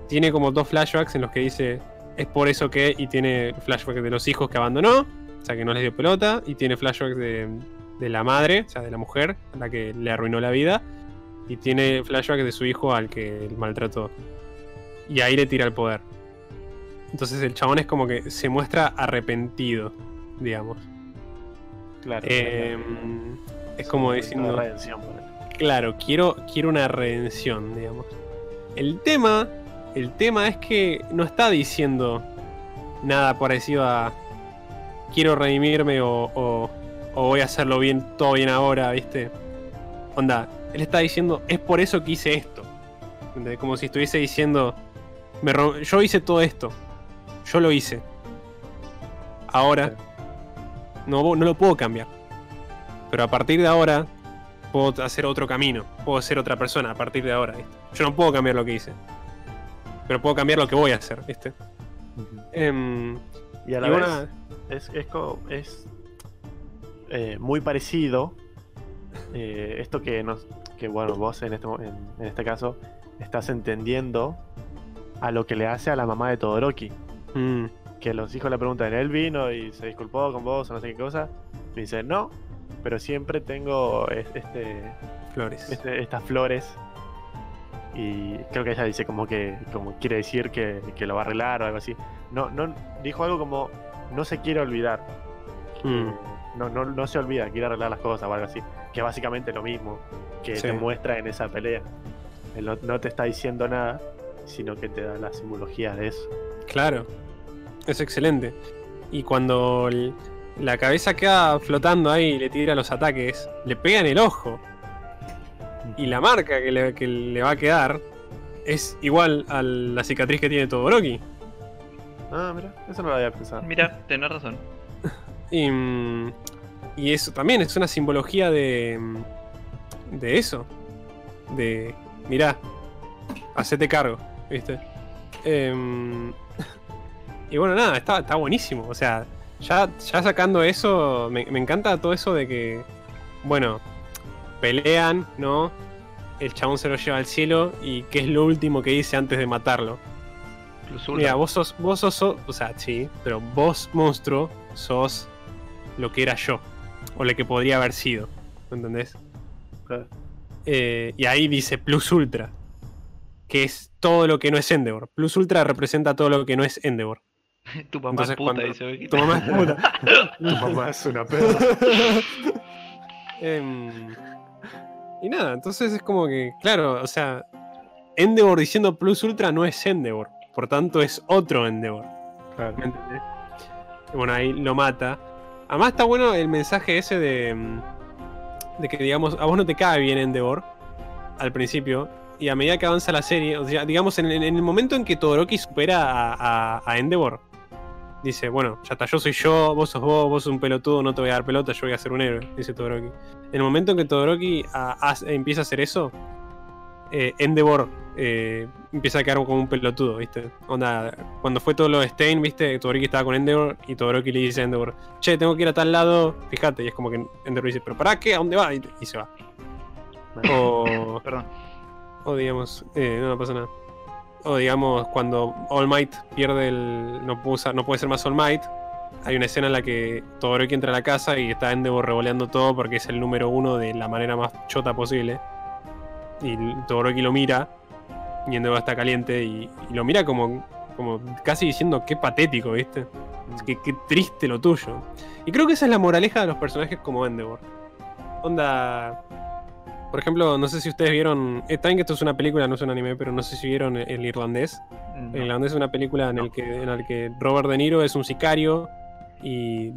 tiene como dos flashbacks en los que dice es por eso que y tiene flashbacks de los hijos que abandonó, o sea que no les dio pelota, y tiene flashbacks de, de la madre, o sea de la mujer, a la que le arruinó la vida, y tiene flashbacks de su hijo al que maltrató. Y ahí le tira el poder. Entonces el chabón es como que se muestra arrepentido, digamos. Claro. Eh, es como Una diciendo... redención. Claro, quiero, quiero una redención, digamos. El tema, el tema es que no está diciendo nada parecido a quiero redimirme o, o- o voy a hacerlo bien, todo bien ahora, ¿viste? Onda, él está diciendo, es por eso que hice esto. ¿Entendés? Como si estuviese diciendo, "Me yo hice todo esto, yo lo hice. Ahora, no, no lo puedo cambiar. Pero a partir de ahora, puedo hacer otro camino, puedo ser otra persona a partir de ahora, ¿viste? Yo no puedo cambiar lo que hice. Pero puedo cambiar lo que voy a hacer, ¿viste? Em, Y a la y vez es, es, es, eh, muy parecido eh, esto que nos que bueno vos en este en, en este caso estás entendiendo a lo que le hace a la mamá de Todoroki mm, que los hijos le preguntan él vino y se disculpó con vos o no sé qué cosa y dice no pero siempre tengo es- este, flores. este- estas flores y creo que ella dice como que como quiere decir que, que lo va a arreglar o algo así no no dijo algo como no se quiere olvidar Mm, no, no, no se olvida, quiere arreglar las cosas o algo así. Que básicamente lo mismo que Sí. te muestra en esa pelea. Él no, no te está diciendo nada, sino que te da la simbología de eso. claro, es excelente. Y cuando el- la cabeza queda flotando ahí y le tira los ataques, le pega en el ojo. Y la marca que le, que le va a quedar es igual a la cicatriz que tiene Todoroki. Ah, mira, eso no lo había pensado. Mira, tenés razón. [laughs] Y, y eso también es una simbología de. de eso. De. Mirá, hacete cargo, ¿viste? Em, y bueno, nada, está, está buenísimo. O sea, ya, ya sacando eso, me, me encanta todo eso de que. Bueno, pelean, ¿no? El chabón se lo lleva al cielo y qué es lo último que dice antes de matarlo. Plus ultra. Mira, vos sos, vos sos, so- o sea, sí, pero vos, monstruo, sos lo que era yo, o lo que podría haber sido, ¿me ¿entendés? Claro. Eh, y ahí dice Plus Ultra, que es todo lo que no es Endeavor. Plus Ultra representa todo lo que no es Endeavor. [laughs] tu mamá entonces es puta, cuando- dice Vegeta. Tu mamá es puta. [laughs] Tu mamá es una perra. Em, y nada, entonces es como que, claro, o sea, Endeavor diciendo Plus Ultra no es Endeavor, por tanto es otro Endeavor. Claro. ¿Me entendés? Y Bueno, ahí lo mata. Además está bueno el mensaje ese de. mm, De que, digamos, a vos no te cae bien Endeavor al principio. Y a medida que avanza la serie, o sea, digamos, en, en el momento en que Todoroki supera a, a, a Endeavor, dice, bueno, ya está, yo soy yo, vos sos vos, vos sos un pelotudo, no te voy a dar pelota, yo voy a ser un héroe, dice Todoroki. En el momento en que Todoroki a- hace- empieza a hacer eso, eh, Endeavor eh, empieza a quedar como un pelotudo, ¿viste? Onda, cuando fue todo lo de Stein, ¿viste? Todoroki estaba con Endeavor y Todoroki le dice a Endeavor, che, tengo que ir a tal lado, fíjate, y es como que Endeavor dice, pero ¿para qué? ¿A dónde va? Y, y se va. O, [laughs] Perdón. o digamos, eh, no, no pasa nada. O digamos, cuando All Might pierde el. No puede, no puede ser más All Might. hay una escena en la que Todoroki entra a la casa y está Endeavor revoleando todo porque es el número uno de la manera más chota posible. Y Todoroki lo mira y Endeavor está caliente y, y lo mira como, como casi diciendo qué patético, ¿viste? Qué, qué triste lo tuyo. Y creo que esa es la moraleja de los personajes como Endeavor. Onda. Por ejemplo, no sé si ustedes vieron. Está bien que esto es una película, no es un anime, pero no sé si vieron el irlandés. No. El irlandés es una película en, el que, en la que Robert De Niro es un sicario y.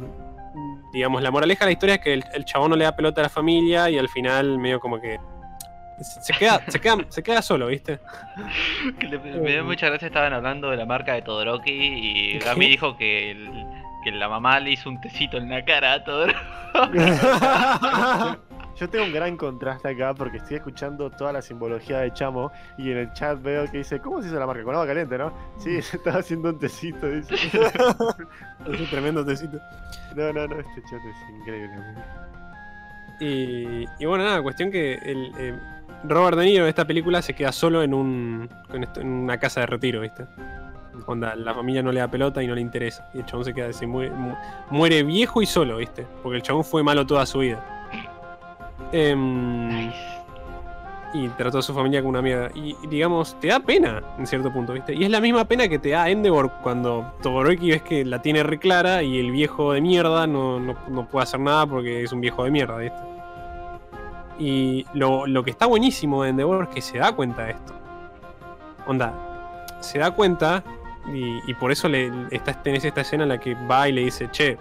Digamos, la moraleja de la historia es que el, el chabón no le da pelota a la familia y al final, medio como que. Se queda, se queda, se queda solo, ¿viste? [laughs] Que le- me dio mucha gracia, estaban hablando de la marca de Todoroki y. Gami dijo que, el- que la mamá le hizo un tecito en la cara a Todoroki. [laughs] [laughs] Yo tengo un gran contraste acá porque estoy escuchando toda la simbología de Chamo y en el chat veo que dice, ¿cómo se hizo la marca? Con agua caliente, ¿no? Sí, [laughs] se estaba haciendo un tecito, dice. [laughs] Es un tremendo tecito. No, no, no, este chat es increíble. Y, y bueno, nada, cuestión que el, eh, Robert De Niro en esta película se queda solo en, un, en una casa de retiro, ¿viste? Onda, la familia no le da pelota y no le interesa. Y el chabón se queda así, muere, mu- muere viejo y solo, ¿viste? Porque el chabón fue malo toda su vida. Em, y trató a su familia como una mierda. Y y, digamos, te da pena en cierto punto, ¿viste? Y es la misma pena que te da Endeavor cuando Todoroki ves que la tiene re clara y el viejo de mierda no, no, no puede hacer nada porque es un viejo de mierda, ¿viste? Y lo, lo que está buenísimo de Endeavor es que se da cuenta de esto. Onda, se da cuenta y, y por eso le, está, tenés esta escena en la que va y le dice, che,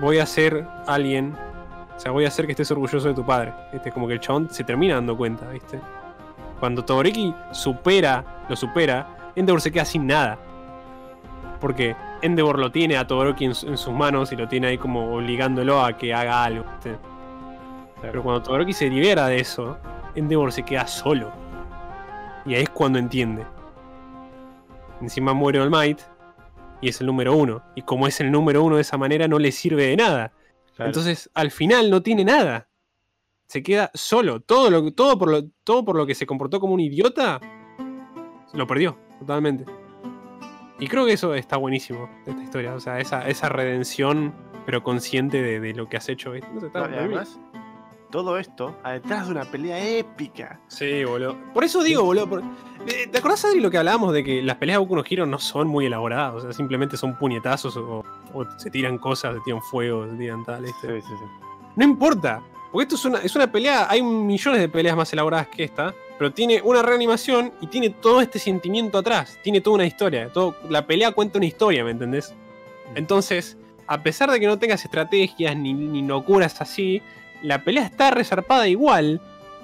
voy a ser alguien, o sea, voy a hacer que estés orgulloso de tu padre. ¿viste? Como que el chabón se termina dando cuenta, ¿viste? Cuando Todoroki supera, lo supera, Endeavor se queda sin nada. Porque Endeavor lo tiene a Todoroki en, su- en sus manos y lo tiene ahí como obligándolo a que haga algo. ¿viste? Pero cuando Todoroki se libera de eso, Endeavor se queda solo. Y ahí es cuando entiende. Encima muere All Might y es el número uno. Y como es el número uno de esa manera, no le sirve de nada. Claro. Entonces, al final no tiene nada. Se queda solo. Todo, lo, todo, por lo, todo por lo que se comportó como un idiota, lo perdió totalmente. Y creo que eso está buenísimo de esta historia. O sea, esa, esa redención, pero consciente de, de lo que has hecho. ¿viste? No sé, está- No, y además, todo esto detrás de una pelea épica. Sí, boludo. Por eso digo, boludo. por- ¿Te acordás, Adri, lo que hablábamos de que las peleas de Boku no Hero no son muy elaboradas? O sea, simplemente son puñetazos o, o se tiran cosas, se tiran fuego, se tiran tal. Sí, ¿viste? sí, sí. No importa. Porque esto es una, es una pelea, hay millones de peleas más elaboradas que esta, pero tiene una reanimación y tiene todo este sentimiento atrás, tiene toda una historia. Todo, la pelea cuenta una historia, ¿me entendés? Entonces, a pesar de que no tengas estrategias ni, ni locuras así, la pelea está resarpada igual,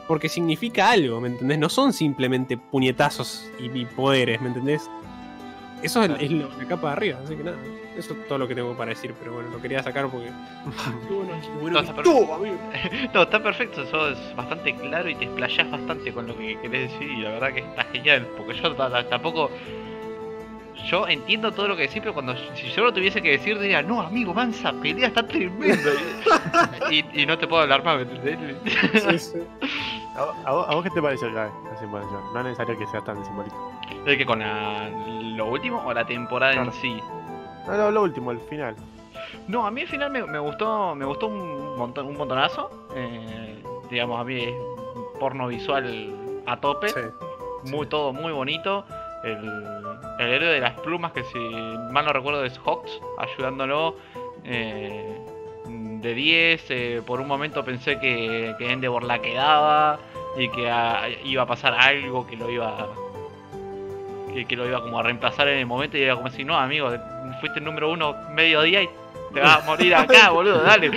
porque significa algo, ¿me entendés? No son simplemente puñetazos y, y poderes, ¿me entendés? Eso es, es lo- la capa de arriba, así que nada. Eso es todo lo que tengo para decir, pero bueno, lo quería sacar porque. Qué bueno, qué bueno No, está amigo. [laughs] No, está perfecto, sos bastante claro y te explayás bastante con lo que querés decir y la verdad que está genial, porque yo ta- ta- tampoco... Yo entiendo todo lo que decís, pero cuando si yo lo tuviese que decir diría, no amigo, mansa pelea está tremenda. [laughs] y, y no te puedo hablar más. Sí, [laughs] sí. ¿A, a vos, a vos qué te pareció la simbolización? No es necesario que sea tan simbólico. ¿Es que con la- lo último o la temporada Claro. en sí? No, no, lo último, el final. No, a mí al final me, me gustó me gustó un montón un montonazo. Eh, digamos, a mí es porno visual a tope. Sí. Muy todo muy bonito. El, el héroe de las plumas, que si mal no recuerdo es Hawks, ayudándolo. eh, de 10, eh, por un momento pensé que, que Endeavor la quedaba y que ah, iba a pasar algo que lo iba que, que lo iba como a reemplazar en el momento y era como decir, no amigo, fuiste el número uno mediodía y te vas a morir acá, [laughs] boludo, dale.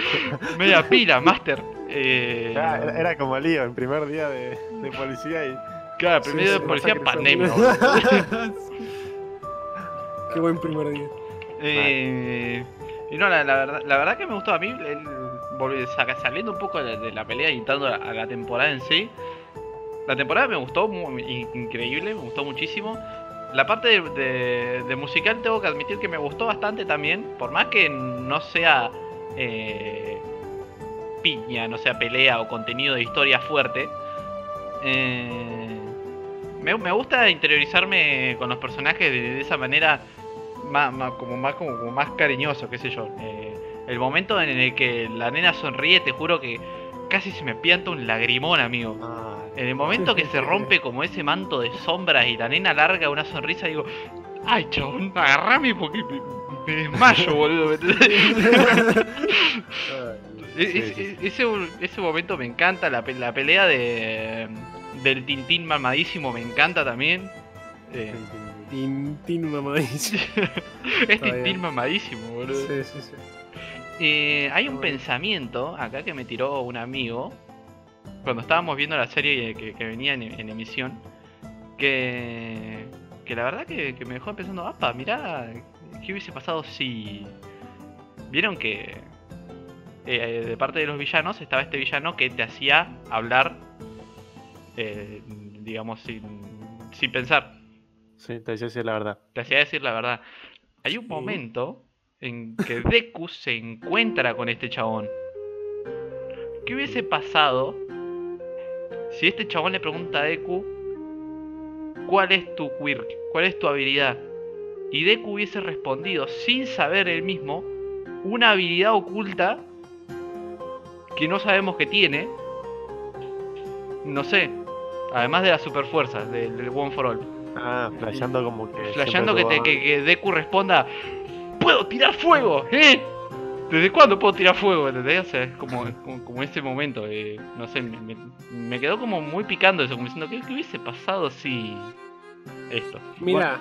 Media pila, Master. Eh, Era, como lío en primer día de, de policía y. claro, Sí, primero sí, de policía pandemia. [laughs] [laughs] Qué buen primer día. Eh, y no, la, verdad, la verdad que me gustó a mí, el, saliendo un poco de, la pelea y entrando a, la temporada en sí. La temporada me gustó, increíble, me gustó muchísimo. La parte de musical tengo que admitir que me gustó bastante también, por más que no sea eh, piña, no sea pelea o contenido de historia fuerte. Eh, me, me gusta interiorizarme con los personajes de, de esa manera más, más- como más como, como más cariñoso, qué sé yo. Eh, el momento en el que la nena sonríe, te juro que casi se me pianta un lagrimón, amigo. Ah, En el momento que se rompe como ese manto de sombras y la nena larga una sonrisa, digo, ay chabón, agarrame porque me, me desmayo, boludo. [laughs] [laughs] E- Sí, e- sí, e- ese, ese momento me encanta, la, la pelea de del Tintín mamadísimo me encanta también. Eh, Tintín mamadísimo. [laughs] es. Tintín mamadísimo, boludo. Sí, sí, sí. Eh, hay un Bueno. pensamiento acá que me tiró un amigo cuando estábamos viendo la serie que, que venía en, en emisión. Que, que la verdad que, que me dejó pensando, apa, mirá, ¿qué hubiese pasado si... Vieron que eh, de parte de los villanos estaba este villano que te hacía hablar, eh, digamos, sin, sin pensar Sí, te decía decir la verdad. te hacía decir la verdad. Hay un momento en que Deku se encuentra con este chabón. ¿Qué hubiese pasado si este chabón le pregunta a Deku cuál es tu quirk, cuál es tu habilidad? Y Deku hubiese respondido sin saber él mismo una habilidad oculta que no sabemos que tiene. No sé. Además de la super fuerza del, del One for All. Ah, flasheando como que. Flasheando que, te- tuvo- que, que Deku responda ¡Puedo tirar fuego! ¿Eh? ¿Desde cuándo puedo tirar fuego? ¿Entendés? O sea, es como, como, como ese momento. eh, no sé, me, me- me quedó como muy picando eso, como diciendo, ¿qué, qué hubiese pasado si esto? Mira,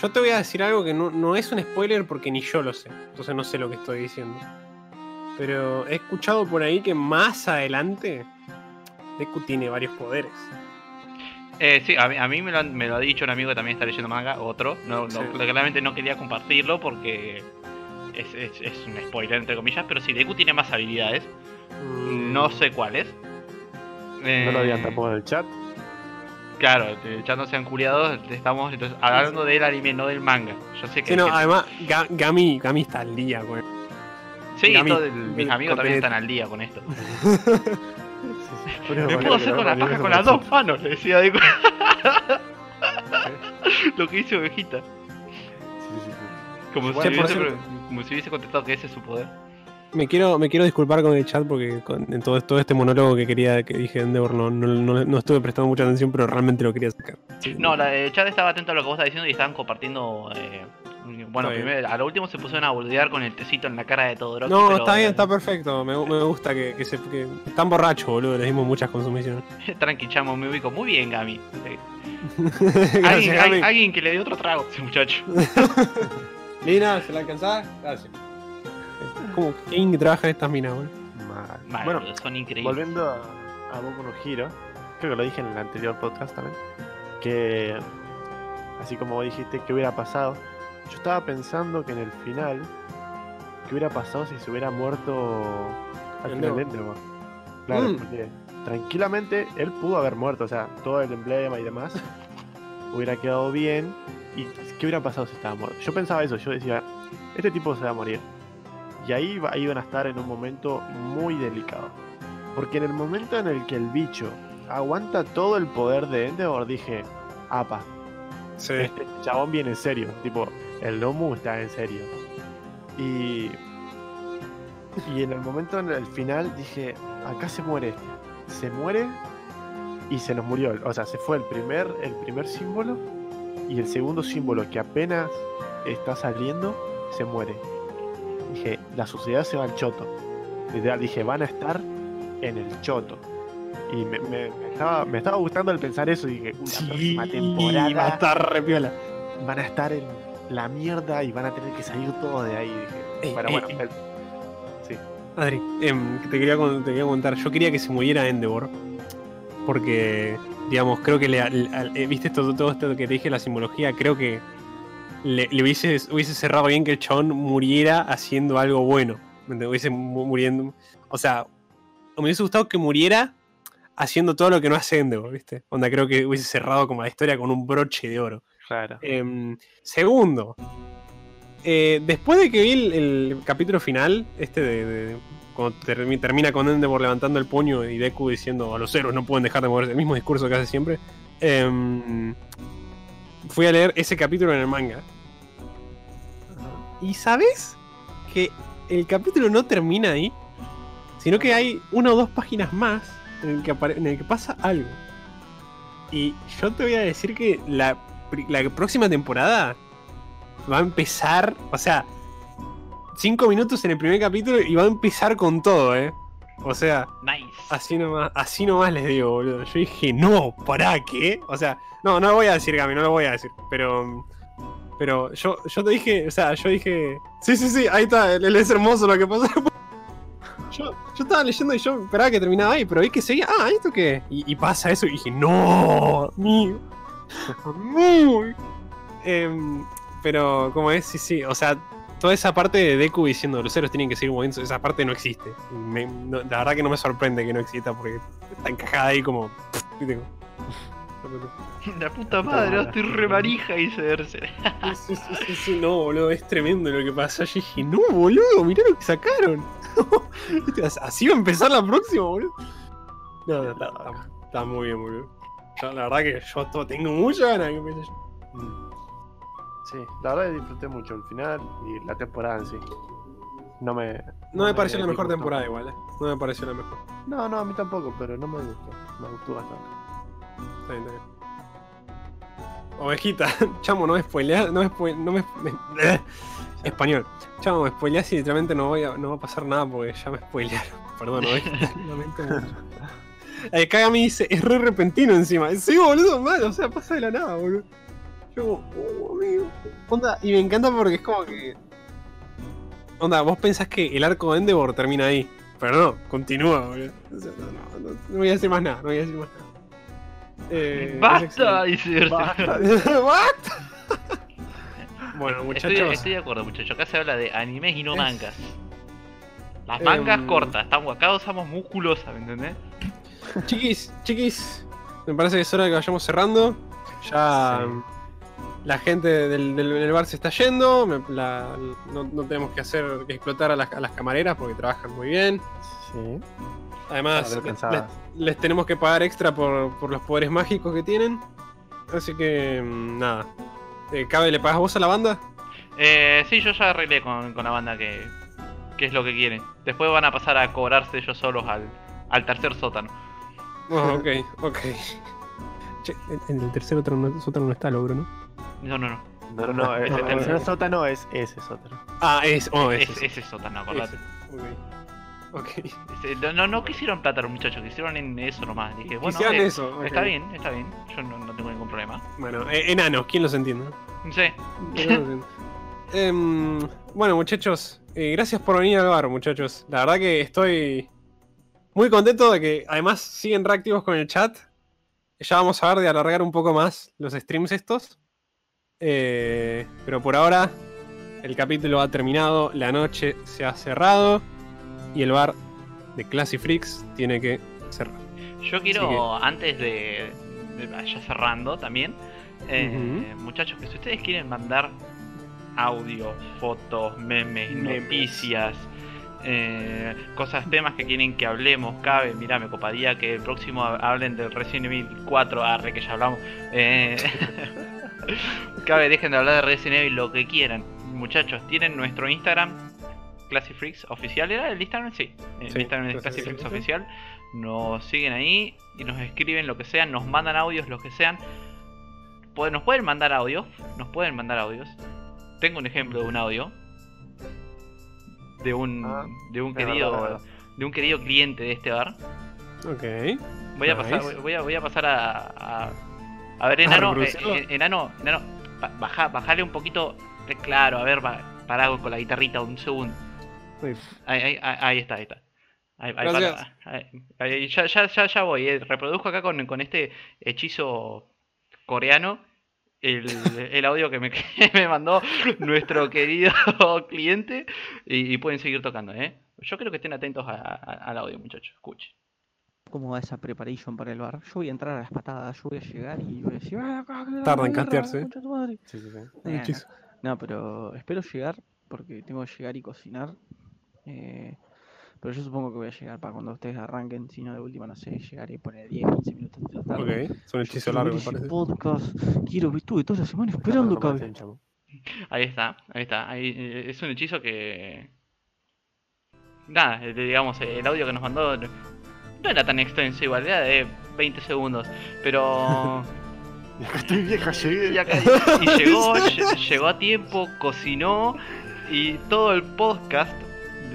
yo te voy a decir algo que no, no es un spoiler porque ni yo lo sé. Entonces no sé lo que estoy diciendo. Pero he escuchado por ahí que más adelante Deku tiene varios poderes. Eh, sí, a mí, a mí me, lo, han- me lo ha dicho un amigo que también está leyendo manga, otro. No, no- Sí. claramente no quería compartirlo porque es, es- es un spoiler, entre comillas. Pero sí, Deku tiene más habilidades. No sé cuáles. No lo digan Eh, tampoco en el chat. Claro, ya no sean curiados, estamos entonces hablando del anime, no del manga. Yo sé que. Sí, no, además Ga- Gami, Gami está al día, güey. sí, Gami- todo el- mis amigos también están al día con esto. [laughs] Bueno, puedo hacer con la paja con las dos manos, le decía Deku. Lo que hizo Ovejita. Sí, sí, sí. Como, si hubiese, como si hubiese contestado que ese es su poder. Me quiero, me quiero disculpar con el chat porque con, en todo, todo este monólogo que quería que dije de Endeavor no, no, no- no estuve prestando mucha atención, pero realmente lo quería sacar. Sí. No, la, el chat estaba atento a lo que vos estabas diciendo y estaban compartiendo. eh, bueno, primero, a lo último se pusieron a boludear con el tecito en la cara de Todoroki. No, pero, está bien, está perfecto. Me, me gusta que, que se. Que, están borrachos, boludo. Les dimos muchas consumiciones. [laughs] Tranqui, chamo, me ubico. Muy bien, Gami. [laughs] Gracias, alguien, Gami. alguien- alguien que le dé otro trago a ese muchacho. [laughs] Lina, ¿se la alcanzás? Gracias. ¿Cómo? ¿Quién trabaja en estas minas, boludo? Mal. Bueno, son increíbles. volviendo a, a Boku no Hero, creo que lo dije en el anterior podcast también, que así como vos dijiste que hubiera pasado, yo estaba pensando que en el final, ¿qué hubiera pasado si se hubiera muerto al final Endeavor. de Endeavor? Claro, Mm. porque tranquilamente él pudo haber muerto, o sea, todo el emblema y demás [laughs] hubiera quedado bien. ¿Y qué hubiera pasado si estaba muerto? Yo pensaba eso, yo decía, este tipo se va a morir. Y ahí va- iban a estar en un momento muy delicado. Porque en el momento en el que el bicho aguanta todo el poder de Endeavor, dije, apa, Sí. este chabón viene en serio. Tipo, el Nomu está en serio. Y. Y en el momento en el final dije, acá se muere. Se muere y se nos murió. O sea, se fue el primer, el primer símbolo y el segundo símbolo que apenas está saliendo, se muere. Dije, la sociedad se va al choto. Literal, dije, van a estar en el choto. Y me, me- me estaba, me estaba gustando el pensar eso. Dije, "Uy, la próxima temporada va a estar re piola. van a estar en la mierda y van a tener que salir todos de ahí. Dije, Ey, pero ey, bueno, ey. el- sí. Adri, em, te, quería, te quería contar. Yo quería que se muriera Endeavor. Porque, digamos, creo que le, eh, viste esto, todo esto que te dije, la simbología, creo que le, le hubiese, hubiese cerrado bien que el chabón muriera haciendo algo bueno. Hubiese mu- muriendo. O sea, me hubiese gustado que muriera haciendo todo lo que no hace Endeavor, ¿viste? Onda, creo que hubiese cerrado como la historia con un broche de oro. Claro. Em, segundo, eh, después de que vi el, el capítulo final, este de, de- cuando termi- termina con Endeavor levantando el puño y Deku diciendo a los héroes no pueden dejar de moverse, el mismo discurso que hace siempre, em, fui a leer ese capítulo en el manga. ¿Y sabes que el capítulo no termina ahí? Sino que hay una o dos páginas más en el que, apare- en el que pasa algo. Y yo te voy a decir que la, la próxima temporada va a empezar, o sea, cinco minutos en el primer capítulo y va a empezar con todo, ¿eh? O sea, Nice. así nomás, así nomás les digo, boludo. Yo dije, no, ¿para qué? O sea, no, no lo voy a decir, Gami, no lo voy a decir. Pero, pero yo, yo te dije, o sea, yo dije, sí, sí, sí, ahí está, él es hermoso lo que pasa. [laughs] Yo, yo estaba leyendo y yo esperaba que terminaba ahí, pero vi que seguía, ah, ¿esto qué? Y, y pasa eso y dije, no, amigo. Em, pero, como es, sí, sí, o sea, toda esa parte de Deku diciendo los héroes tienen que seguir moviendo, esa parte no existe. Y me- no- la verdad que no me sorprende que no exista porque está encajada ahí como. [laughs] La puta madre, estoy re manija, dice Berserk. Sí, sí, sí, sí, no, boludo, es tremendo lo que pasa. Yo dije, no, boludo, mirá lo que sacaron. [laughs] Así va a empezar la próxima, boludo. No, no, está, está- está muy bien, boludo. Yo, la verdad que yo tengo mucha ganas de que empiece. Mm. Sí, la verdad que disfruté mucho el final y la temporada en sí. No me. No me pareció la mejor temporada igual, eh. No me pareció la mejor. No, no, a mí tampoco, pero no me gustó. Me gustó bastante. Está bien, está bien. Ovejita, [laughs] chamo, no me spoileas, no me spoile- no me, me- Español. Chamo, me spoileás y literalmente no, voy a, no va a pasar nada porque ya me spoilearon. [laughs] Perdón, ovejita, lamento [laughs] mucho. Eh, Kagami dice, es re repentino encima. Sí, boludo, mal, o sea, pasa de la nada, boludo. Yo como, oh, amigo. Onda, y me encanta porque es como que. Onda, vos pensás que el arco de Endeavor termina ahí. Pero no, continúa, boludo. O sea, no, no, no, no voy a decir más nada, no voy a decir más nada. Eh, ¡Basta! Dice. Basta. [laughs] ¿What? bueno, muchachos. estoy de acuerdo, muchachos. Acá se habla de animes y no Es- mangas. Las mangas Em, cortas, estamos acá usamos musculosa, ¿me entendés? Chiquis, chiquis, me parece que es hora de que vayamos cerrando. Ya Sí. la gente del, del- del bar se está yendo. me- la- no, no tenemos que hacer que explotar a las, a las camareras porque trabajan muy bien. Sí. Además, les, les tenemos que pagar extra por, por los poderes mágicos que tienen. Así que, mm, nada. Eh, ¿Cabe, le pagas vos a la banda? Eh, sí, yo ya arreglé con, con la banda que, que es lo que quieren. Después van a pasar a cobrarse ellos solos al, al tercer sótano. Oh, ok, ok. Che, en, el tercer otro no, sótano no está logro, ¿no? No, no, no. No, no, no, el, el tercer. [laughs] sótano es ese sótano. Ah, es. Oh, es. Es, ese. sótano, acordate. Ok. Ok. Ese- no, no, no quisieron plata los muchachos, quisieron en eso nomás. Dije, bueno, eh, eso. está bien, está bien. Yo no, no tengo ningún problema. Bueno, eh, enanos, ¿quién los entiende? No sé. [laughs] Em, bueno, muchachos, eh, gracias por venir al bar, muchachos. La verdad que estoy muy contento de que además siguen reactivos con el chat. Ya vamos a ver de alargar un poco más los streams estos. Eh, pero por ahora el capítulo ha terminado, la noche se ha cerrado y el bar de Classy Freaks tiene que cerrar. Yo quiero, antes de, de vaya cerrando también, eh, muchachos, que si ustedes quieren mandar audio, fotos, memes, Memes. noticias, eh, cosas, temas que quieren que hablemos, cabe, mira, me coparía que el próximo hablen del Resident Evil 4, arre que ya hablamos. Eh, [laughs] cabe, dejen de hablar de Resident Evil lo que quieran. Muchachos, tienen nuestro Instagram, Classy Freaks oficial, ¿era el Instagram? Sí, el Sí, Instagram es Classy Freaks oficial. Nos siguen ahí y nos escriben lo que sean, nos mandan audios, lo que sean. Nos pueden mandar audios, nos pueden mandar audios. Tengo un ejemplo de un audio de un Ah, de un querido verdad. de un querido cliente de este bar. Ok. Voy a Nice. pasar voy- a, voy a pasar a, a, a ver ¿A enano, eh, eh, enano, enano, ba- baja, bajale un poquito, eh, claro, a ver, pará con la guitarrita un segundo. Ahí, ahí, ahí- ahí está, ahí está. Ahí, ahí ya, ya, ya, ya voy. eh. Reproduzco acá con, con este hechizo coreano el, el audio que me, [laughs] que me mandó nuestro querido [laughs] cliente y, y pueden seguir tocando, ¿eh? Yo creo que estén atentos a- a- al audio, muchachos. Escuchen. ¿Cómo va esa preparation para el bar? Yo voy a entrar a las patadas, yo voy a llegar y voy a decir, "Ah, Tarda en castearse, ¿eh? concha tu madre". Sí, sí, sí. Eh, no, pero espero llegar porque tengo que llegar y cocinar. eh, pero yo supongo que voy a llegar para cuando ustedes arranquen, si no de última, no sé, llegaré por el 10, 15 minutos de la tarde. Ok, es un Yo hechizo quiero ver largo, me podcast, quiero ver, estuve toda la semana esperando, chamo. Ahí está, ahí está. Ahí, eh, es un hechizo que. Nada, eh, digamos, eh, el audio que nos mandó no era tan extenso, igual, era de 20 segundos. Pero. [laughs] Y acá estoy vieja, llegué. Y, acá- y llegó, lle- llegó a tiempo, cocinó y todo el podcast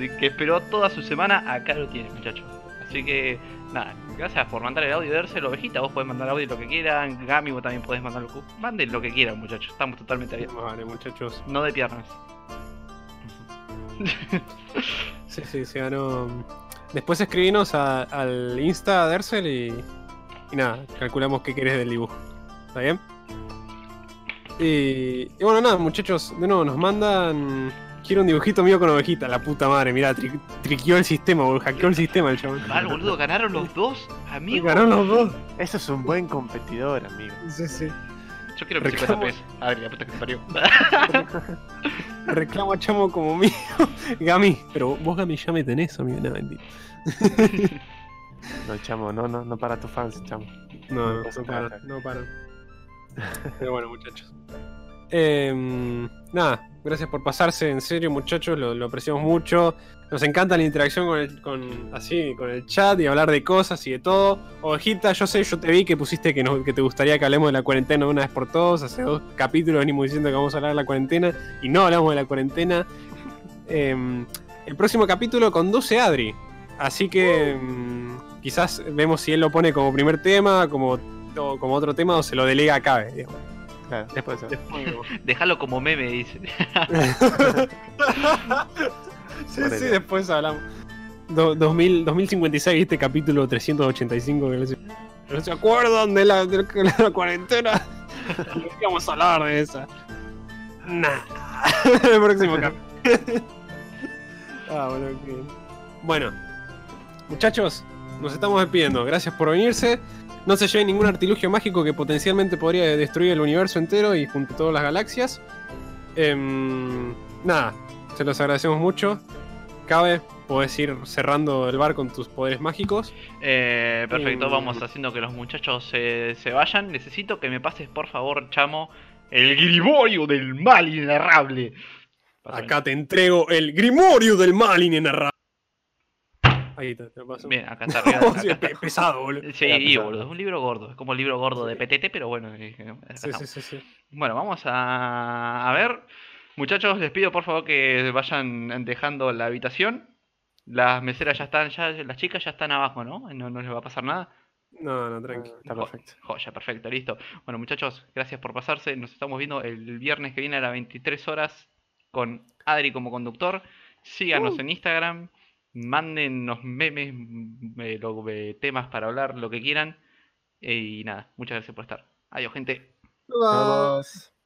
que esperó toda su semana, acá lo tiene, muchachos. Así que, nada, gracias por mandar el audio de Ercel, ovejita. Vos podés mandar audio lo que quieran, Gami, vos también podés mandar lo que Manden lo que quieran, muchachos. Estamos totalmente abiertos. Vale, muchachos. No de piernas. [laughs] Sí, sí, se ganó. Después escribinos a- al Insta de Ercel y, y nada, calculamos qué querés del dibujo. ¿Está bien? Y, y bueno, nada, muchachos, de nuevo nos mandan. Quiero un dibujito mío con ovejita, la puta madre, mirá, tri- triqueó el sistema, boludo, hackeó el sistema el chabón. Mal, boludo, ganaron los dos, amigos. Ganaron los dos. Eso es un buen competidor, amigo. Sí, sí. Yo quiero 50 Reclamo. pesos. Adri, la puta que te parió. [laughs] Reclamo a Chamo como mío. [laughs] Gami, pero vos Gami ya me tenés, amigo. No, mentira. No, chamo, no, no, no para tus fans, chamo. No, no, no paran, nada. no paran. Pero bueno, muchachos. Em, nada, gracias por pasarse, en serio, muchachos, lo, apreciamos mucho. Nos encanta la interacción con el, con, así, con el chat y hablar de cosas y de todo. Ovejita, yo sé, yo te vi que pusiste que, nos- que te gustaría que hablemos de la cuarentena de una vez por todos. Hace dos capítulos venimos diciendo que vamos a hablar de la cuarentena y no hablamos de la cuarentena. Em, el próximo capítulo conduce Adri. Así que mm, quizás vemos si él lo pone como primer tema, como, como otro tema, o se lo delega a Cabe. Claro, después. [laughs] Déjalo como meme, dice. [laughs] [laughs] sí, sí, después hablamos. Do- 2000, 2056, este capítulo 385 que no se, no se acuerdan de la, de la- de la cuarentena. Vamos a hablar de esa. Nah. El próximo capítulo. ah, bueno. Bueno, muchachos, nos estamos despidiendo. Gracias por venirse. No se lleven ningún artilugio mágico que potencialmente podría destruir el universo entero y junto a todas las galaxias. Em, nada, se los agradecemos mucho. Cabe, podés ir cerrando el bar con tus poderes mágicos. Eh, perfecto, Mm. vamos haciendo que los muchachos se, se vayan. Necesito que me pases, por favor, chamo, el grimorio del mal inenarrable. Acá te entrego el Grimorio del Mal inenarrable. Ahí está, te lo paso. Bien, acá está arriba. [laughs] Acá sí, está. pesado, boludo. Sí, y, boludo, es un libro gordo, es como el libro gordo de PTT, pero bueno. eh, acá Sí, sí, sí, sí. Bueno, vamos a, a ver. Muchachos, les pido por favor que vayan dejando la habitación. Las meseras ya están, ya, las chicas ya están abajo, ¿no? No, no les va a pasar nada. No, no, tranqui. Está Jo- perfecto. Joya, perfecto, listo. Bueno, muchachos, gracias por pasarse. Nos estamos viendo el viernes que viene a las 23 horas con Adri como conductor. Síganos Uh. en Instagram. Mándennos memes, mm, eh, lo- eh, temas para hablar, lo que quieran. Y nada, muchas gracias por estar. Adiós, gente. Vamos.